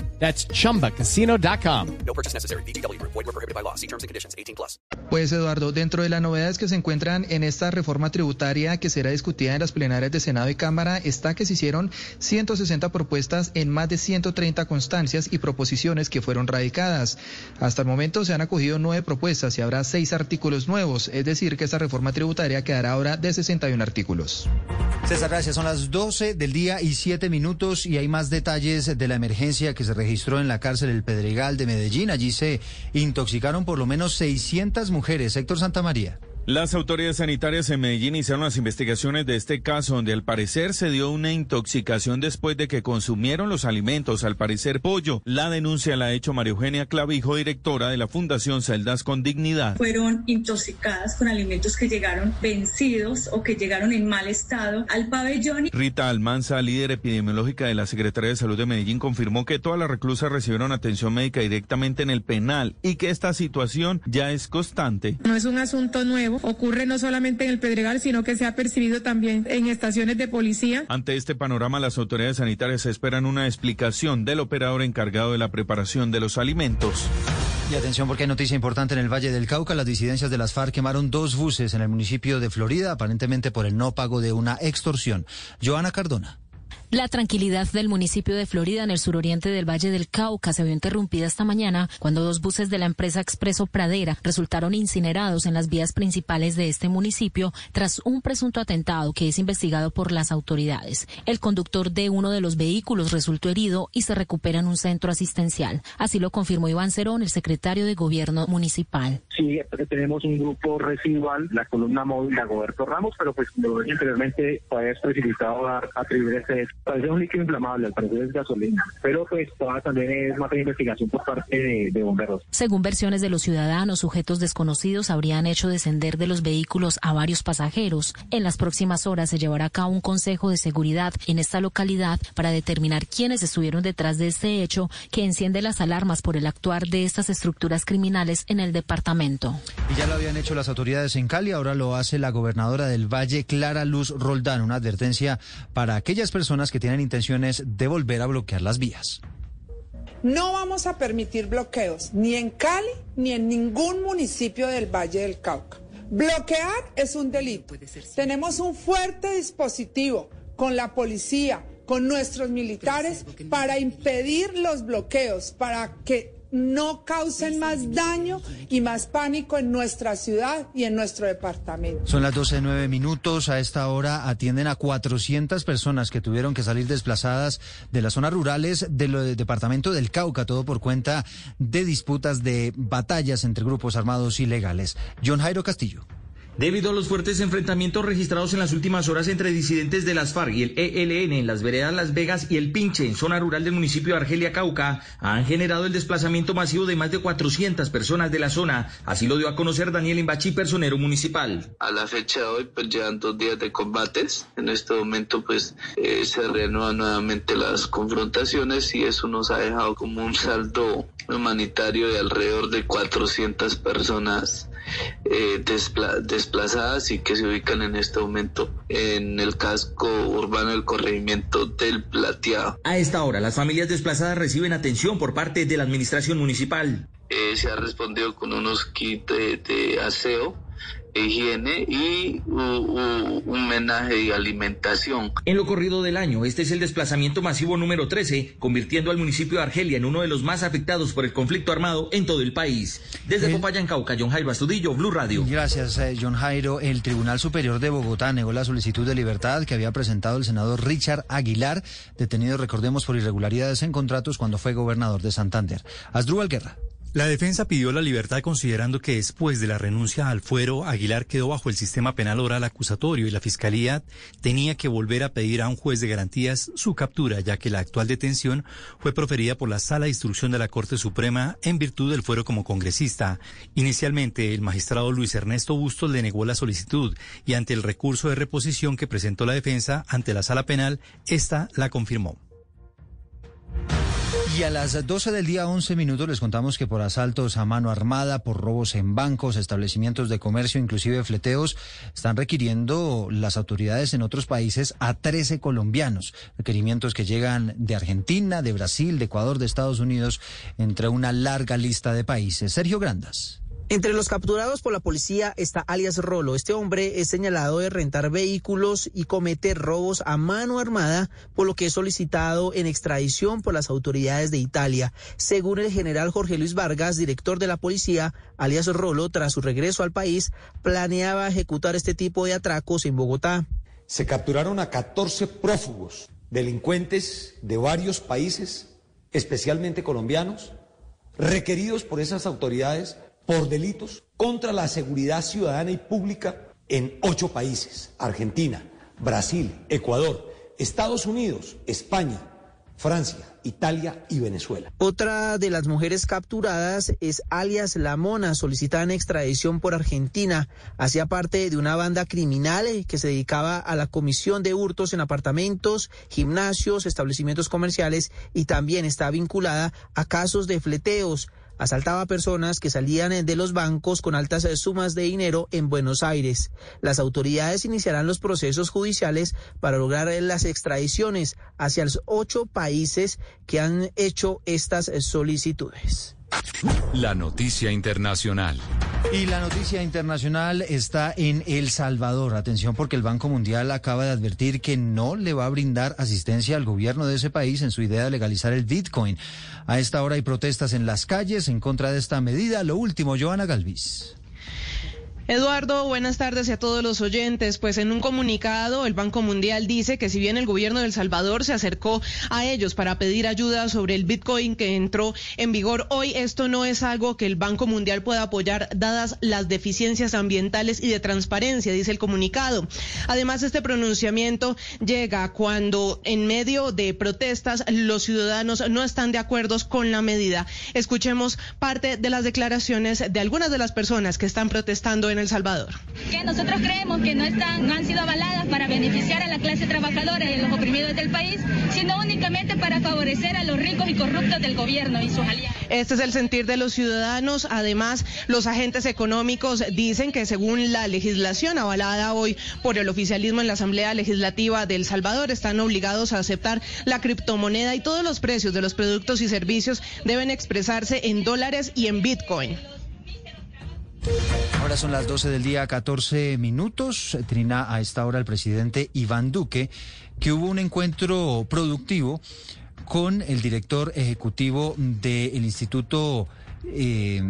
That's chumbacasino.com. No purchase necessary. BGW. Void were prohibited by law. See terms and conditions. 18 plus. Pues Eduardo, dentro de las novedades que se encuentran en esta reforma tributaria que será discutida en las plenarias de Senado y Cámara está que se hicieron 160 propuestas en más de 130 constancias y proposiciones que fueron radicadas. Hasta el momento se han acogido nueve propuestas y habrá seis artículos nuevos, es decir, que esta reforma tributaria quedará ahora de 61 artículos. César, gracias. Son las 12 del día y 7 minutos y hay más detalles de la emergencia que se registró en la cárcel El Pedregal de Medellín. Allí se intoxicaron por lo menos 600 mujeres. Héctor Santamaría. Las autoridades sanitarias en Medellín iniciaron las investigaciones de este caso donde al parecer se dio una intoxicación después de que consumieron los alimentos, al parecer pollo. La denuncia la ha hecho María Eugenia Clavijo, directora de la Fundación Celdas con Dignidad. Fueron intoxicadas con alimentos que llegaron vencidos o que llegaron en mal estado al pabellón. Rita Almanza, líder epidemiológica de la Secretaría de Salud de Medellín, confirmó que todas las reclusas recibieron atención médica directamente en el penal y que esta situación ya es constante. No es un asunto nuevo ocurre no solamente en el Pedregal, sino que se ha percibido también en estaciones de policía. Ante este panorama, las autoridades sanitarias esperan una explicación del operador encargado de la preparación de los alimentos. Y atención porque hay noticia importante en el Valle del Cauca. Las disidencias de las FARC quemaron dos buses en el municipio de Florida, aparentemente por el no pago de una extorsión. Joana Cardona. La tranquilidad del municipio de Florida en el suroriente del Valle del Cauca se vio interrumpida esta mañana cuando dos buses de la empresa Expreso Pradera resultaron incinerados en las vías principales de este municipio tras un presunto atentado que es investigado por las autoridades. El conductor de uno de los vehículos resultó herido y se recupera en un centro asistencial. Así lo confirmó Iván Cerón, el secretario de Gobierno Municipal. Sí, tenemos un grupo residual, la columna móvil de Goberto Ramos, pero pues lo anteriormente, fue especificado a atribuir ese Parece un líquido inflamable, al parecer es gasolina, pero pues toda también es más de investigación por parte de, de, bomberos. Según versiones de los ciudadanos, sujetos desconocidos habrían hecho descender de los vehículos a varios pasajeros. En las próximas horas se llevará a cabo un consejo de seguridad en esta localidad para determinar quiénes estuvieron detrás de este hecho que enciende las alarmas por el actuar de estas estructuras criminales en el departamento. Y ya lo habían hecho las autoridades en Cali, ahora lo hace la gobernadora del Valle, Clara Luz Roldán, una advertencia para aquellas personas que tienen intenciones de volver a bloquear las vías. No vamos a permitir bloqueos ni en Cali ni en ningún municipio del Valle del Cauca. Bloquear es un delito. Tenemos un fuerte dispositivo con la policía, con nuestros militares para impedir los bloqueos, para que no causen más daño y más pánico en nuestra ciudad y en nuestro departamento. Son las 12 nueve minutos. A esta hora atienden a 400 personas que tuvieron que salir desplazadas de las zonas rurales del departamento del Cauca, todo por cuenta de disputas de batallas entre grupos armados ilegales. John Jairo Castillo. Debido a los fuertes enfrentamientos registrados en las últimas horas entre disidentes de las FARC y el ELN en las veredas Las Vegas y el Pinche en zona rural del municipio de Argelia, Cauca, han generado el desplazamiento masivo de más de 400 personas de la zona. Así lo dio a conocer Daniel Imbachi, personero municipal. A la fecha de hoy, pues llevan dos días de combates. En este momento, pues eh, se reanudan nuevamente las confrontaciones y eso nos ha dejado como un saldo humanitario de alrededor de 400 personas eh, despla desplazadas y que se ubican en este momento en el casco urbano del corregimiento del Plateado. A esta hora, las familias desplazadas reciben atención por parte de la administración municipal. Eh, se ha respondido con unos kits de, de aseo higiene y uh, uh, un homenaje y alimentación. En lo corrido del año, este es el desplazamiento masivo número 13, convirtiendo al municipio de Argelia en uno de los más afectados por el conflicto armado en todo el país. Desde el... Popayán, Cauca, John Jairo Astudillo, Blue Radio. Gracias, eh, John Jairo. El Tribunal Superior de Bogotá negó la solicitud de libertad que había presentado el senador Richard Aguilar, detenido, recordemos, por irregularidades en contratos cuando fue gobernador de Santander. Asdrúbal Guerra. La defensa pidió la libertad considerando que después de la renuncia al fuero, Aguilar quedó bajo el sistema penal oral acusatorio y la fiscalía tenía que volver a pedir a un juez de garantías su captura, ya que la actual detención fue proferida por la Sala de Instrucción de la Corte Suprema en virtud del fuero como congresista. Inicialmente, el magistrado Luis Ernesto Bustos le negó la solicitud y ante el recurso de reposición que presentó la defensa ante la Sala Penal, esta la confirmó. Y a las 12 del día 11 minutos les contamos que por asaltos a mano armada, por robos en bancos, establecimientos de comercio, inclusive fleteos, están requiriendo las autoridades en otros países a 13 colombianos. Requerimientos que llegan de Argentina, de Brasil, de Ecuador, de Estados Unidos, entre una larga lista de países. Sergio Grandas. Entre los capturados por la policía está alias Rolo. Este hombre es señalado de rentar vehículos y cometer robos a mano armada, por lo que es solicitado en extradición por las autoridades de Italia. Según el general Jorge Luis Vargas, director de la policía, alias Rolo, tras su regreso al país, planeaba ejecutar este tipo de atracos en Bogotá. Se capturaron a 14 prófugos, delincuentes de varios países, especialmente colombianos, requeridos por esas autoridades por delitos contra la seguridad ciudadana y pública en ocho países, Argentina, Brasil, Ecuador, Estados Unidos, España, Francia, Italia y Venezuela. Otra de las mujeres capturadas es alias La Mona, solicitada en extradición por Argentina. Hacía parte de una banda criminal que se dedicaba a la comisión de hurtos en apartamentos, gimnasios, establecimientos comerciales y también está vinculada a casos de fleteos asaltaba a personas que salían de los bancos con altas sumas de dinero en Buenos Aires. Las autoridades iniciarán los procesos judiciales para lograr las extradiciones hacia los ocho países que han hecho estas solicitudes. La noticia internacional. Y la noticia internacional está en El Salvador. Atención porque el Banco Mundial acaba de advertir que no le va a brindar asistencia al gobierno de ese país en su idea de legalizar el Bitcoin. A esta hora hay protestas en las calles en contra de esta medida. Lo último, Joana Galvis. Eduardo, buenas tardes a todos los oyentes. Pues en un comunicado, el Banco Mundial dice que si bien el gobierno de El Salvador se acercó a ellos para pedir ayuda sobre el Bitcoin que entró en vigor hoy, esto no es algo que el Banco Mundial pueda apoyar dadas las deficiencias ambientales y de transparencia, dice el comunicado. Además, este pronunciamiento llega cuando en medio de protestas los ciudadanos no están de acuerdo con la medida. Escuchemos parte de las declaraciones de algunas de las personas que están protestando en El Salvador. Que nosotros creemos que no, están, no han sido avaladas para beneficiar a la clase trabajadora y a los oprimidos del país, sino únicamente para favorecer a los ricos y corruptos del gobierno y sus aliados. Este es el sentir de los ciudadanos. Además, los agentes económicos dicen que según la legislación avalada hoy por el oficialismo en la Asamblea Legislativa de El Salvador, están obligados a aceptar la criptomoneda y todos los precios de los productos y servicios deben expresarse en dólares y en Bitcoin. Son las 12 del día, 14 minutos. Trina a esta hora el presidente Iván Duque, que hubo un encuentro productivo con el director ejecutivo del Instituto eh,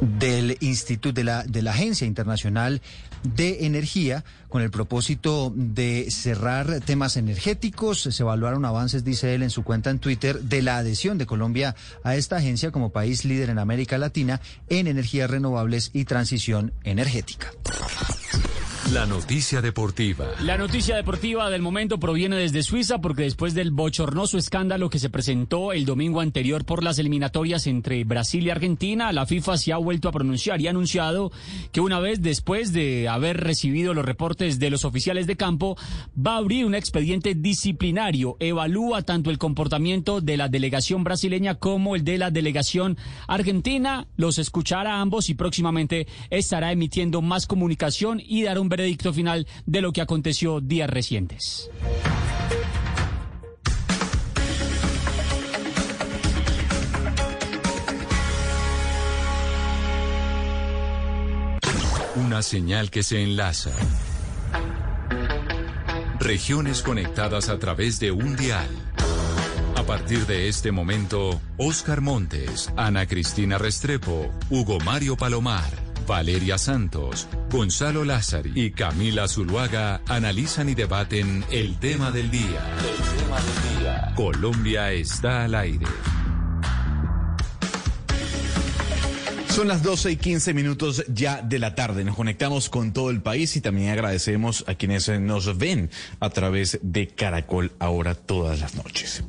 del Instituto de la, de la Agencia Internacional de Energía con el propósito de cerrar temas energéticos. Se evaluaron avances, dice él en su cuenta en Twitter, de la adhesión de Colombia a esta agencia como país líder en América Latina en energías renovables y transición energética. La noticia deportiva. La noticia deportiva del momento proviene desde Suiza porque después del bochornoso escándalo que se presentó el domingo anterior por las eliminatorias entre Brasil y Argentina, la FIFA se ha vuelto a pronunciar y ha anunciado que una vez después de haber recibido los reportes de los oficiales de campo, va a abrir un expediente disciplinario. Evalúa tanto el comportamiento de la delegación brasileña como el de la delegación argentina. Los escuchará ambos y próximamente estará emitiendo más comunicación y dar un veredicto final de lo que aconteció días recientes. Una señal que se enlaza. Regiones conectadas a través de un dial. A partir de este momento, Oscar Montes, Ana Cristina Restrepo, Hugo Mario Palomar, Valeria Santos, Gonzalo Lázari y Camila Zuluaga analizan y debaten el tema del día. El tema del día. Colombia está al aire. Son las 12 y 15 minutos ya de la tarde. Nos conectamos con todo el país y también agradecemos a quienes nos ven a través de Caracol ahora todas las noches.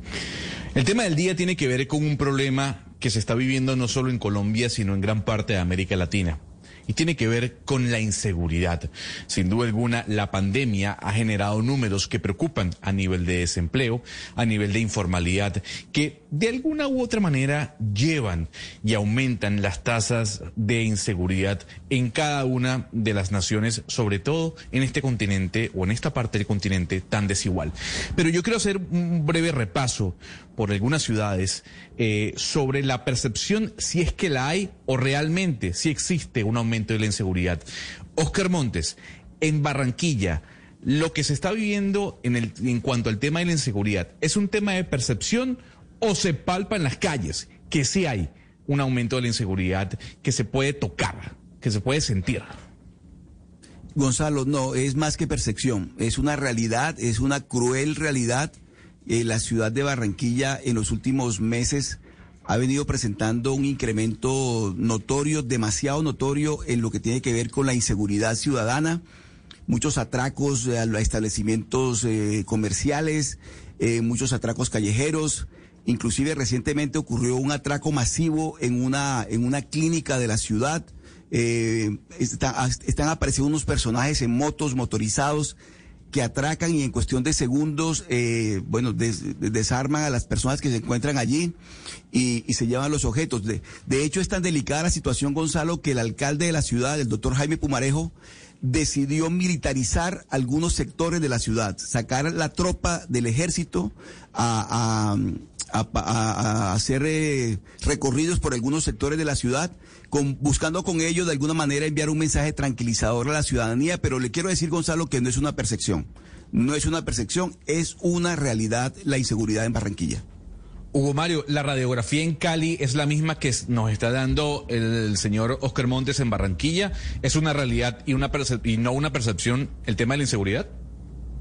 El tema del día tiene que ver con un problema que se está viviendo no solo en Colombia, sino en gran parte de América Latina. y tiene que ver con la inseguridad. Sin duda alguna, la pandemia ha generado números que preocupan a nivel de desempleo, a nivel de informalidad, que de alguna u otra manera llevan y aumentan las tasas de inseguridad en cada una de las naciones, sobre todo en este continente o en esta parte del continente tan desigual. Pero yo quiero hacer un breve repaso por algunas ciudades eh, sobre la percepción, si es que la hay o realmente si existe un aumento de la inseguridad. Oscar Montes, en Barranquilla, lo que se está viviendo en, el, en cuanto al tema de la inseguridad, ¿es un tema de percepción o se palpa en las calles que sí hay un aumento de la inseguridad que se puede tocar, que se puede sentir? Gonzalo, no, es más que percepción, es una realidad, es una cruel realidad. Eh, la ciudad de Barranquilla en los últimos meses ha venido presentando un incremento notorio, demasiado notorio en lo que tiene que ver con la inseguridad ciudadana, muchos atracos a establecimientos eh, comerciales, eh, muchos atracos callejeros. Inclusive recientemente ocurrió un atraco masivo en una, en una clínica de la ciudad. Eh, están apareciendo unos personajes en motos motorizados que atracan y en cuestión de segundos, eh, bueno, desarman a las personas que se encuentran allí y, se llevan los objetos. De, de, hecho, es tan delicada la situación, Gonzalo, que el alcalde de la ciudad, el doctor Jaime Pumarejo, decidió militarizar algunos sectores de la ciudad, sacar la tropa del ejército a, hacer eh, recorridos por algunos sectores de la ciudad buscando con ello de alguna manera enviar un mensaje tranquilizador a la ciudadanía, pero le quiero decir, Gonzalo, que no es una percepción. No es una percepción, es una realidad la inseguridad en Barranquilla. Hugo Mario, la radiografía en Cali es la misma que nos está dando el señor Oscar Montes en Barranquilla. ¿Es una realidad y, una y no una percepción el tema de la inseguridad?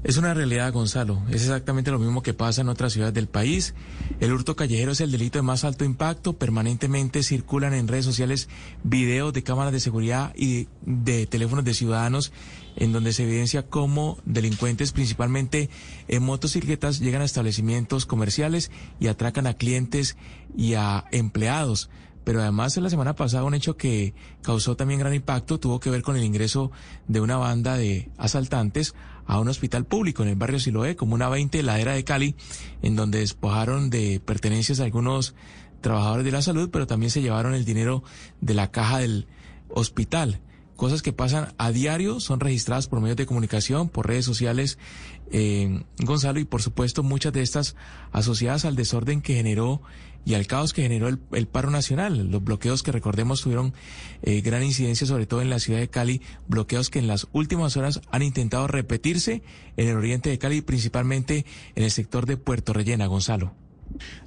Es una realidad, Gonzalo. Es exactamente lo mismo que pasa en otras ciudades del país. El hurto callejero es el delito de más alto impacto. Permanentemente circulan en redes sociales videos de cámaras de seguridad y de teléfonos de ciudadanos en donde se evidencia cómo delincuentes, principalmente en motocicletas, llegan a establecimientos comerciales y atracan a clientes y a empleados pero además en la semana pasada un hecho que causó también gran impacto tuvo que ver con el ingreso de una banda de asaltantes a un hospital público en el barrio Siloé, como una 20 ladera de Cali, en donde despojaron de pertenencias a algunos trabajadores de la salud, pero también se llevaron el dinero de la caja del hospital. Cosas que pasan a diario, son registradas por medios de comunicación, por redes sociales, eh, Gonzalo, y por supuesto muchas de estas asociadas al desorden que generó y al caos que generó el, paro nacional. Los bloqueos que recordemos tuvieron eh, gran incidencia, sobre todo en la ciudad de Cali, bloqueos que en las últimas horas han intentado repetirse en el oriente de Cali, principalmente en el sector de Puerto Rellena, Gonzalo.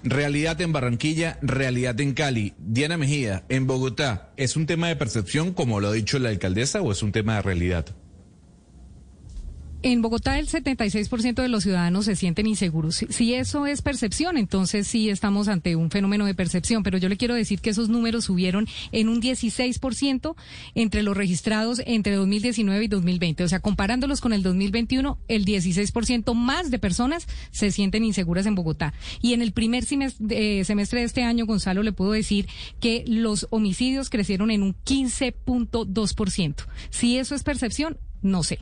Realidad en Barranquilla, realidad en Cali. Diana Mejía, en Bogotá, ¿es un tema de percepción, como lo ha dicho la alcaldesa, o es un tema de realidad? En Bogotá el 76% de los ciudadanos se sienten inseguros. Si, eso es percepción, entonces sí estamos ante un fenómeno de percepción, pero yo le quiero decir que esos números subieron en un 16% entre los registrados entre 2019 y 2020. O sea, comparándolos con el 2021, el 16% más de personas se sienten inseguras en Bogotá. Y en el primer semestre, eh, semestre de este año, Gonzalo, le puedo decir que los homicidios crecieron en un 15.2%. Si eso es percepción, no sé.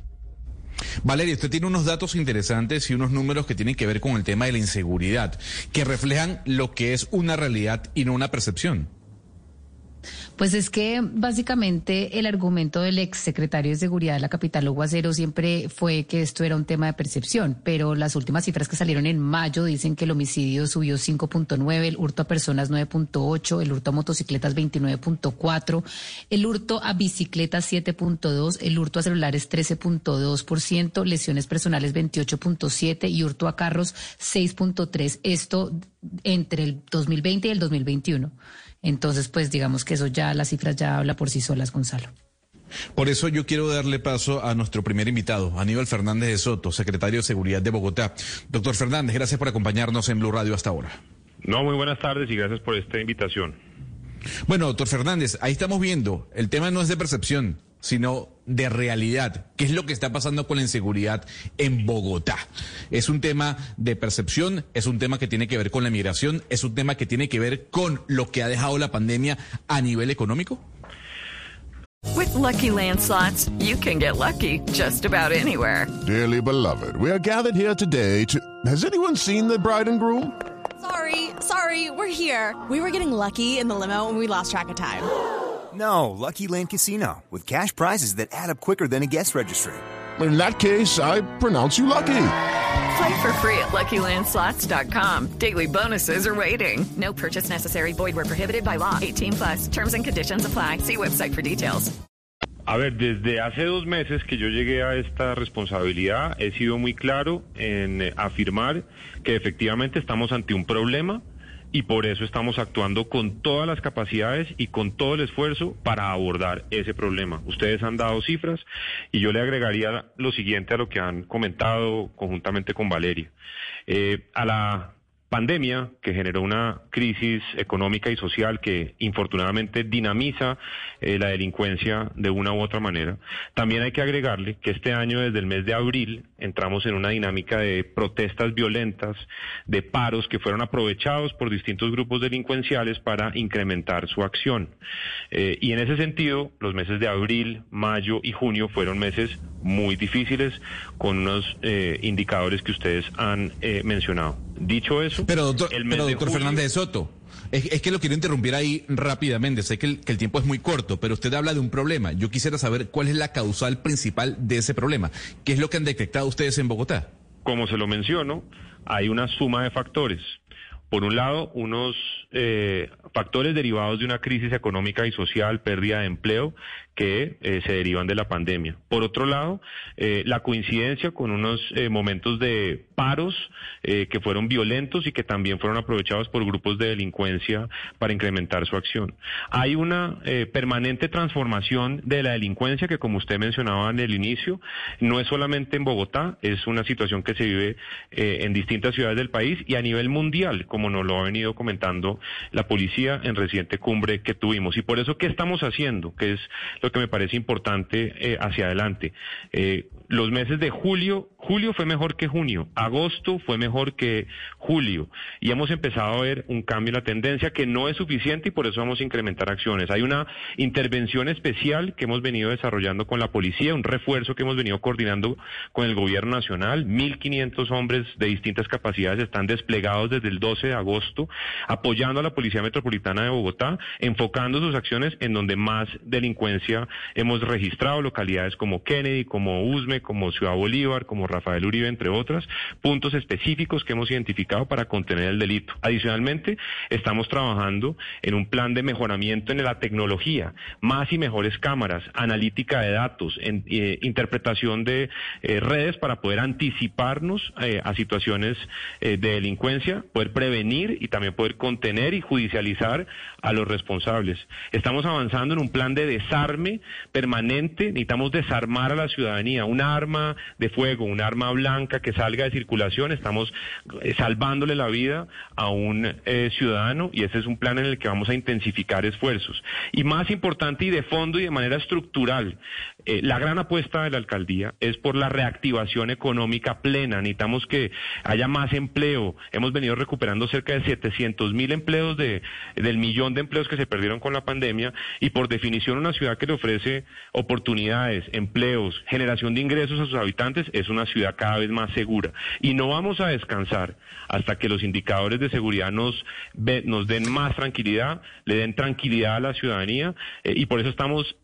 Valeria, usted tiene unos datos interesantes y unos números que tienen que ver con el tema de la inseguridad, que reflejan lo que es una realidad y no una percepción. Pues es que básicamente el argumento del ex secretario de Seguridad de la capital, Hugo Acero, siempre fue que esto era un tema de percepción, pero las últimas cifras que salieron en mayo dicen que el homicidio subió 5.9, el hurto a personas 9.8, el hurto a motocicletas 29.4, el hurto a bicicletas 7.2, el hurto a celulares 13.2%, lesiones personales 28.7 y hurto a carros 6.3. Esto entre el 2020 y el 2021. Entonces, pues digamos que eso ya, las cifras ya habla por sí solas, Gonzalo. Por eso yo quiero darle paso a nuestro primer invitado, Aníbal Fernández de Soto, secretario de Seguridad de Bogotá. Doctor Fernández, gracias por acompañarnos en Blue Radio hasta ahora. No, muy buenas tardes y gracias por esta invitación. Bueno, doctor Fernández, ahí estamos viendo, el tema no es de percepción, sino de realidad. ¿Qué es lo que está pasando con la inseguridad en Bogotá? Es un tema de percepción, es un tema que tiene que ver con la migración, es un tema que tiene que ver con lo que ha dejado la pandemia a nivel económico. With Lucky Land slots, you can get lucky just about anywhere. Dearly beloved, we are gathered here today to. Has anyone seen the bride and groom? Sorry, sorry, we're here. We were getting lucky in the limo and we lost track of time. No, Lucky Land Casino, with cash prizes that add up quicker than a guest registry. In that case, I pronounce you lucky. Play for free at LuckyLandSlots.com. Daily bonuses are waiting. No purchase necessary. Void where prohibited by law. 18 plus. Terms and conditions apply. See website for details. A ver, desde hace dos meses que yo llegué a esta responsabilidad, he sido muy claro en eh, afirmar que efectivamente estamos ante un problema y por eso estamos actuando con todas las capacidades y con todo el esfuerzo para abordar ese problema. Ustedes han dado cifras y yo le agregaría lo siguiente a lo que han comentado conjuntamente con Valeria. Eh, a la pandemia que generó una crisis económica y social que infortunadamente dinamiza eh, la delincuencia de una u otra manera. También hay que agregarle que este año, desde el mes de abril, entramos en una dinámica de protestas violentas, de paros que fueron aprovechados por distintos grupos delincuenciales para incrementar su acción. Eh, y en ese sentido, los meses de abril, mayo y junio fueron meses muy difíciles con unos eh, indicadores que ustedes han mencionado. Dicho eso, pero doctor, pero doctor Fernández Soto, es, que lo quiero interrumpir ahí rápidamente. Sé que el, que el, tiempo es muy corto, pero usted habla de un problema. Yo quisiera saber cuál es la causal principal de ese problema. ¿Qué es lo que han detectado ustedes en Bogotá? Como se lo menciono, hay una suma de factores. Por un lado, unos eh, factores derivados de una crisis económica y social, pérdida de empleo, que eh, se derivan de la pandemia. Por otro lado, eh, la coincidencia con unos momentos de paros que fueron violentos y que también fueron aprovechados por grupos de delincuencia para incrementar su acción. Hay una permanente transformación de la delincuencia que, como usted mencionaba en el inicio, no es solamente en Bogotá, es una situación que se vive en distintas ciudades del país y a nivel mundial, como nos lo ha venido comentando la policía en reciente cumbre que tuvimos. Y por eso, ¿qué estamos haciendo? Que es lo que me parece importante eh, hacia adelante. Eh, los meses de julio, julio fue mejor que junio, agosto fue mejor que julio y hemos empezado a ver un cambio en la tendencia que no es suficiente y por eso vamos a incrementar acciones. Hay una intervención especial que hemos venido desarrollando con la policía, un refuerzo que hemos venido coordinando con el gobierno nacional. 1.500 hombres de distintas capacidades están desplegados desde el 12 de agosto apoyando a la Policía Metropolitana de Bogotá, enfocando sus acciones en donde más delincuencia hemos registrado, localidades como Kennedy, como Usme, como Ciudad Bolívar, como Rafael Uribe, entre otras, puntos específicos que hemos identificado para contener el delito. Adicionalmente, estamos trabajando en un plan de mejoramiento en la tecnología, más y mejores cámaras, analítica de datos, eh, interpretación de eh, redes para poder anticiparnos eh, a situaciones de delincuencia, poder prevenir y también poder contener y judicializar a los responsables. Estamos avanzando en un plan de desarme permanente, necesitamos desarmar a la ciudadanía, una arma de fuego, un arma blanca que salga de circulación, estamos eh, salvándole la vida a un eh, ciudadano y ese es un plan en el que vamos a intensificar esfuerzos. Y más importante y de fondo y de manera estructural, eh, la gran apuesta de la alcaldía es por la reactivación económica plena. Necesitamos que haya más empleo. Hemos venido recuperando cerca de 700 mil empleos de, del millón de empleos que se perdieron con la pandemia y por definición una ciudad que le ofrece oportunidades, empleos, generación de ingresos a sus habitantes, es una ciudad cada vez más segura. Y no vamos a descansar hasta que los indicadores de seguridad nos, nos den más tranquilidad, le den tranquilidad a la ciudadanía, eh, y por eso estamos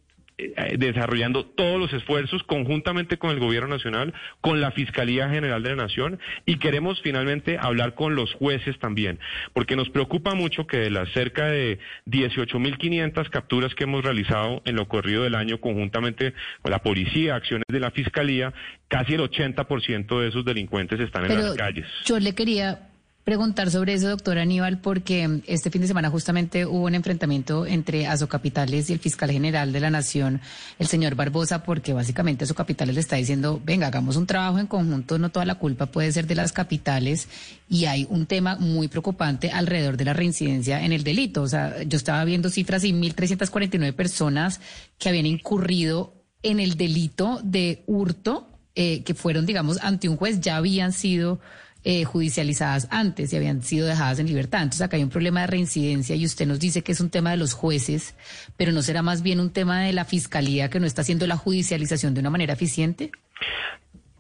desarrollando todos los esfuerzos conjuntamente con el Gobierno Nacional, con la Fiscalía General de la Nación y queremos finalmente hablar con los jueces también, porque nos preocupa mucho que de las cerca de 18.500 capturas que hemos realizado en lo corrido del año conjuntamente con la policía, acciones de la Fiscalía, casi el 80% de esos delincuentes están en las calles. Yo le quería preguntar sobre eso, doctor Aníbal, porque este fin de semana justamente hubo un enfrentamiento entre Azocapitales y el fiscal general de la Nación, el señor Barbosa, porque básicamente Azocapitales le está diciendo, venga, hagamos un trabajo en conjunto, no toda la culpa puede ser de las capitales, y hay un tema muy preocupante alrededor de la reincidencia en el delito. O sea, yo estaba viendo cifras y 1.349 personas que habían incurrido en el delito de hurto, eh, que fueron, digamos, ante un juez, ya habían sido eh, judicializadas antes y habían sido dejadas en libertad. Entonces acá hay un problema de reincidencia y usted nos dice que es un tema de los jueces, pero ¿no será más bien un tema de la fiscalía que no está haciendo la judicialización de una manera eficiente?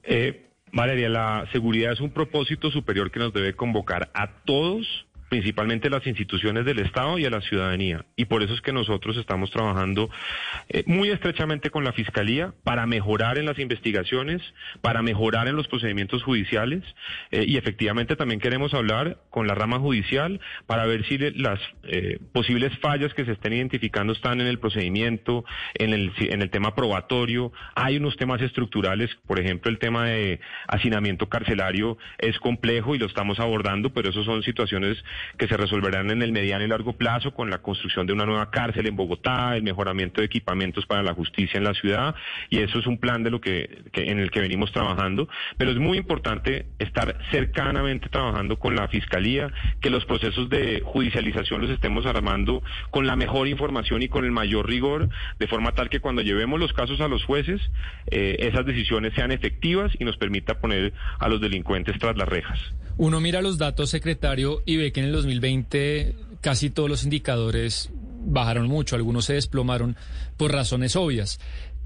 Eh, Valeria, la seguridad es un propósito superior que nos debe convocar a todos principalmente las instituciones del Estado y a la ciudadanía. Y por eso es que nosotros estamos trabajando eh, muy estrechamente con la Fiscalía para mejorar en las investigaciones, para mejorar en los procedimientos judiciales eh, y efectivamente también queremos hablar con la rama judicial para ver si las eh, posibles fallas que se estén identificando están en el procedimiento, en el, en el tema probatorio. Hay unos temas estructurales, por ejemplo, el tema de hacinamiento carcelario es complejo y lo estamos abordando, pero eso son situaciones que se resolverán en el mediano y largo plazo con la construcción de una nueva cárcel en Bogotá, el mejoramiento de equipamientos para la justicia en la ciudad y eso es un plan de lo que, en el que venimos trabajando, pero es muy importante estar cercanamente trabajando con la fiscalía, que los procesos de judicialización los estemos armando con la mejor información y con el mayor rigor, de forma tal que cuando llevemos los casos a los jueces, eh, esas decisiones sean efectivas y nos permita poner a los delincuentes tras las rejas. Uno mira los datos, secretario, y ve que en el 2020 casi todos los indicadores bajaron mucho, algunos se desplomaron por razones obvias.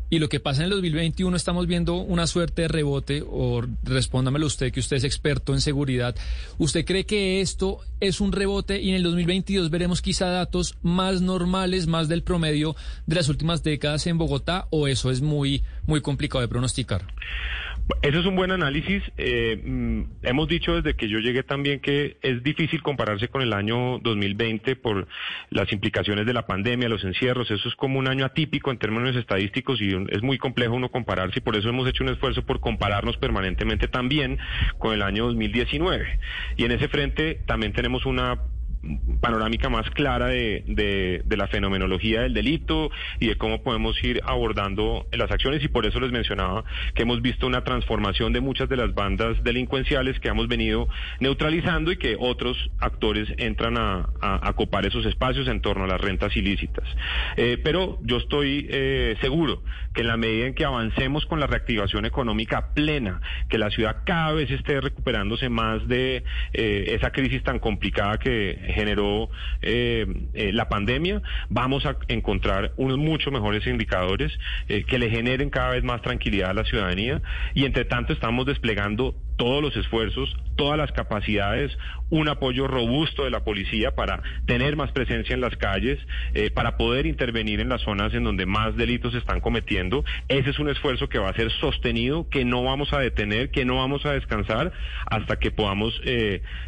Y lo que pasa en el 2021 estamos viendo una suerte de rebote, o respóndamelo usted, que usted es experto en seguridad. ¿Usted cree que esto es un rebote y en el 2022 veremos quizá datos más normales, más del promedio de las últimas décadas en Bogotá, o eso es muy, muy complicado de pronosticar? Eso es un buen análisis. Eh, mm, hemos dicho desde que yo llegué también que es difícil compararse con el año 2020 por las implicaciones de la pandemia, los encierros. Eso es como un año atípico en términos estadísticos y es muy complejo uno compararse y por eso hemos hecho un esfuerzo por compararnos permanentemente también con el año 2019. Y en ese frente también tenemos una panorámica más clara de, de, la fenomenología del delito y de cómo podemos ir abordando las acciones y por eso les mencionaba que hemos visto una transformación de muchas de las bandas delincuenciales que hemos venido neutralizando y que otros actores entran a, a, copar esos espacios en torno a las rentas ilícitas. Eh, pero yo estoy eh, seguro que en la medida en que avancemos con la reactivación económica plena, que la ciudad cada vez esté recuperándose más de eh, esa crisis tan complicada que generó eh, eh, la pandemia, vamos a encontrar unos mucho mejores indicadores eh, que le generen cada vez más tranquilidad a la ciudadanía y entre tanto estamos desplegando todos los esfuerzos, todas las capacidades, un apoyo robusto de la policía para tener más presencia en las calles, para poder intervenir en las zonas en donde más delitos se están cometiendo. Ese es un esfuerzo que va a ser sostenido, que no vamos a detener, que no vamos a descansar hasta que podamos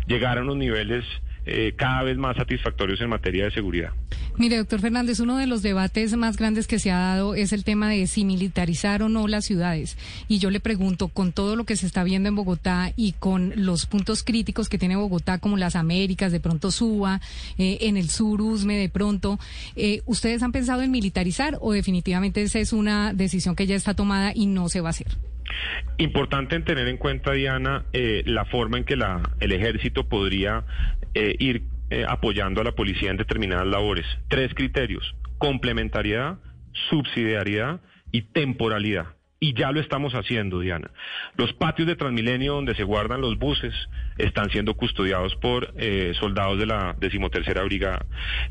llegar a unos niveles eh, cada vez más satisfactorios en materia de seguridad. Mire, doctor Fernández, uno de los debates más grandes que se ha dado es el tema de si militarizar o no las ciudades. Y yo le pregunto, con todo lo que se está viendo en Bogotá y con los puntos críticos que tiene Bogotá, como las Américas, de pronto Suba, eh, en el sur Usme, de pronto, eh, ¿ustedes han pensado en militarizar o definitivamente esa es una decisión que ya está tomada y no se va a hacer? Importante tener en cuenta, Diana, eh, la forma en que la, el ejército podría eh, ir eh, apoyando a la policía en determinadas labores. Tres criterios, complementariedad, subsidiariedad y temporalidad. Y ya lo estamos haciendo, Diana. Los patios de Transmilenio donde se guardan los buses están siendo custodiados por eh, soldados de la decimotercera brigada.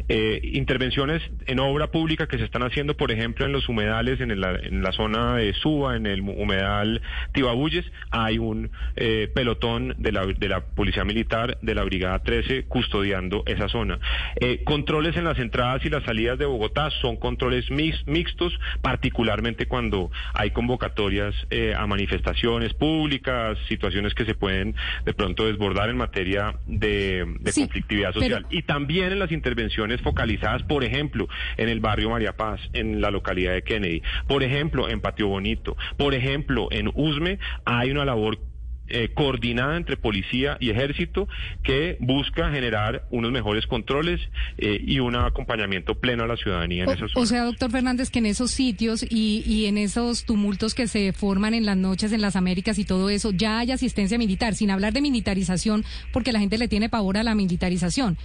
Eh, intervenciones en obra pública que se están haciendo, por ejemplo, en los humedales, en, la zona de Suba, en el humedal Tibabuyes, hay un eh, pelotón de la, de la Policía Militar de la Brigada 13 custodiando esa zona. controles en las entradas y las salidas de Bogotá son controles mixtos, particularmente cuando hay convocatorias convocatorias eh, a manifestaciones públicas, situaciones que se pueden de pronto desbordar en materia de, conflictividad social. Y también en las intervenciones focalizadas, por ejemplo, en el barrio María Paz, en la localidad de Kennedy, por ejemplo, en Patio Bonito, por ejemplo, en Usme, hay una labor eh, coordinada entre policía y ejército que busca generar unos mejores controles eh, y un acompañamiento pleno a la ciudadanía en o, esos O sea, doctor Fernández, que en esos sitios y, y en esos tumultos que se forman en las noches en las Américas y todo eso, ya hay asistencia militar, sin hablar de militarización, porque la gente le tiene pavor a la militarización.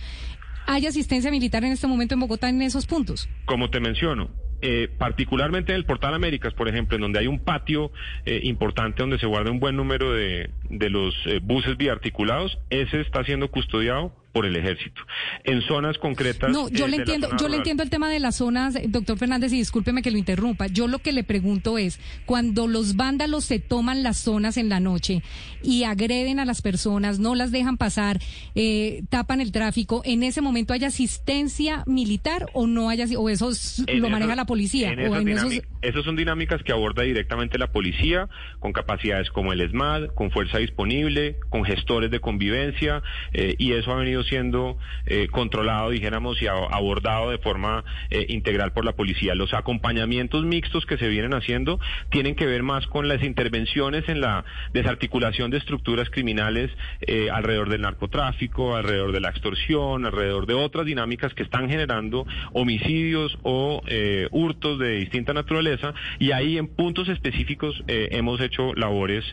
¿Hay asistencia militar en este momento en Bogotá en esos puntos? Como te menciono, eh, particularmente en el Portal Américas, por ejemplo, en donde hay un patio eh, importante donde se guarda un buen número de, de los eh, buses biarticulados, ese está siendo custodiado por el ejército. En zonas concretas. No, yo eh, le entiendo, yo le entiendo el tema de las zonas, doctor Fernández, y discúlpeme que lo interrumpa. Yo lo que le pregunto es, cuando los vándalos se toman las zonas en la noche y agreden a las personas, no las dejan pasar, eh, tapan el tráfico, ¿en ese momento hay asistencia militar o no hay o eso lo maneja la policía? en o esas en esos- esas son dinámicas que aborda directamente la policía, con capacidades como el ESMAD, con fuerza disponible, con gestores de convivencia, eh, y eso ha venido siendo eh, controlado, dijéramos, y abordado de forma eh, integral por la policía. Los acompañamientos mixtos que se vienen haciendo tienen que ver más con las intervenciones en la desarticulación de estructuras criminales eh, alrededor del narcotráfico, alrededor de la extorsión, alrededor de otras dinámicas que están generando homicidios o hurtos de distinta naturaleza y ahí en puntos específicos hemos hecho labores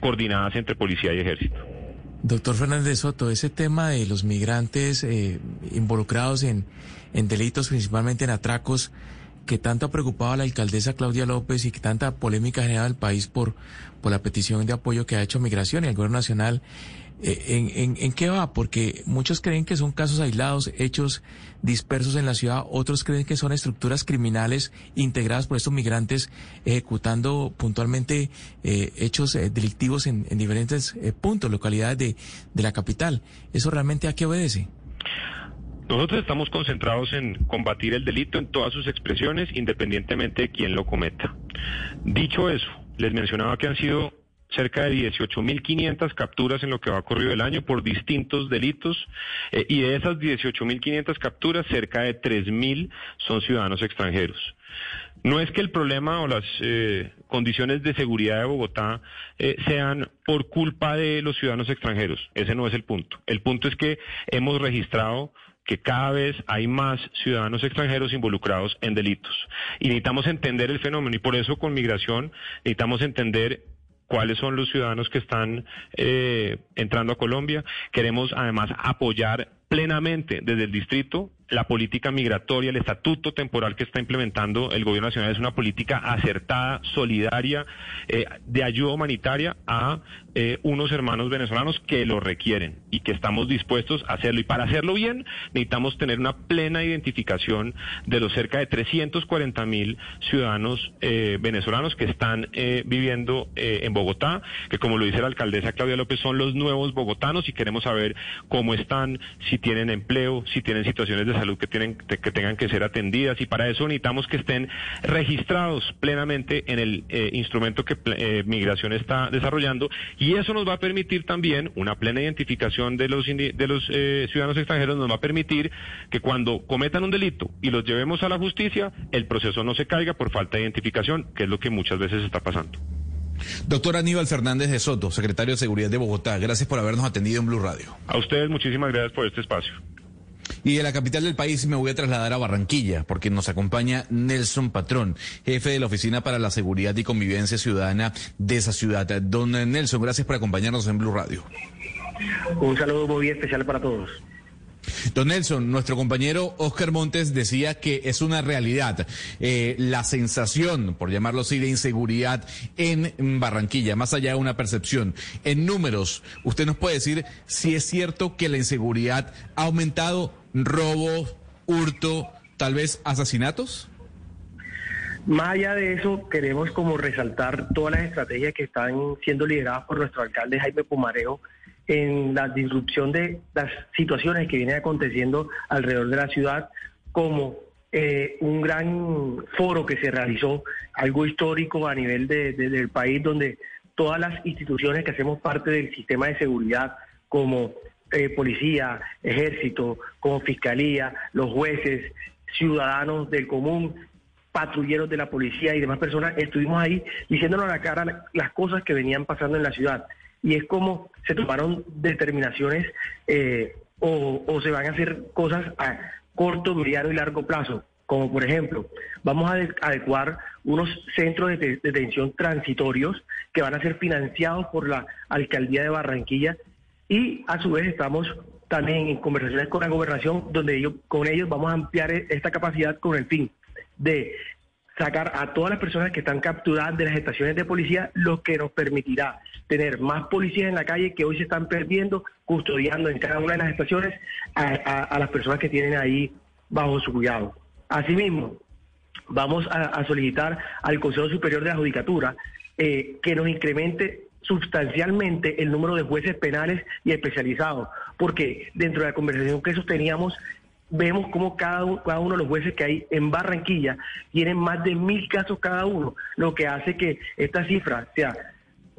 coordinadas entre policía y ejército. Doctor Fernández Soto, ese tema de los migrantes eh, involucrados en, en delitos, principalmente en atracos, que tanto ha preocupado a la alcaldesa Claudia López y que tanta polémica ha generado el país por, por la petición de apoyo que ha hecho Migración y el Gobierno Nacional, en, en, ¿en qué va? Porque muchos creen que son casos aislados, hechos dispersos en la ciudad, otros creen que son estructuras criminales integradas por estos migrantes ejecutando puntualmente eh, hechos eh, delictivos en, en diferentes eh, puntos, localidades de, de la capital. ¿Eso realmente a qué obedece? Nosotros estamos concentrados en combatir el delito en todas sus expresiones, independientemente de quién lo cometa. Dicho eso, les mencionaba que han sido cerca de 18.500 capturas en lo que va corrido el año por distintos delitos eh, y de esas 18.500 capturas, cerca de 3.000 son ciudadanos extranjeros. No es que el problema o las eh, condiciones de seguridad de Bogotá eh, sean por culpa de los ciudadanos extranjeros. Ese no es el punto. El punto es que hemos registrado que cada vez hay más ciudadanos extranjeros involucrados en delitos. Y necesitamos entender el fenómeno y por eso con migración necesitamos entender cuáles son los ciudadanos que están eh, entrando a Colombia. Queremos además apoyar plenamente desde el distrito la política migratoria, el estatuto temporal que está implementando el gobierno nacional es una política acertada, solidaria, eh, de ayuda humanitaria a eh, unos hermanos venezolanos que lo requieren y que estamos dispuestos a hacerlo. Y para hacerlo bien necesitamos tener una plena identificación de los cerca de 340 mil ciudadanos eh, venezolanos que están eh, viviendo eh, en Bogotá, que como lo dice la alcaldesa Claudia López son los nuevos bogotanos y queremos saber cómo están, si tienen empleo, si tienen situaciones de salud que tienen que tengan que ser atendidas y para eso necesitamos que estén registrados plenamente en el eh, instrumento que eh, Migración está desarrollando y eso nos va a permitir también una plena identificación de los indi- de los eh, ciudadanos extranjeros nos va a permitir que cuando cometan un delito y los llevemos a la justicia el proceso no se caiga por falta de identificación que es lo que muchas veces está pasando. Doctor Aníbal Fernández de Soto, secretario de Seguridad de Bogotá, gracias por habernos atendido en Blue Radio. A ustedes muchísimas gracias por este espacio. Y de la capital del país me voy a trasladar a Barranquilla, porque nos acompaña Nelson Patrón, jefe de la Oficina para la Seguridad y Convivencia Ciudadana de esa ciudad. Don Nelson, gracias por acompañarnos en Blue Radio. Un saludo muy especial para todos. Don Nelson, nuestro compañero Oscar Montes decía que es una realidad eh, la sensación, por llamarlo así, de inseguridad en Barranquilla, más allá de una percepción. En números, ¿usted nos puede decir si es cierto que la inseguridad ha aumentado, robo, hurto, tal vez asesinatos? Más allá de eso, queremos como resaltar todas las estrategias que están siendo lideradas por nuestro alcalde Jaime Pumarejo en la disrupción de las situaciones que vienen aconteciendo alrededor de la ciudad, como eh, un gran foro que se realizó, algo histórico a nivel de- de- del país, donde todas las instituciones que hacemos parte del sistema de seguridad, como eh, policía, ejército, como fiscalía, los jueces, ciudadanos del común, patrulleros de la policía y demás personas, estuvimos ahí diciéndonos a la cara las cosas que venían pasando en la ciudad. Y es como se tomaron determinaciones eh, o, o se van a hacer cosas a corto, mediano y largo plazo. Como por ejemplo, vamos a de- adecuar unos centros de de detención transitorios que van a ser financiados por la alcaldía de Barranquilla y a su vez estamos también en conversaciones con la gobernación donde ellos, con ellos vamos a ampliar e- esta capacidad con el fin de sacar a todas las personas que están capturadas de las estaciones de policía, lo que nos permitirá tener más policías en la calle que hoy se están perdiendo, custodiando en cada una de las estaciones a, las personas que tienen ahí bajo su cuidado. Asimismo, vamos a, solicitar al Consejo Superior de la Judicatura eh, que nos incremente sustancialmente el número de jueces penales y especializados, porque dentro de la conversación que sosteníamos vemos como cada, cada uno de los jueces que hay en Barranquilla tienen más de mil casos cada uno, lo que hace que esta cifra sea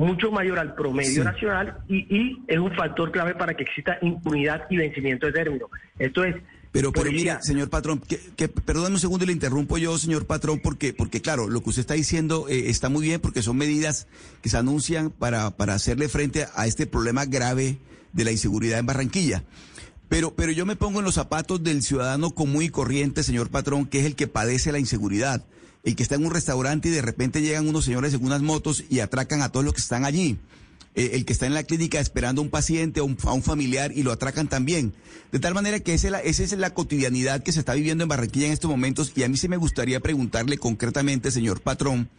mucho mayor al promedio nacional y, es un factor clave para que exista impunidad y vencimiento de término. Esto es pero, pero mira, señor patrón, que, que perdóneme un segundo y le interrumpo yo, señor patrón, porque, porque claro, lo que usted está diciendo eh, está muy bien porque son medidas que se anuncian para, para hacerle frente a este problema grave de la inseguridad en Barranquilla. Pero, pero yo me pongo en los zapatos del ciudadano común y corriente, señor patrón, que es el que padece la inseguridad, el que está en un restaurante y de repente llegan unos señores en unas motos y atracan a todos los que están allí. Eh, el que está en la clínica esperando a un paciente o a un familiar y lo atracan también. De tal manera que esa es, la, cotidianidad que se está viviendo en Barranquilla en estos momentos y a mí sí me gustaría preguntarle concretamente, señor patrón,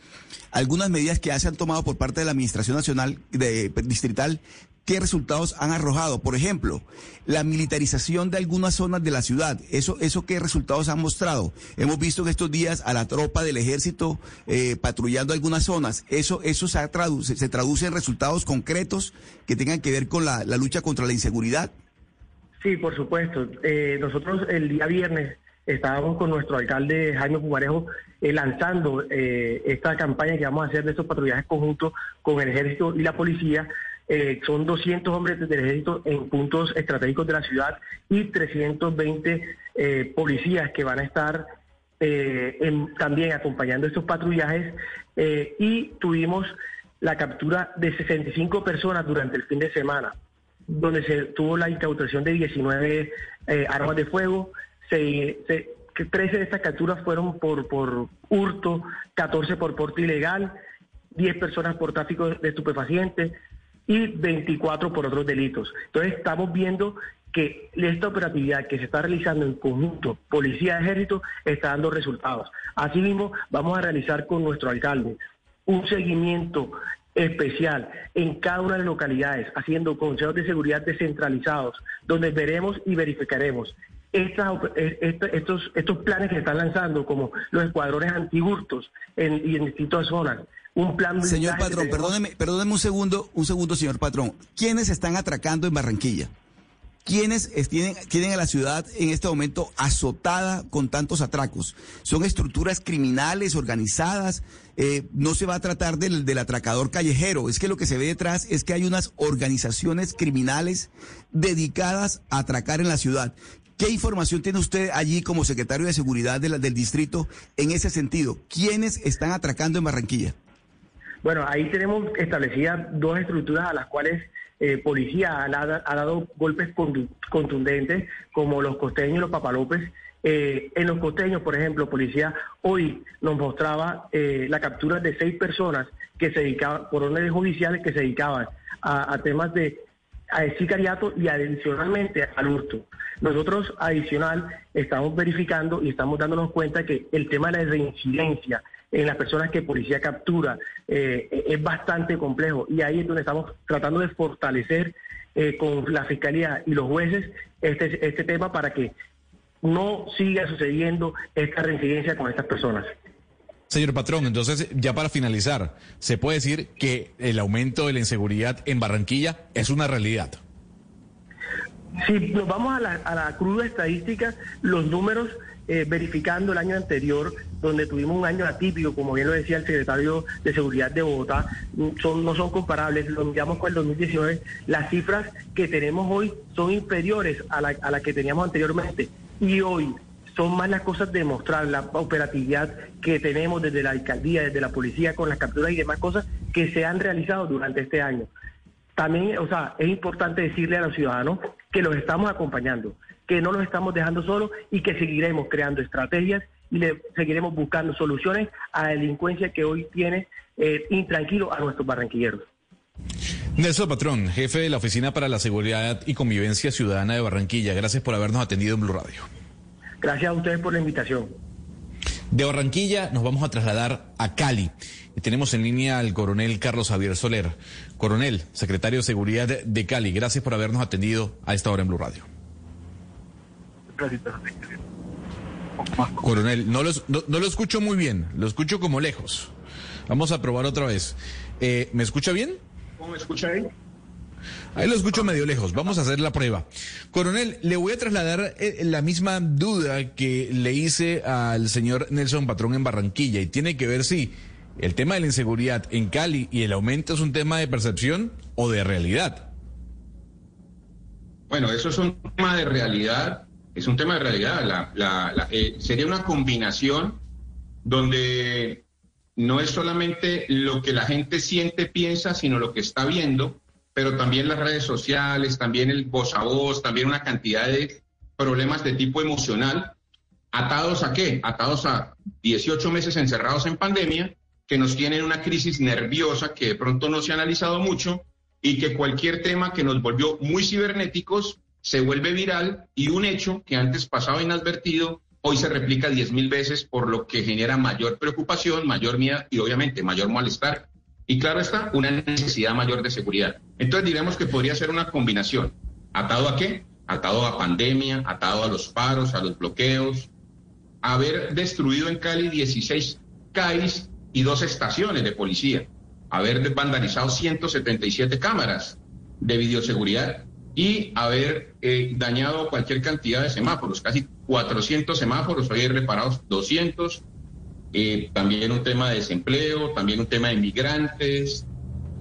algunas medidas que ya se han tomado por parte de la Administración Nacional de, Distrital ¿Qué resultados han arrojado? Por ejemplo, la militarización de algunas zonas de la ciudad. ¿Eso, eso qué resultados han mostrado? Hemos visto en estos días a la tropa del ejército eh, patrullando algunas zonas. ¿Eso, eso se, traduce, se traduce en resultados concretos que tengan que ver con la, lucha contra la inseguridad? Sí, por supuesto. Eh, nosotros el día viernes estábamos con nuestro alcalde Jaime Pumarejo eh, lanzando esta campaña que vamos a hacer de estos patrullajes conjuntos con el ejército y la policía eh, son 200 hombres del ejército en puntos estratégicos de la ciudad y 320 eh, policías que van a estar eh, también acompañando estos patrullajes. Y tuvimos la captura de 65 personas durante el fin de semana, donde se tuvo la incautación de 19 armas de fuego, 13 de estas capturas fueron por, por hurto, 14 por porte ilegal, 10 personas por tráfico de estupefacientes, y 24 por otros delitos. Entonces estamos viendo que esta operatividad que se está realizando en conjunto, policía ejército, está dando resultados. Asimismo, vamos a realizar con nuestro alcalde un seguimiento especial en cada una de las localidades, haciendo consejos de seguridad descentralizados, donde veremos y verificaremos estas, estos, estos planes que se están lanzando, como los escuadrones antihurtos en, y en distintas zonas, un plan Señor patrón, perdóneme, perdóneme un segundo, un segundo, señor patrón. ¿Quiénes están atracando en Barranquilla? ¿Quiénes tienen, tienen a la ciudad en este momento azotada con tantos atracos? ¿Son estructuras criminales organizadas? Eh, no se va a tratar del, del atracador callejero. Es que lo que se ve detrás es que hay unas organizaciones criminales dedicadas a atracar en la ciudad. ¿Qué información tiene usted allí como secretario de Seguridad de del distrito en ese sentido? ¿Quiénes están atracando en Barranquilla? Bueno, ahí tenemos establecidas dos estructuras a las cuales eh, policía ha, dado golpes contundentes, como los costeños y los papalopes. Eh, en los costeños, por ejemplo, policía hoy nos mostraba eh, la captura de seis personas que se dedicaban, por órdenes judiciales, que se dedicaban a, temas de sicariato y adicionalmente al hurto. Nosotros adicional estamos verificando y estamos dándonos cuenta que el tema de la reincidencia en las personas que policía captura eh, es bastante complejo y ahí es donde estamos tratando de fortalecer eh, con la fiscalía y los jueces este, este tema para que no siga sucediendo esta reincidencia con estas personas. Señor Patrón, entonces ya para finalizar, ¿se puede decir que el aumento de la inseguridad en Barranquilla es una realidad? Si nos vamos a la, a la cruda estadística, los números eh, verificando el año anterior, donde tuvimos un año atípico, como bien lo decía el secretario de Seguridad de Bogotá, son, no son comparables, lo miramos con el 2019, las cifras que tenemos hoy son inferiores a las la que teníamos anteriormente. Y hoy son más las cosas de mostrar la operatividad que tenemos desde la alcaldía, desde la policía, con las capturas y demás cosas que se han realizado durante este año. También, o sea, es importante decirle a los ciudadanos que los estamos acompañando, que no los estamos dejando solos y que seguiremos creando estrategias y le seguiremos buscando soluciones a la delincuencia que hoy tiene eh, intranquilo a nuestros barranquilleros. Nelson Patrón, jefe de la Oficina para la Seguridad y Convivencia Ciudadana de Barranquilla, gracias por habernos atendido en Blue Radio. Gracias a ustedes por la invitación. De Barranquilla nos vamos a trasladar a Cali. Y tenemos en línea al coronel Carlos Javier Soler. Coronel, secretario de Seguridad de Cali, gracias por habernos atendido a esta hora en Blue Radio. Coronel, no lo, no, lo escucho muy bien, lo escucho como lejos. Vamos a probar otra vez. Eh, ¿Me escucha bien? ¿Cómo me escucha ahí? Ahí lo escucho medio lejos. Vamos a hacer la prueba. Coronel, le voy a trasladar eh, la misma duda que le hice al señor Nelson Patrón en Barranquilla y tiene que ver si el tema de la inseguridad en Cali y el aumento es un tema de percepción o de realidad. Bueno, eso es un tema de realidad. Es un tema de realidad. Eh, sería una combinación donde no es solamente lo que la gente siente, piensa, sino lo que está viendo pero también las redes sociales, también el voz a voz, también una cantidad de problemas de tipo emocional, atados a qué? Atados a 18 meses encerrados en pandemia, que nos tienen una crisis nerviosa que de pronto no se ha analizado mucho y que cualquier tema que nos volvió muy cibernéticos se vuelve viral y un hecho que antes pasaba inadvertido hoy se replica 10 mil veces, por lo que genera mayor preocupación, mayor miedo y obviamente mayor malestar y claro está, una necesidad mayor de seguridad. Entonces diremos que podría ser una combinación. ¿Atado a qué? Atado a pandemia, atado a los paros, a los bloqueos, haber destruido en Cali 16 CAIs y dos estaciones de policía, haber vandalizado 177 cámaras de videoseguridad y haber eh, dañado cualquier cantidad de semáforos, casi 400 semáforos, hoy hay reparados 200, eh, también un tema de desempleo, también un tema de migrantes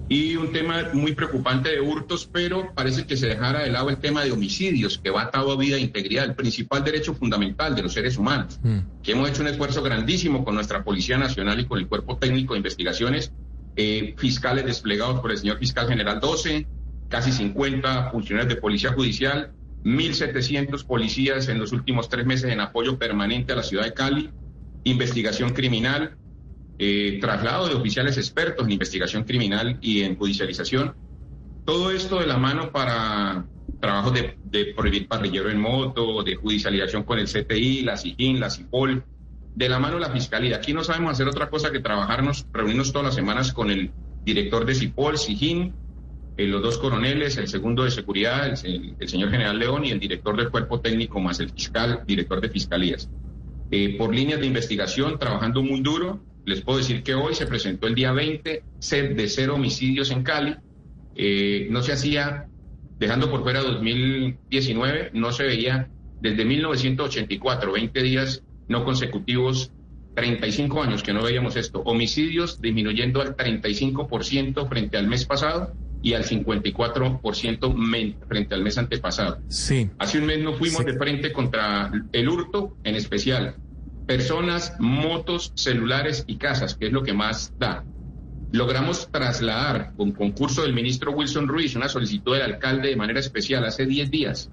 y un tema muy preocupante de hurtos, pero parece que se dejara de lado el tema de homicidios, que va atado a vida e integridad, el principal derecho fundamental de los seres humanos, mm. que hemos hecho un esfuerzo grandísimo con nuestra Policía Nacional y con el Cuerpo Técnico de Investigaciones, eh, fiscales desplegados por el señor Fiscal General 12, casi 50 funcionarios de Policía Judicial, 1.700 policías en los últimos tres meses en apoyo permanente a la ciudad de Cali, investigación criminal, eh, traslado de oficiales expertos en investigación criminal y en judicialización. Todo esto de la mano para trabajos de, prohibir parrillero en moto, de judicialización con el CTI, la SIGIN, la CIPOL, de la mano la Fiscalía. Aquí no sabemos hacer otra cosa que trabajarnos, reunirnos todas las semanas con el director de CIPOL, SIGIN, eh, los dos coroneles, el segundo de seguridad, el, el, señor general León y el director del cuerpo técnico más el fiscal, director de fiscalías. Eh, por líneas de investigación, trabajando muy duro. Les puedo decir que hoy se presentó el día 20 de cero homicidios en Cali. Eh, no se hacía, dejando por fuera 2019, no se veía desde 1984, 20 días no consecutivos, 35 años que no veíamos esto. Homicidios disminuyendo al 35% frente al mes pasado y al 54% frente al mes antepasado. Sí. Hace un mes no fuimos de frente contra el hurto, en especial personas, motos, celulares y casas, que es lo que más da. Logramos trasladar con concurso del ministro Wilson Ruiz una solicitud del alcalde de manera especial hace 10 días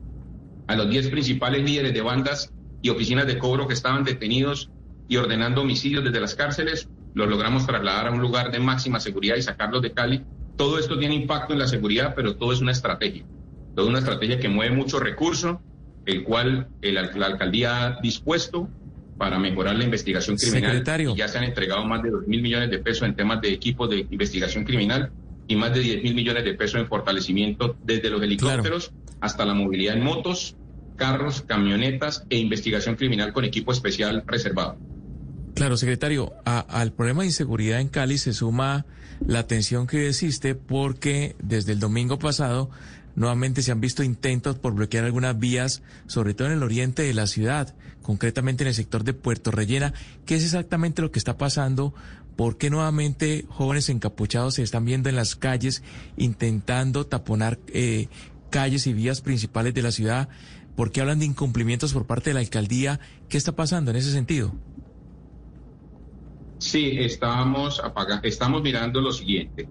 a los 10 principales líderes de bandas y oficinas de cobro que estaban detenidos y ordenando homicidios desde las cárceles. Los logramos trasladar a un lugar de máxima seguridad y sacarlos de Cali todo esto tiene impacto en la seguridad, pero todo es una estrategia. Todo es una estrategia que mueve mucho recurso, el cual la alcaldía ha dispuesto para mejorar la investigación criminal. ya se han entregado más de 2 mil millones de pesos en temas de equipos de investigación criminal y más de 10 mil millones de pesos en fortalecimiento desde los helicópteros hasta la movilidad en motos, carros, camionetas e investigación criminal con equipo especial reservado. Claro, secretario, al problema de inseguridad en Cali se suma la tensión que existe porque desde el domingo pasado nuevamente se han visto intentos por bloquear algunas vías, sobre todo en el oriente de la ciudad, concretamente en el sector de Puerto Rellena. ¿Qué es exactamente lo que está pasando? ¿Por qué nuevamente jóvenes encapuchados se están viendo en las calles intentando taponar eh, calles y vías principales de la ciudad? ¿Por qué hablan de incumplimientos por parte de la alcaldía? ¿Qué está pasando en ese sentido? Sí, estamos, estamos mirando lo siguiente.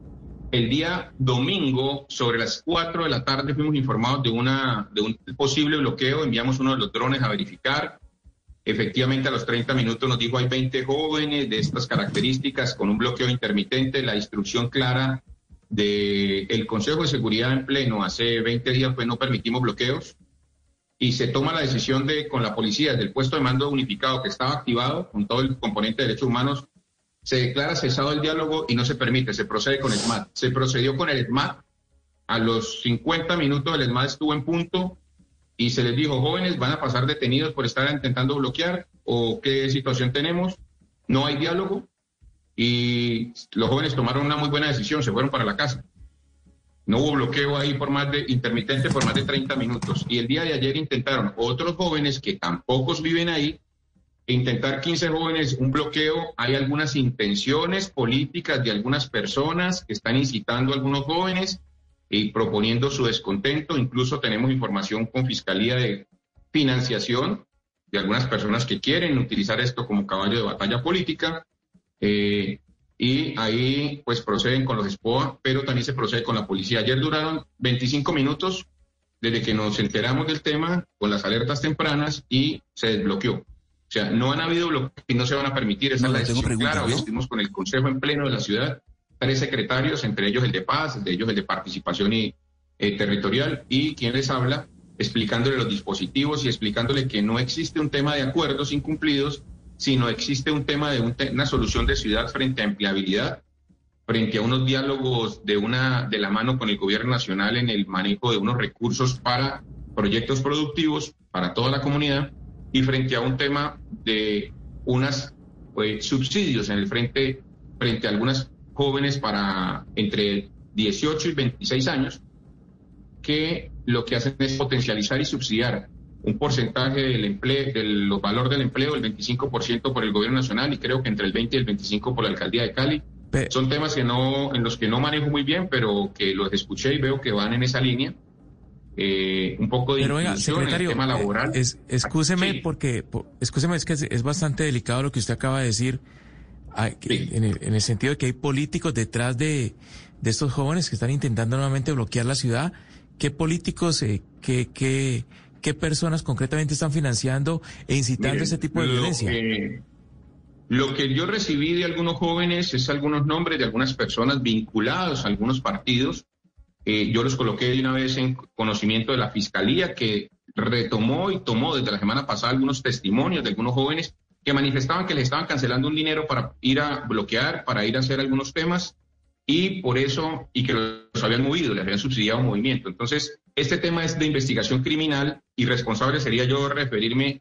El día domingo, sobre las 4 de la tarde, fuimos informados de, una, de un posible bloqueo. Enviamos uno de los drones a verificar. Efectivamente, a los 30 minutos nos dijo hay 20 jóvenes de estas características con un bloqueo intermitente. La instrucción clara del Consejo de Seguridad en pleno hace 20 días pues no permitimos bloqueos. y se toma la decisión de, con la policía, del puesto de mando unificado que estaba activado, con todo el componente de derechos humanos, se declara cesado el diálogo y no se permite, se procede con el SMAT. Se procedió con el SMAT, a los 50 minutos el SMAT estuvo en punto y se les dijo, jóvenes, van a pasar detenidos por estar intentando bloquear o qué situación tenemos. No hay diálogo y los jóvenes tomaron una muy buena decisión, se fueron para la casa. No hubo bloqueo ahí por más de intermitente por más de 30 minutos. Y el día de ayer intentaron otros jóvenes que tampoco viven ahí, intentar 15 jóvenes un bloqueo. Hay algunas intenciones políticas de algunas personas que están incitando a algunos jóvenes y proponiendo su descontento. Incluso tenemos información con Fiscalía de financiación de algunas personas que quieren utilizar esto como caballo de batalla política. Eh, y ahí pues proceden con los SPOA, pero también se procede con la policía. Ayer duraron 25 minutos desde que nos enteramos del tema con las alertas tempranas y se desbloqueó. O sea, no han habido bloqueos y no se van a permitir. Esa es la decisión clara. Hoy estuvimos con el Consejo en pleno de la ciudad, tres secretarios, entre ellos el de paz, entre ellos el de participación y, eh, territorial, y quien les habla, explicándole los dispositivos y explicándole que no existe un tema de acuerdos incumplidos, sino existe un tema de una solución de ciudad frente a empleabilidad, frente a unos diálogos de, una, de la mano con el gobierno nacional en el manejo de unos recursos para proyectos productivos para toda la comunidad y frente a un tema de unos pues, subsidios en el frente frente a algunas jóvenes para entre 18 y 26 años que lo que hacen es potencializar y subsidiar un porcentaje del empleo, del valor del empleo, el 25% por el gobierno nacional y creo que entre el 20 y el 25% por la alcaldía de Cali. Son temas que no, en los que no manejo muy bien, pero que los escuché y veo que van en esa línea. Eh, un poco de pero secretario, tema laboral. Es, excúseme porque, excúseme, es que es, bastante delicado lo que usted acaba de decir, en, el, en, el, sentido de que hay políticos detrás de, de estos jóvenes que están intentando nuevamente bloquear la ciudad. ¿Qué políticos, eh, qué, qué, qué personas concretamente están financiando e incitando ese tipo de violencia? lo que yo recibí de algunos jóvenes es algunos nombres de algunas personas vinculados a algunos partidos. Eh, yo los coloqué de una vez en conocimiento de la Fiscalía, que retomó y tomó desde la semana pasada algunos testimonios de algunos jóvenes que manifestaban que les estaban cancelando un dinero para ir a bloquear, para ir a hacer algunos temas, y por eso, y que los habían movido, les habían subsidiado un movimiento. Entonces, este tema es de investigación criminal y responsable sería yo referirme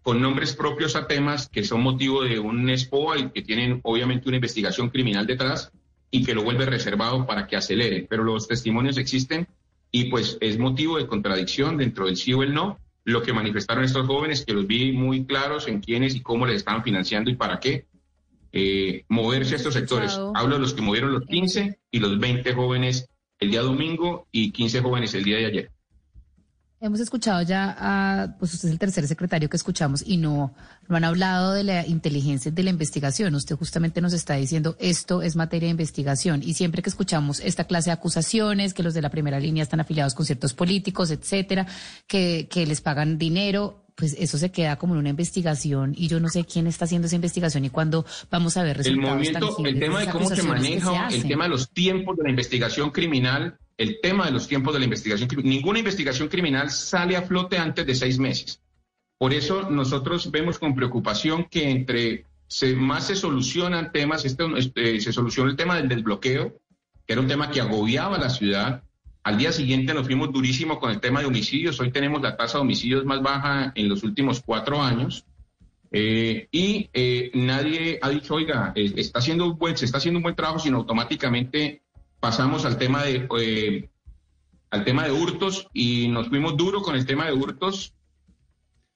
con nombres propios a temas que son motivo de un SPOA y que tienen obviamente una investigación criminal detrás y que lo vuelve reservado para que acelere. Pero los testimonios existen y pues es motivo de contradicción dentro del sí o el no lo que manifestaron estos jóvenes, que los vi muy claros en quiénes y cómo les estaban financiando y para qué eh, moverse a estos sectores. Hablo de los que movieron los 15 y los 20 jóvenes el día domingo y 15 jóvenes el día de ayer. Hemos escuchado ya a, pues usted es el tercer secretario que escuchamos y no, no han hablado de la inteligencia de la investigación. Usted justamente nos está diciendo esto es materia de investigación. Y siempre que escuchamos esta clase de acusaciones, que los de la primera línea están afiliados con ciertos políticos, etcétera, que, que les pagan dinero, pues eso se queda como en una investigación. Y yo no sé quién está haciendo esa investigación y cuándo vamos a ver resultados El movimiento, el tema de cómo se maneja, el tema de los tiempos de la investigación criminal, el tema de los tiempos de la investigación ninguna investigación criminal sale a flote antes de seis meses. Por eso nosotros vemos con preocupación que entre más se solucionan temas, este, este, se soluciona el tema del desbloqueo, que era un tema que agobiaba a la ciudad, al día siguiente nos fuimos durísimo con el tema de homicidios. Hoy tenemos la tasa de homicidios más baja en los últimos cuatro años. Eh, y eh, nadie ha dicho, oiga, está haciendo buen, se está haciendo un buen trabajo, sino automáticamente pasamos al tema de eh, al tema de hurtos y nos fuimos duro con el tema de hurtos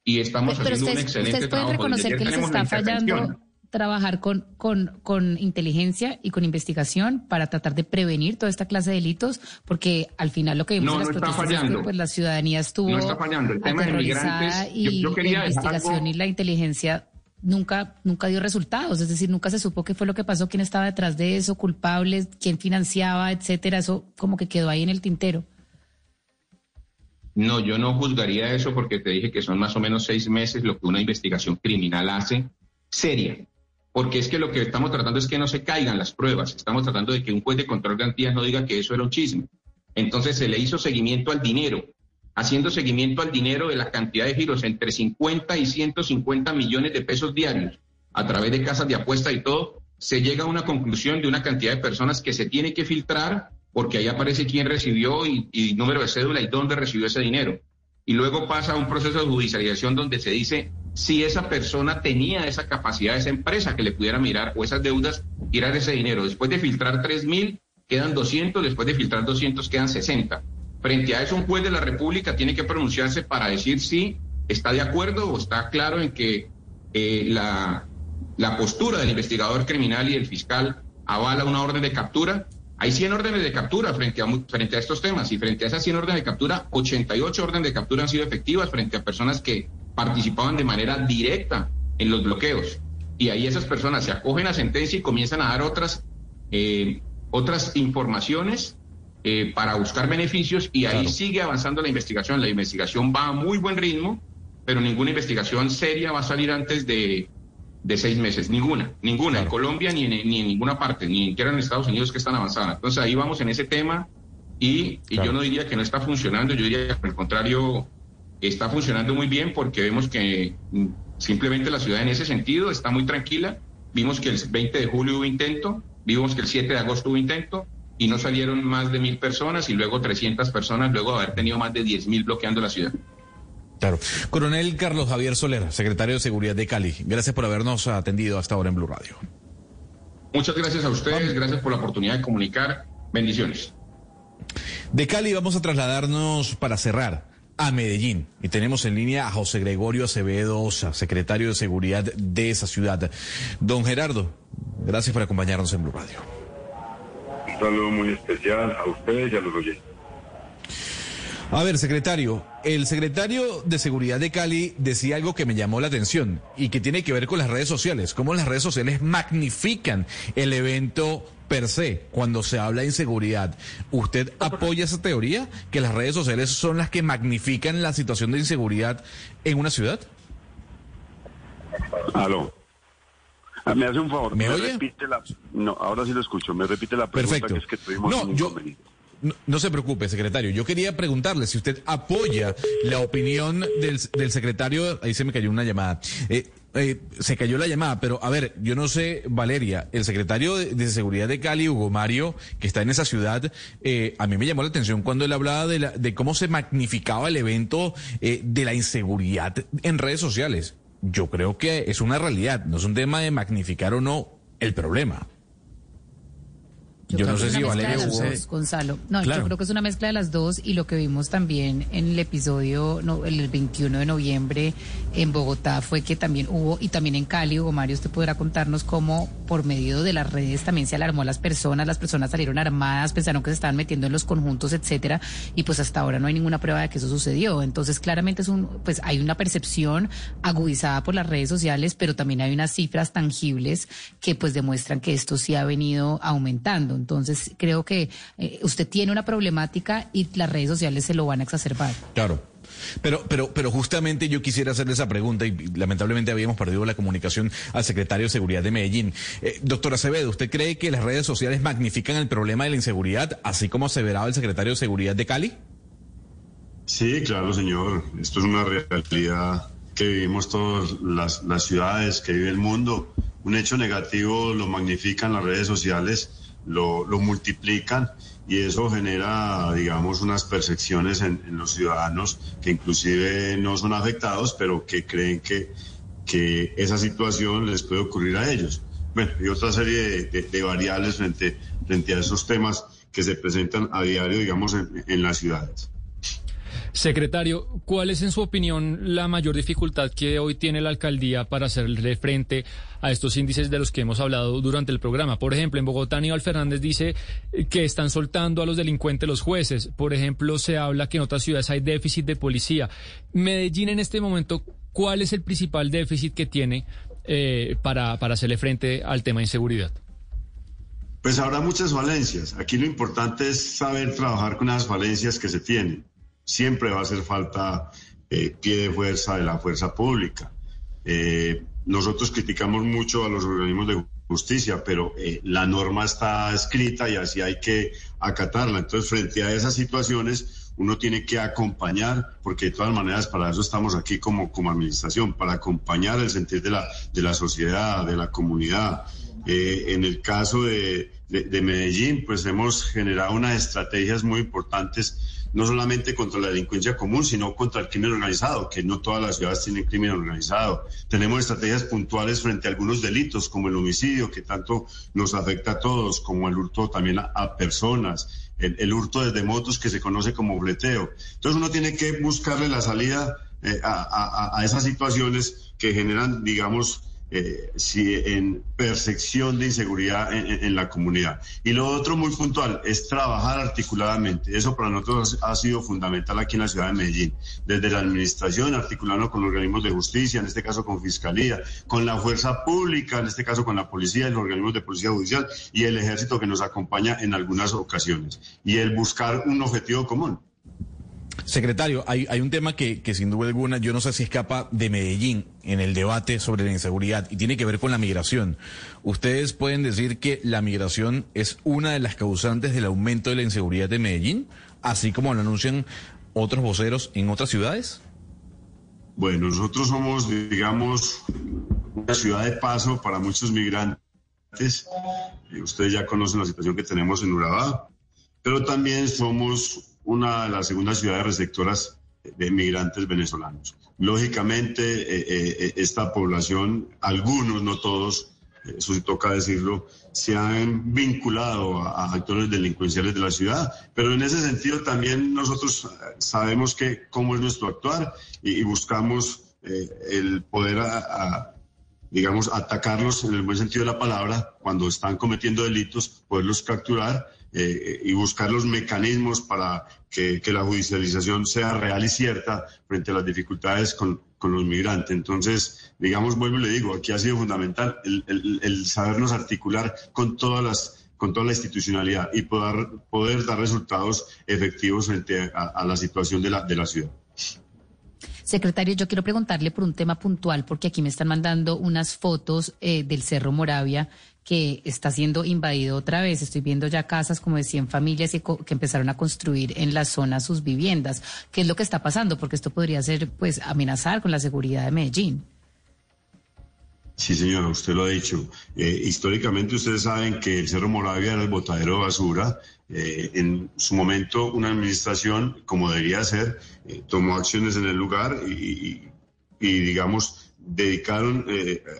y estamos haciendo un excelente ustedes trabajo. pueden reconocer que les está fallando trabajar con, con, con, inteligencia y con investigación para tratar de prevenir toda esta clase de delitos, porque al final lo que vimos en las protestas es que pues, la ciudadanía estuvo no está fallando. El tema de migrantes, y yo, quería la investigación y la inteligencia nunca, nunca dio resultados, es decir, nunca se supo qué fue lo que pasó, quién estaba detrás de eso, culpables, quién financiaba, etcétera, eso como que quedó ahí en el tintero. No, yo no juzgaría eso porque te dije que son más o menos seis meses lo que una investigación criminal hace seria. Porque es que lo que estamos tratando es que no se caigan las pruebas, estamos tratando de que un juez de control de garantías no diga que eso era un chisme. Entonces se le hizo seguimiento al dinero, haciendo seguimiento al dinero de la cantidad de giros entre 50 y 150 millones de pesos diarios a través de casas de apuesta y todo, se llega a una conclusión de una cantidad de personas que se tiene que filtrar porque ahí aparece quién recibió y, y número de cédula y dónde recibió ese dinero. Y luego pasa a un proceso de judicialización donde se dice si esa persona tenía esa capacidad, esa empresa que le pudiera mirar o esas deudas, tirar ese dinero. Después de filtrar 3 mil, quedan 200, después de filtrar 200 quedan 60. Frente a eso, un juez de la República tiene que pronunciarse para decir si está de acuerdo o está claro en que eh, la, la postura del investigador criminal y del fiscal avala una orden de captura. Hay 100 órdenes de captura frente a, frente a estos temas y frente a esas 100 órdenes de captura, 88 órdenes de captura han sido efectivas frente a personas que participaban de manera directa en los bloqueos. Y ahí esas personas se acogen a sentencia y comienzan a dar otras, eh, otras informaciones eh, para buscar beneficios y ahí sigue avanzando la investigación. La investigación va a muy buen ritmo, pero ninguna investigación seria va a salir antes de, de seis meses. Ninguna, ninguna. En Colombia ni en, ni en ninguna parte, ni siquiera en Estados Unidos que están avanzadas. Entonces ahí vamos en ese tema y, y yo no diría que no está funcionando, yo diría que al contrario está funcionando muy bien porque vemos que mm, simplemente la ciudad en ese sentido está muy tranquila. Vimos que el 20 de julio hubo intento, vimos que el 7 de agosto hubo intento y no salieron más de mil personas y luego 300 personas luego de haber tenido más de 10 mil bloqueando la ciudad. Claro. Coronel Carlos Javier Soler, secretario de Seguridad de Cali, gracias por habernos atendido hasta ahora en Blue Radio. Muchas gracias a ustedes, gracias por la oportunidad de comunicar. Bendiciones. De Cali vamos a trasladarnos para cerrar a Medellín y tenemos en línea a José Gregorio Acevedo Osa, secretario de Seguridad de esa ciudad. Don Gerardo, gracias por acompañarnos en Blue Radio. Un saludo muy especial a ustedes y a los oyentes. A ver, secretario, el secretario de Seguridad de Cali decía algo que me llamó la atención y que tiene que ver con las redes sociales, cómo las redes sociales magnifican el evento per se cuando se habla de inseguridad. ¿Usted apoya esa teoría? ¿Que las redes sociales son las que magnifican la situación de inseguridad en una ciudad? Aló. Ah, Me hace un favor. ¿Me oye? repite la... No, ahora sí lo escucho. Me repite la pregunta Perfecto. que es que tuvimos No, un yo-. No, no se preocupe, secretario. Yo quería preguntarle si usted apoya la opinión del, del secretario. Ahí se me cayó una llamada. Eh, eh, se cayó la llamada, pero a ver, yo no sé, Valeria, el secretario de, de Seguridad de Cali, Hugo Mario, que está en esa ciudad, eh, a mí me llamó la atención cuando él hablaba de, la- de cómo se magnificaba el evento eh, de la inseguridad en redes sociales. Yo creo que es una realidad, no es un tema de magnificar o no el problema. Yo, no creo sé si Valeria Hugo- dos, Gonzalo. No, Claro. yo creo que es una mezcla de las dos y lo que vimos también en el episodio, no, el 21 de noviembre en Bogotá fue que también hubo, y también en Cali, Hugo Mario, usted podrá contarnos cómo por medio de las redes también se alarmó a las personas, las personas salieron armadas, pensaron que se estaban metiendo en los conjuntos, etcétera, y pues hasta ahora no hay ninguna prueba de que eso sucedió. Entonces, claramente es un, pues hay una percepción agudizada por las redes sociales, pero también hay unas cifras tangibles que pues demuestran que esto sí ha venido aumentando. Entonces, creo que eh, usted tiene una problemática y las redes sociales se lo van a exacerbar. Claro. Pero, pero, pero justamente yo quisiera hacerle esa pregunta y lamentablemente habíamos perdido la comunicación al secretario de Seguridad de Medellín. Eh, doctor Acevedo, ¿usted cree que las redes sociales magnifican el problema de la inseguridad, así como aseveraba el secretario de Seguridad de Cali? Sí, claro, señor. Esto es una realidad que vivimos todas las, las ciudades, que vive el mundo. Un hecho negativo lo magnifican las redes sociales, lo, lo multiplican y eso genera, digamos, unas percepciones en, en los ciudadanos que inclusive no son afectados, pero que creen que, que esa situación les puede ocurrir a ellos. Bueno, y otra serie de, de- de variables frente, frente a esos temas que se presentan a diario, digamos, en- en las ciudades. Secretario, ¿cuál es en su opinión la mayor dificultad que hoy tiene la alcaldía para hacerle frente a estos índices de los que hemos hablado durante el programa? Por ejemplo, en Bogotá, Aníbal Fernández dice eh, que están soltando a los delincuentes los jueces. Por ejemplo, se habla que en otras ciudades hay déficit de policía. Medellín en este momento, ¿cuál es el principal déficit que tiene eh, para, para hacerle frente al tema de inseguridad? Pues habrá muchas falencias. Aquí lo importante es saber trabajar con las falencias que se tienen. Siempre va a hacer falta eh, pie de fuerza de la fuerza pública. Eh, nosotros criticamos mucho a los organismos de justicia, pero eh, la norma está escrita y así hay que acatarla. Entonces, frente a esas situaciones, uno tiene que acompañar, porque de todas maneras para eso estamos aquí como, como administración, para acompañar el sentir de la, de la sociedad, de la comunidad. En el caso de, de Medellín, pues hemos generado unas estrategias muy importantes no solamente contra la delincuencia común, sino contra el crimen organizado, que no todas las ciudades tienen crimen organizado. Tenemos estrategias puntuales frente a algunos delitos, como el homicidio, que tanto nos afecta a todos, como el hurto también a, personas, el, hurto desde motos, que se conoce como bleteo. Entonces uno tiene que buscarle la salida eh, a esas situaciones que generan, digamos, eh, si en percepción de inseguridad en, la comunidad. Y lo otro muy puntual es trabajar articuladamente. Eso para nosotros ha sido fundamental aquí en la ciudad de Medellín. Desde la administración, articulando con organismos de justicia, en este caso con fiscalía, con la fuerza pública, en este caso con la policía los organismos de policía judicial y el ejército que nos acompaña en algunas ocasiones. Y el buscar un objetivo común. Secretario, hay, un tema que, que, sin duda alguna yo no sé si escapa de Medellín en el debate sobre la inseguridad y tiene que ver con la migración. ¿Ustedes pueden decir que la migración es una de las causantes del aumento de la inseguridad de Medellín, así como lo anuncian otros voceros en otras ciudades? Bueno, nosotros somos, digamos, una ciudad de paso para muchos migrantes. Ustedes ya conocen la situación que tenemos en Urabá, pero también somos una de las segundas ciudades receptoras de migrantes venezolanos. Lógicamente, eh, eh, eh, esta población, algunos, no todos, eso sí toca decirlo, se han vinculado a, actores delincuenciales de la ciudad, pero en ese sentido también nosotros sabemos que cómo es nuestro actuar y, buscamos el poder, digamos, atacarlos en el buen sentido de la palabra cuando están cometiendo delitos, poderlos capturar eh, y buscar los mecanismos para que, la judicialización sea real y cierta frente a las dificultades con, los migrantes. Entonces, digamos, vuelvo y le digo, aquí ha sido fundamental el, sabernos articular con todas las con toda la institucionalidad y poder, poder dar resultados efectivos frente a, la situación de la, de la ciudad. Secretario, yo quiero preguntarle por un tema puntual, porque aquí me están mandando unas fotos eh, del Cerro Moravia que está siendo invadido otra vez. Estoy viendo ya casas como de 100 familias que empezaron a construir en la zona sus viviendas. ¿Qué es lo que está pasando? Porque esto podría ser, pues, amenazar con la seguridad de Medellín. Sí, señora, usted lo ha dicho. Eh, históricamente ustedes saben que el Cerro Moravia era el botadero de basura. Eh, en su momento una administración, como debería ser, eh, tomó acciones en el lugar y, y digamos, dedicaron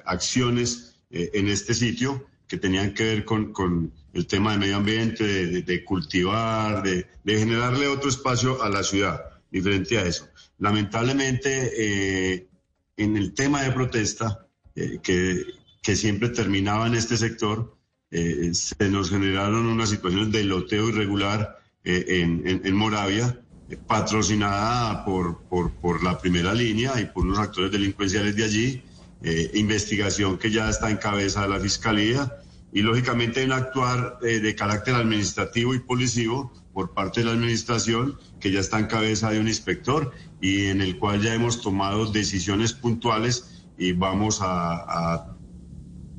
acciones en este sitio que tenían que ver con, con el tema de medio ambiente, de, cultivar, de, de, generarle otro espacio a la ciudad, diferente a eso. Lamentablemente, eh, en el tema de protesta, eh, que, que, siempre terminaba en este sector, eh, se nos generaron unas situaciones de loteo irregular en, en, en, Moravia, patrocinada por, por, por la primera línea y por unos actores delincuenciales de allí, eh, investigación que ya está en cabeza de la Fiscalía y lógicamente un actuar eh, de carácter administrativo y policivo por parte de la Administración que ya está en cabeza de un inspector y en el cual ya hemos tomado decisiones puntuales y vamos a,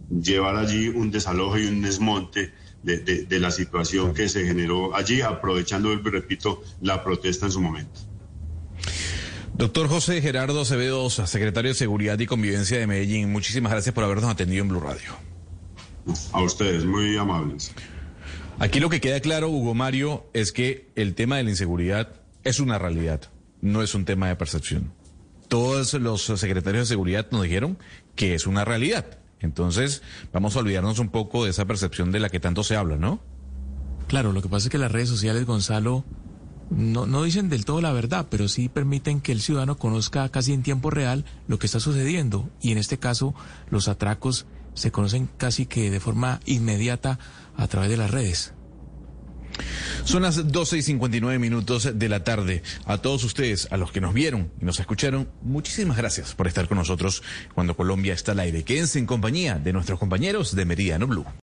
llevar allí un desalojo y un desmonte de, de, la situación que se generó allí, aprovechando, repito, la protesta en su momento. Doctor José Gerardo Acevedo, secretario de Seguridad y Convivencia de Medellín, muchísimas gracias por habernos atendido en Blue Radio. A ustedes, muy amables. Aquí lo que queda claro, Hugo Mario, es que el tema de la inseguridad es una realidad, no es un tema de percepción. Todos los secretarios de seguridad nos dijeron que es una realidad. Entonces, vamos a olvidarnos un poco de esa percepción de la que tanto se habla, ¿no? Claro, lo que pasa es que las redes sociales, Gonzalo, no, no dicen del todo la verdad, pero sí permiten que el ciudadano conozca casi en tiempo real lo que está sucediendo. Y en este caso, los atracos se conocen casi que de forma inmediata a través de las redes. Son las 12 y 59 minutos de la tarde. A todos ustedes, a los que nos vieron y nos escucharon, muchísimas gracias por estar con nosotros cuando Colombia está al aire. Quédense en compañía de nuestros compañeros de Meridiano Blue.